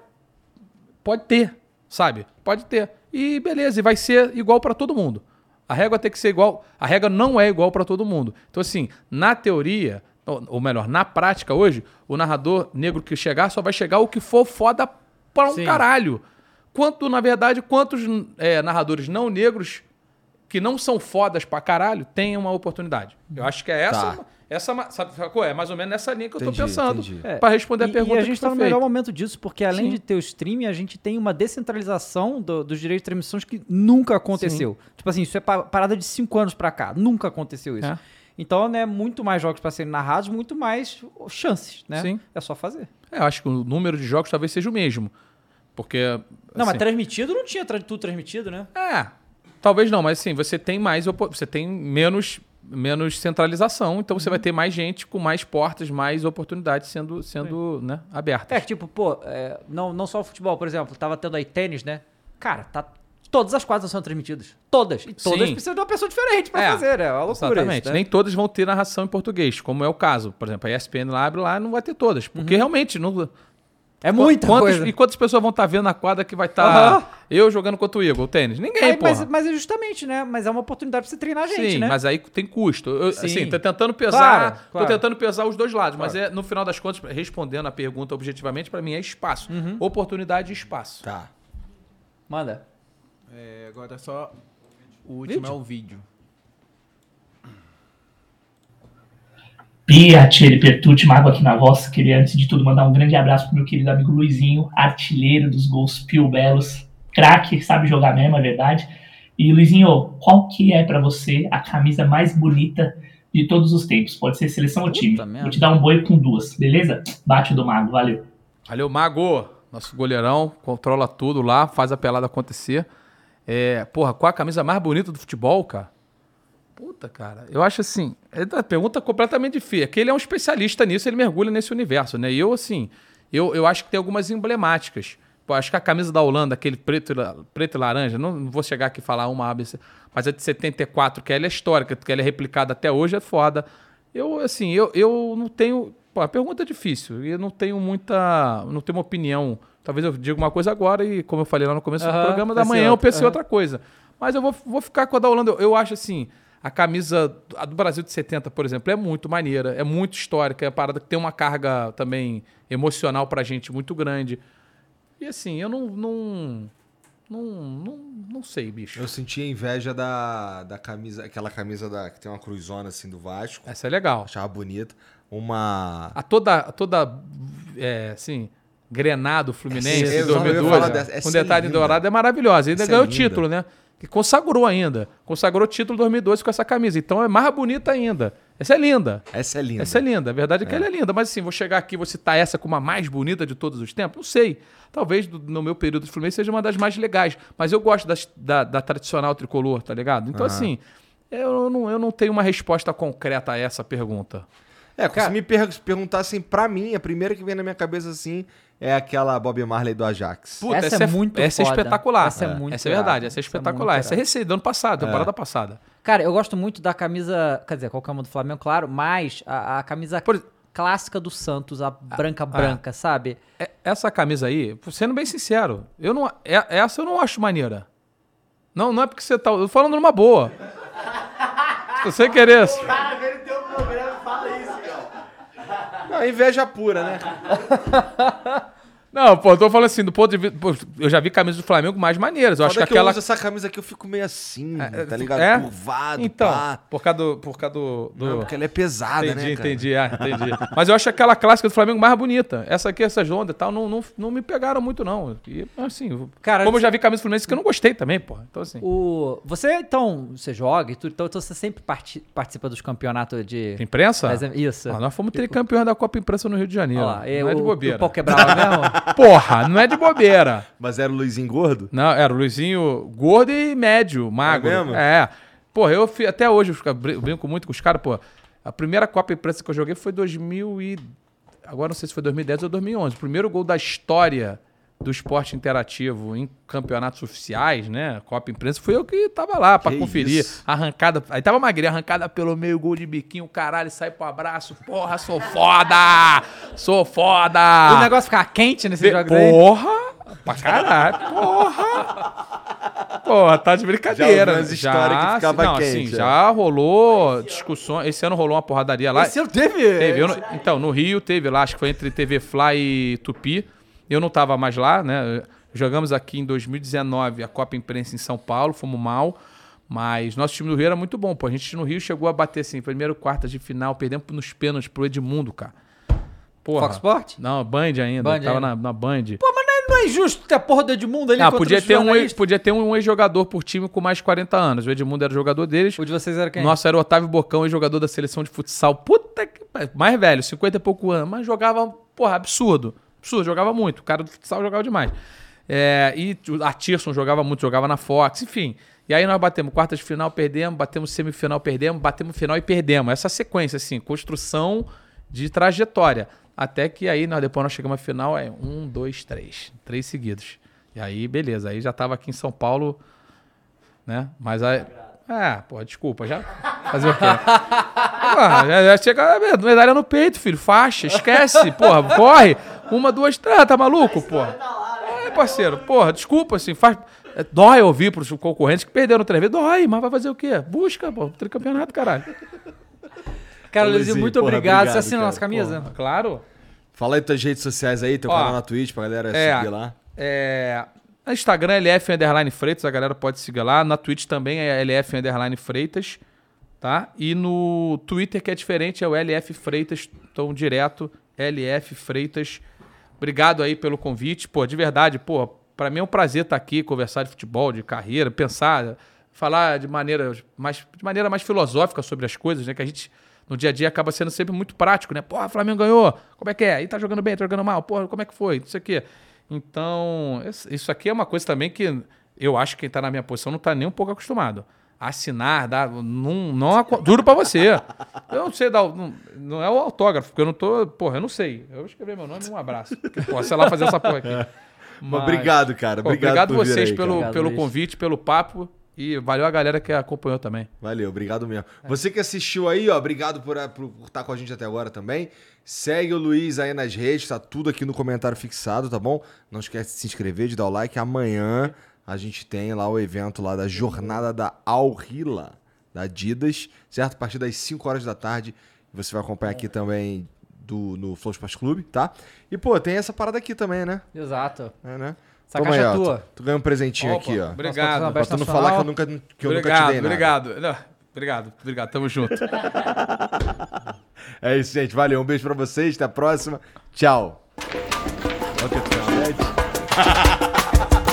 Pode ter, sabe? Pode ter. E beleza, e vai ser igual para todo mundo. A régua tem que ser igual. A regra não é igual para todo mundo. Então, assim, na teoria, ou, melhor, na prática hoje, o narrador negro que chegar só vai chegar o que for foda pra um
Sim.
caralho. Quanto, na verdade, quantos é, narradores não negros que não são fodas pra caralho têm uma oportunidade? Eu acho que é essa.
Tá.
Essa, sabe? É mais ou menos nessa linha que eu
Entendi,
tô pensando.
É,
Pra responder a
e-
pergunta
E a gente tá
foi
no melhor momento disso, porque além
Sim.
de ter o streaming, a gente tem uma descentralização do- dos direitos de transmissões que nunca aconteceu. Tipo assim, isso é pa- parada de cinco anos pra cá. Nunca aconteceu isso.
É.
Então, né, muito mais jogos pra serem narrados, muito mais chances, né?
Sim.
É só fazer.
É, eu acho que o número de jogos talvez seja o mesmo. Porque.
Não, mas
assim,
transmitido não tinha tra- tudo transmitido, né?
É, talvez não, mas assim, você tem mais, você tem menos, menos centralização, então
Uhum.
você vai ter mais gente com mais portas, mais oportunidades sendo, sendo né, abertas.
É, tipo, pô, é, não, não só o futebol, por exemplo, tava tendo aí tênis, né? Cara, tá. Todas as quadras são transmitidas. Todas. E todas
Sim.
precisam de uma pessoa diferente pra
É,
fazer, né? É uma loucura
Exatamente.
isso, né?
Nem todas vão ter narração em português, como é o caso. Por exemplo, a ESPN lá abre lá não vai ter todas. Porque realmente não.
Uhum. É muita
quantos,
coisa.
E quantas pessoas vão estar vendo na quadra que vai estar
Aham.
eu jogando contra o Igor, o tênis? Ninguém,
Aí,
porra.
mas, mas é justamente, né? Mas é uma oportunidade pra você treinar a gente,
Sim,
né?
mas aí tem custo. Eu,
Sim.
assim, tô tentando pesar,
Claro,
tô
claro.
tentando pesar os dois lados, mas é no final das contas, respondendo a pergunta objetivamente, pra mim é espaço.
Uhum.
Oportunidade e espaço.
Tá.
Manda.
É, agora só o último
Vídeo?
é o vídeo.
Bia, Thierry Pertucci, Mago aqui na voz. Queria, antes de tudo, mandar um grande abraço pro meu querido amigo Luizinho, artilheiro dos gols Pio Belos. Craque, sabe jogar mesmo, é verdade. E, Luizinho, qual que é pra você a camisa mais bonita de todos os tempos? Pode ser seleção ou time. Vou te dar um boi com duas, beleza? Bate do Mago, valeu.
Valeu, Mago. Nosso goleirão, controla tudo lá, faz a pelada acontecer. É, porra, qual a camisa mais bonita do futebol, cara? Puta, cara. Eu acho assim, é uma pergunta completamente feia. Que ele é um especialista nisso, ele mergulha nesse universo, né? E eu, assim, eu, eu acho que tem algumas emblemáticas. Pô, acho que a camisa da Holanda, aquele preto, e preto e laranja, não, não vou chegar aqui e falar uma ABC, mas a de 74, que ela é histórica, que ela é replicada até hoje, é foda. Eu, assim, eu, eu não tenho. Pô, a pergunta é difícil. e Eu não tenho muita. Não tenho uma opinião. Talvez eu diga uma coisa agora e, como eu falei lá no começo do programa, da manhã eu pensei outra coisa. Mas eu vou, vou ficar com a da Holanda. Eu, eu acho assim. A camisa do Brasil de 70, por exemplo, é muito maneira, é muito histórica, é uma parada que tem uma carga também emocional pra gente muito grande. E assim, eu não. Não, não, não, não sei, bicho.
Eu senti a inveja da, da camisa, aquela camisa da, que tem uma cruzona assim do Vasco.
Essa é legal.
Achava bonita. Uma.
A toda, a toda é, assim, Grenado Fluminense,
Essa-
em
eu ia
2012,
falar dessa.
com
é
detalhe
linda.
dourado, é maravilhosa. Ainda
Essa é
ganhou o
linda.
título, né? Que consagrou ainda. Consagrou o título 2012 com essa camisa. Então é mais bonita ainda. Essa é linda.
Essa é linda.
Essa é linda. A verdade é que ela é linda. Mas assim, vou chegar aqui e vou citar essa como a mais bonita de todos os tempos? Não sei. Talvez no meu período de Fluminense seja uma das mais legais. Mas eu gosto das- da, da tradicional tricolor, tá ligado? Então,
Aham.
assim, eu não, eu não tenho uma resposta concreta a essa pergunta.
É, se me per perguntassem pra mim, a primeira que vem na minha cabeça assim é aquela Bob Marley do Ajax.
Puta,
Essa
essa,
é
é
muito
Essa é
foda.
espetacular.
Essa é muito
Essa é verdade,
irada.
essa é
Essa é
espetacular.
muito
Essa é recente, do ano passado, temporada passada.
Cara, eu gosto muito da camisa. Quer dizer, qualquer uma do Flamengo, claro, mas a, a camisa clássica do Santos, a branca branca, sabe?
É- Essa camisa aí, sendo bem sincero, eu não, é- essa eu não acho maneira. Não, não é porque você tá. Eu tô falando numa boa. <laughs> Se você querer.
cara vem no teu programa e fala isso,
Não, inveja pura, né? <laughs>
Não, pô, eu tô falando assim, do ponto de vista. pô, Eu já vi camisas do Flamengo mais maneiras. Eu acho que
Foda que
aquela.
eu uso essa camisa aqui, eu fico meio assim, tá ligado?
É?
Curvado,
Então,
pá.
por causa do. Por causa do, do-
Não, porque ela é pesada,
entendi,
né, cara?
entendi, ah, entendi. Mas eu acho aquela clássica do Flamengo mais bonita. Essa aqui, essas ondas e tal, não, não, não me pegaram muito, não. E, assim,
Cara,
como eu já vi camisa do Fluminense que eu não gostei também, pô. Então, assim.
O, você, então, você joga e tudo, então, então você sempre parti- participa dos campeonatos de.
Imprensa?
Mas é- Isso.
Ah, nós fomos tricampeões da Copa Imprensa no Rio de Janeiro.
Olha lá,
não é de
o-
bobeira.
o pau quebrava mesmo? <laughs>
Porra, não é de bobeira.
Mas era o Luizinho gordo?
Não, era o Luizinho gordo e médio, magro.
É mesmo?
É. Porra, eu fi- até hoje eu brinco muito com os caras, pô. A primeira Copa Imprensa que eu joguei foi 2000 e... Agora não sei se foi 2010 ou 2011. O primeiro gol da história do esporte interativo em campeonatos oficiais, né? Copa Imprensa, foi eu que tava lá pra
Que
conferir.
isso.
Arrancada, aí tava magrinha, arrancada pelo meio, gol de biquinho, caralho, sai pro abraço. Porra, sou foda! Sou foda!
o negócio ficava quente nesses
Vê-
jogos aí?
Porra! Pra caralho! Porra! Porra, tá de brincadeira.
Já umas histórias que ficava
não,
quente,
assim,
é.
já rolou discussões. Esse ano rolou uma porradaria lá.
Esse ano teve?
Teve. eu então, no Rio teve lá, acho que foi entre TV Fly e Tupi. Eu não tava mais lá, né? Jogamos aqui em 2019 a Copa Imprensa em São Paulo, fomos mal. Mas nosso time do Rio era muito bom, pô. A gente no Rio chegou a bater assim, primeiro quartas de final, perdemos nos pênaltis pro Edmundo, cara. Porra.
Fox Sport?
Não, Band ainda.
Band
tava
ainda.
Na, na Band.
Pô, mas não é, é injusto ter a porra do Edmundo ali
Ah, podia ter, um, podia ter um ex-jogador por time com mais de 40 anos. O Edmundo era jogador deles.
O de vocês era quem?
Nosso era o Otávio Bocão, ex-jogador da seleção de futsal. Puta que. Mais velho, 50 e pouco anos. Mas jogava, porra, absurdo. Absurdo, jogava muito. O cara do futsal jogava demais. É, e a Tirson jogava muito, jogava na Fox, enfim. E aí nós batemos quartas de final, perdemos, batemos semifinal, perdemos, batemos final e perdemos. Essa sequência, assim, construção de trajetória. Até que aí, nós, depois nós chegamos à final, é um, dois, três. Três seguidos. E aí, beleza. Aí já tava aqui em São Paulo, né? Mas aí. É, pô, desculpa, já. Fazer o quê? Porra, já, já chega medalha no peito, filho. Faixa, esquece, porra, corre. Uma, duas, três, tá maluco, porra? É, parceiro, porra, desculpa, assim, faz. é, Dói ouvir pros concorrentes que perderam três vezes. Dói, mas vai fazer o quê? Busca, pô, tricampeonato, caralho.
Cara, Luizinho, muito
porra,
obrigado.
obrigado,
Você assina
cara.
nossa camisa?
Porra, claro.
Fala aí tuas redes sociais aí, teu
Ó,
canal na Twitch pra galera
É,
seguir lá.
É, no Instagram é LF Underline Freitas, a galera pode seguir lá. Na Twitch também é LF Underline Freitas, tá? E no Twitter, que é diferente, é o LF Freitas, então direto, LF Freitas. Obrigado aí pelo convite. Pô, de verdade, pô, pra mim é um prazer estar aqui, conversar de futebol, de carreira, pensar, falar de maneira mais, de maneira mais filosófica sobre as coisas, né? Que a gente, no dia a dia, acaba sendo sempre muito prático, né? Porra, Flamengo ganhou, como é que é? E tá jogando bem, tá jogando mal, porra, como é que foi? Não sei o quê. Então, isso aqui é uma coisa também que eu acho que quem tá na minha posição não tá nem um pouco acostumado. Assinar, dar, não, não, juro pra você. Eu não sei dar, não, não é o autógrafo, porque eu não tô, porra, eu não sei. Eu vou escrever meu nome e um abraço. Porque, porra, sei lá fazer essa porra aqui.
Mas obrigado, cara.
Pô,
Obrigado
obrigado
por
vocês
aí,
pelo, pelo
Obrigado, Luiz.
convite, pelo papo. E valeu a galera que acompanhou também.
Valeu, obrigado mesmo. Você que assistiu aí, ó, obrigado por por estar com a gente até agora também. Segue o Luiz aí nas redes, tá tudo aqui no comentário fixado, tá bom? Não esquece de se inscrever, de dar o like. Amanhã a gente tem lá o evento lá da jornada da Alrila, da Adidas, certo? A partir das 5 horas da tarde. Você vai acompanhar aqui também do, no Flow Sports Clube, tá? E, pô, tem essa parada aqui também, né?
Exato.
É, né?
Essa
Toma
caixa
aí,
é tua.
Tu, tu ganha um presentinho
Opa,
aqui, ó.
obrigado.
Pra tu não falar que eu nunca, que eu nunca te
obrigado,
dei nada.
obrigado. Obrigado, obrigado. Tamo junto. <laughs>
É isso, gente. Valeu. Um beijo pra vocês. Até a próxima. Tchau. <laughs>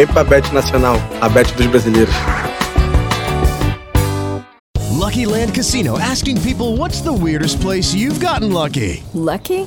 Vem pra Bet Nacional, a Bet dos brasileiros.
Lucky Land Casino asking people what's the weirdest place you've gotten lucky?
Lucky?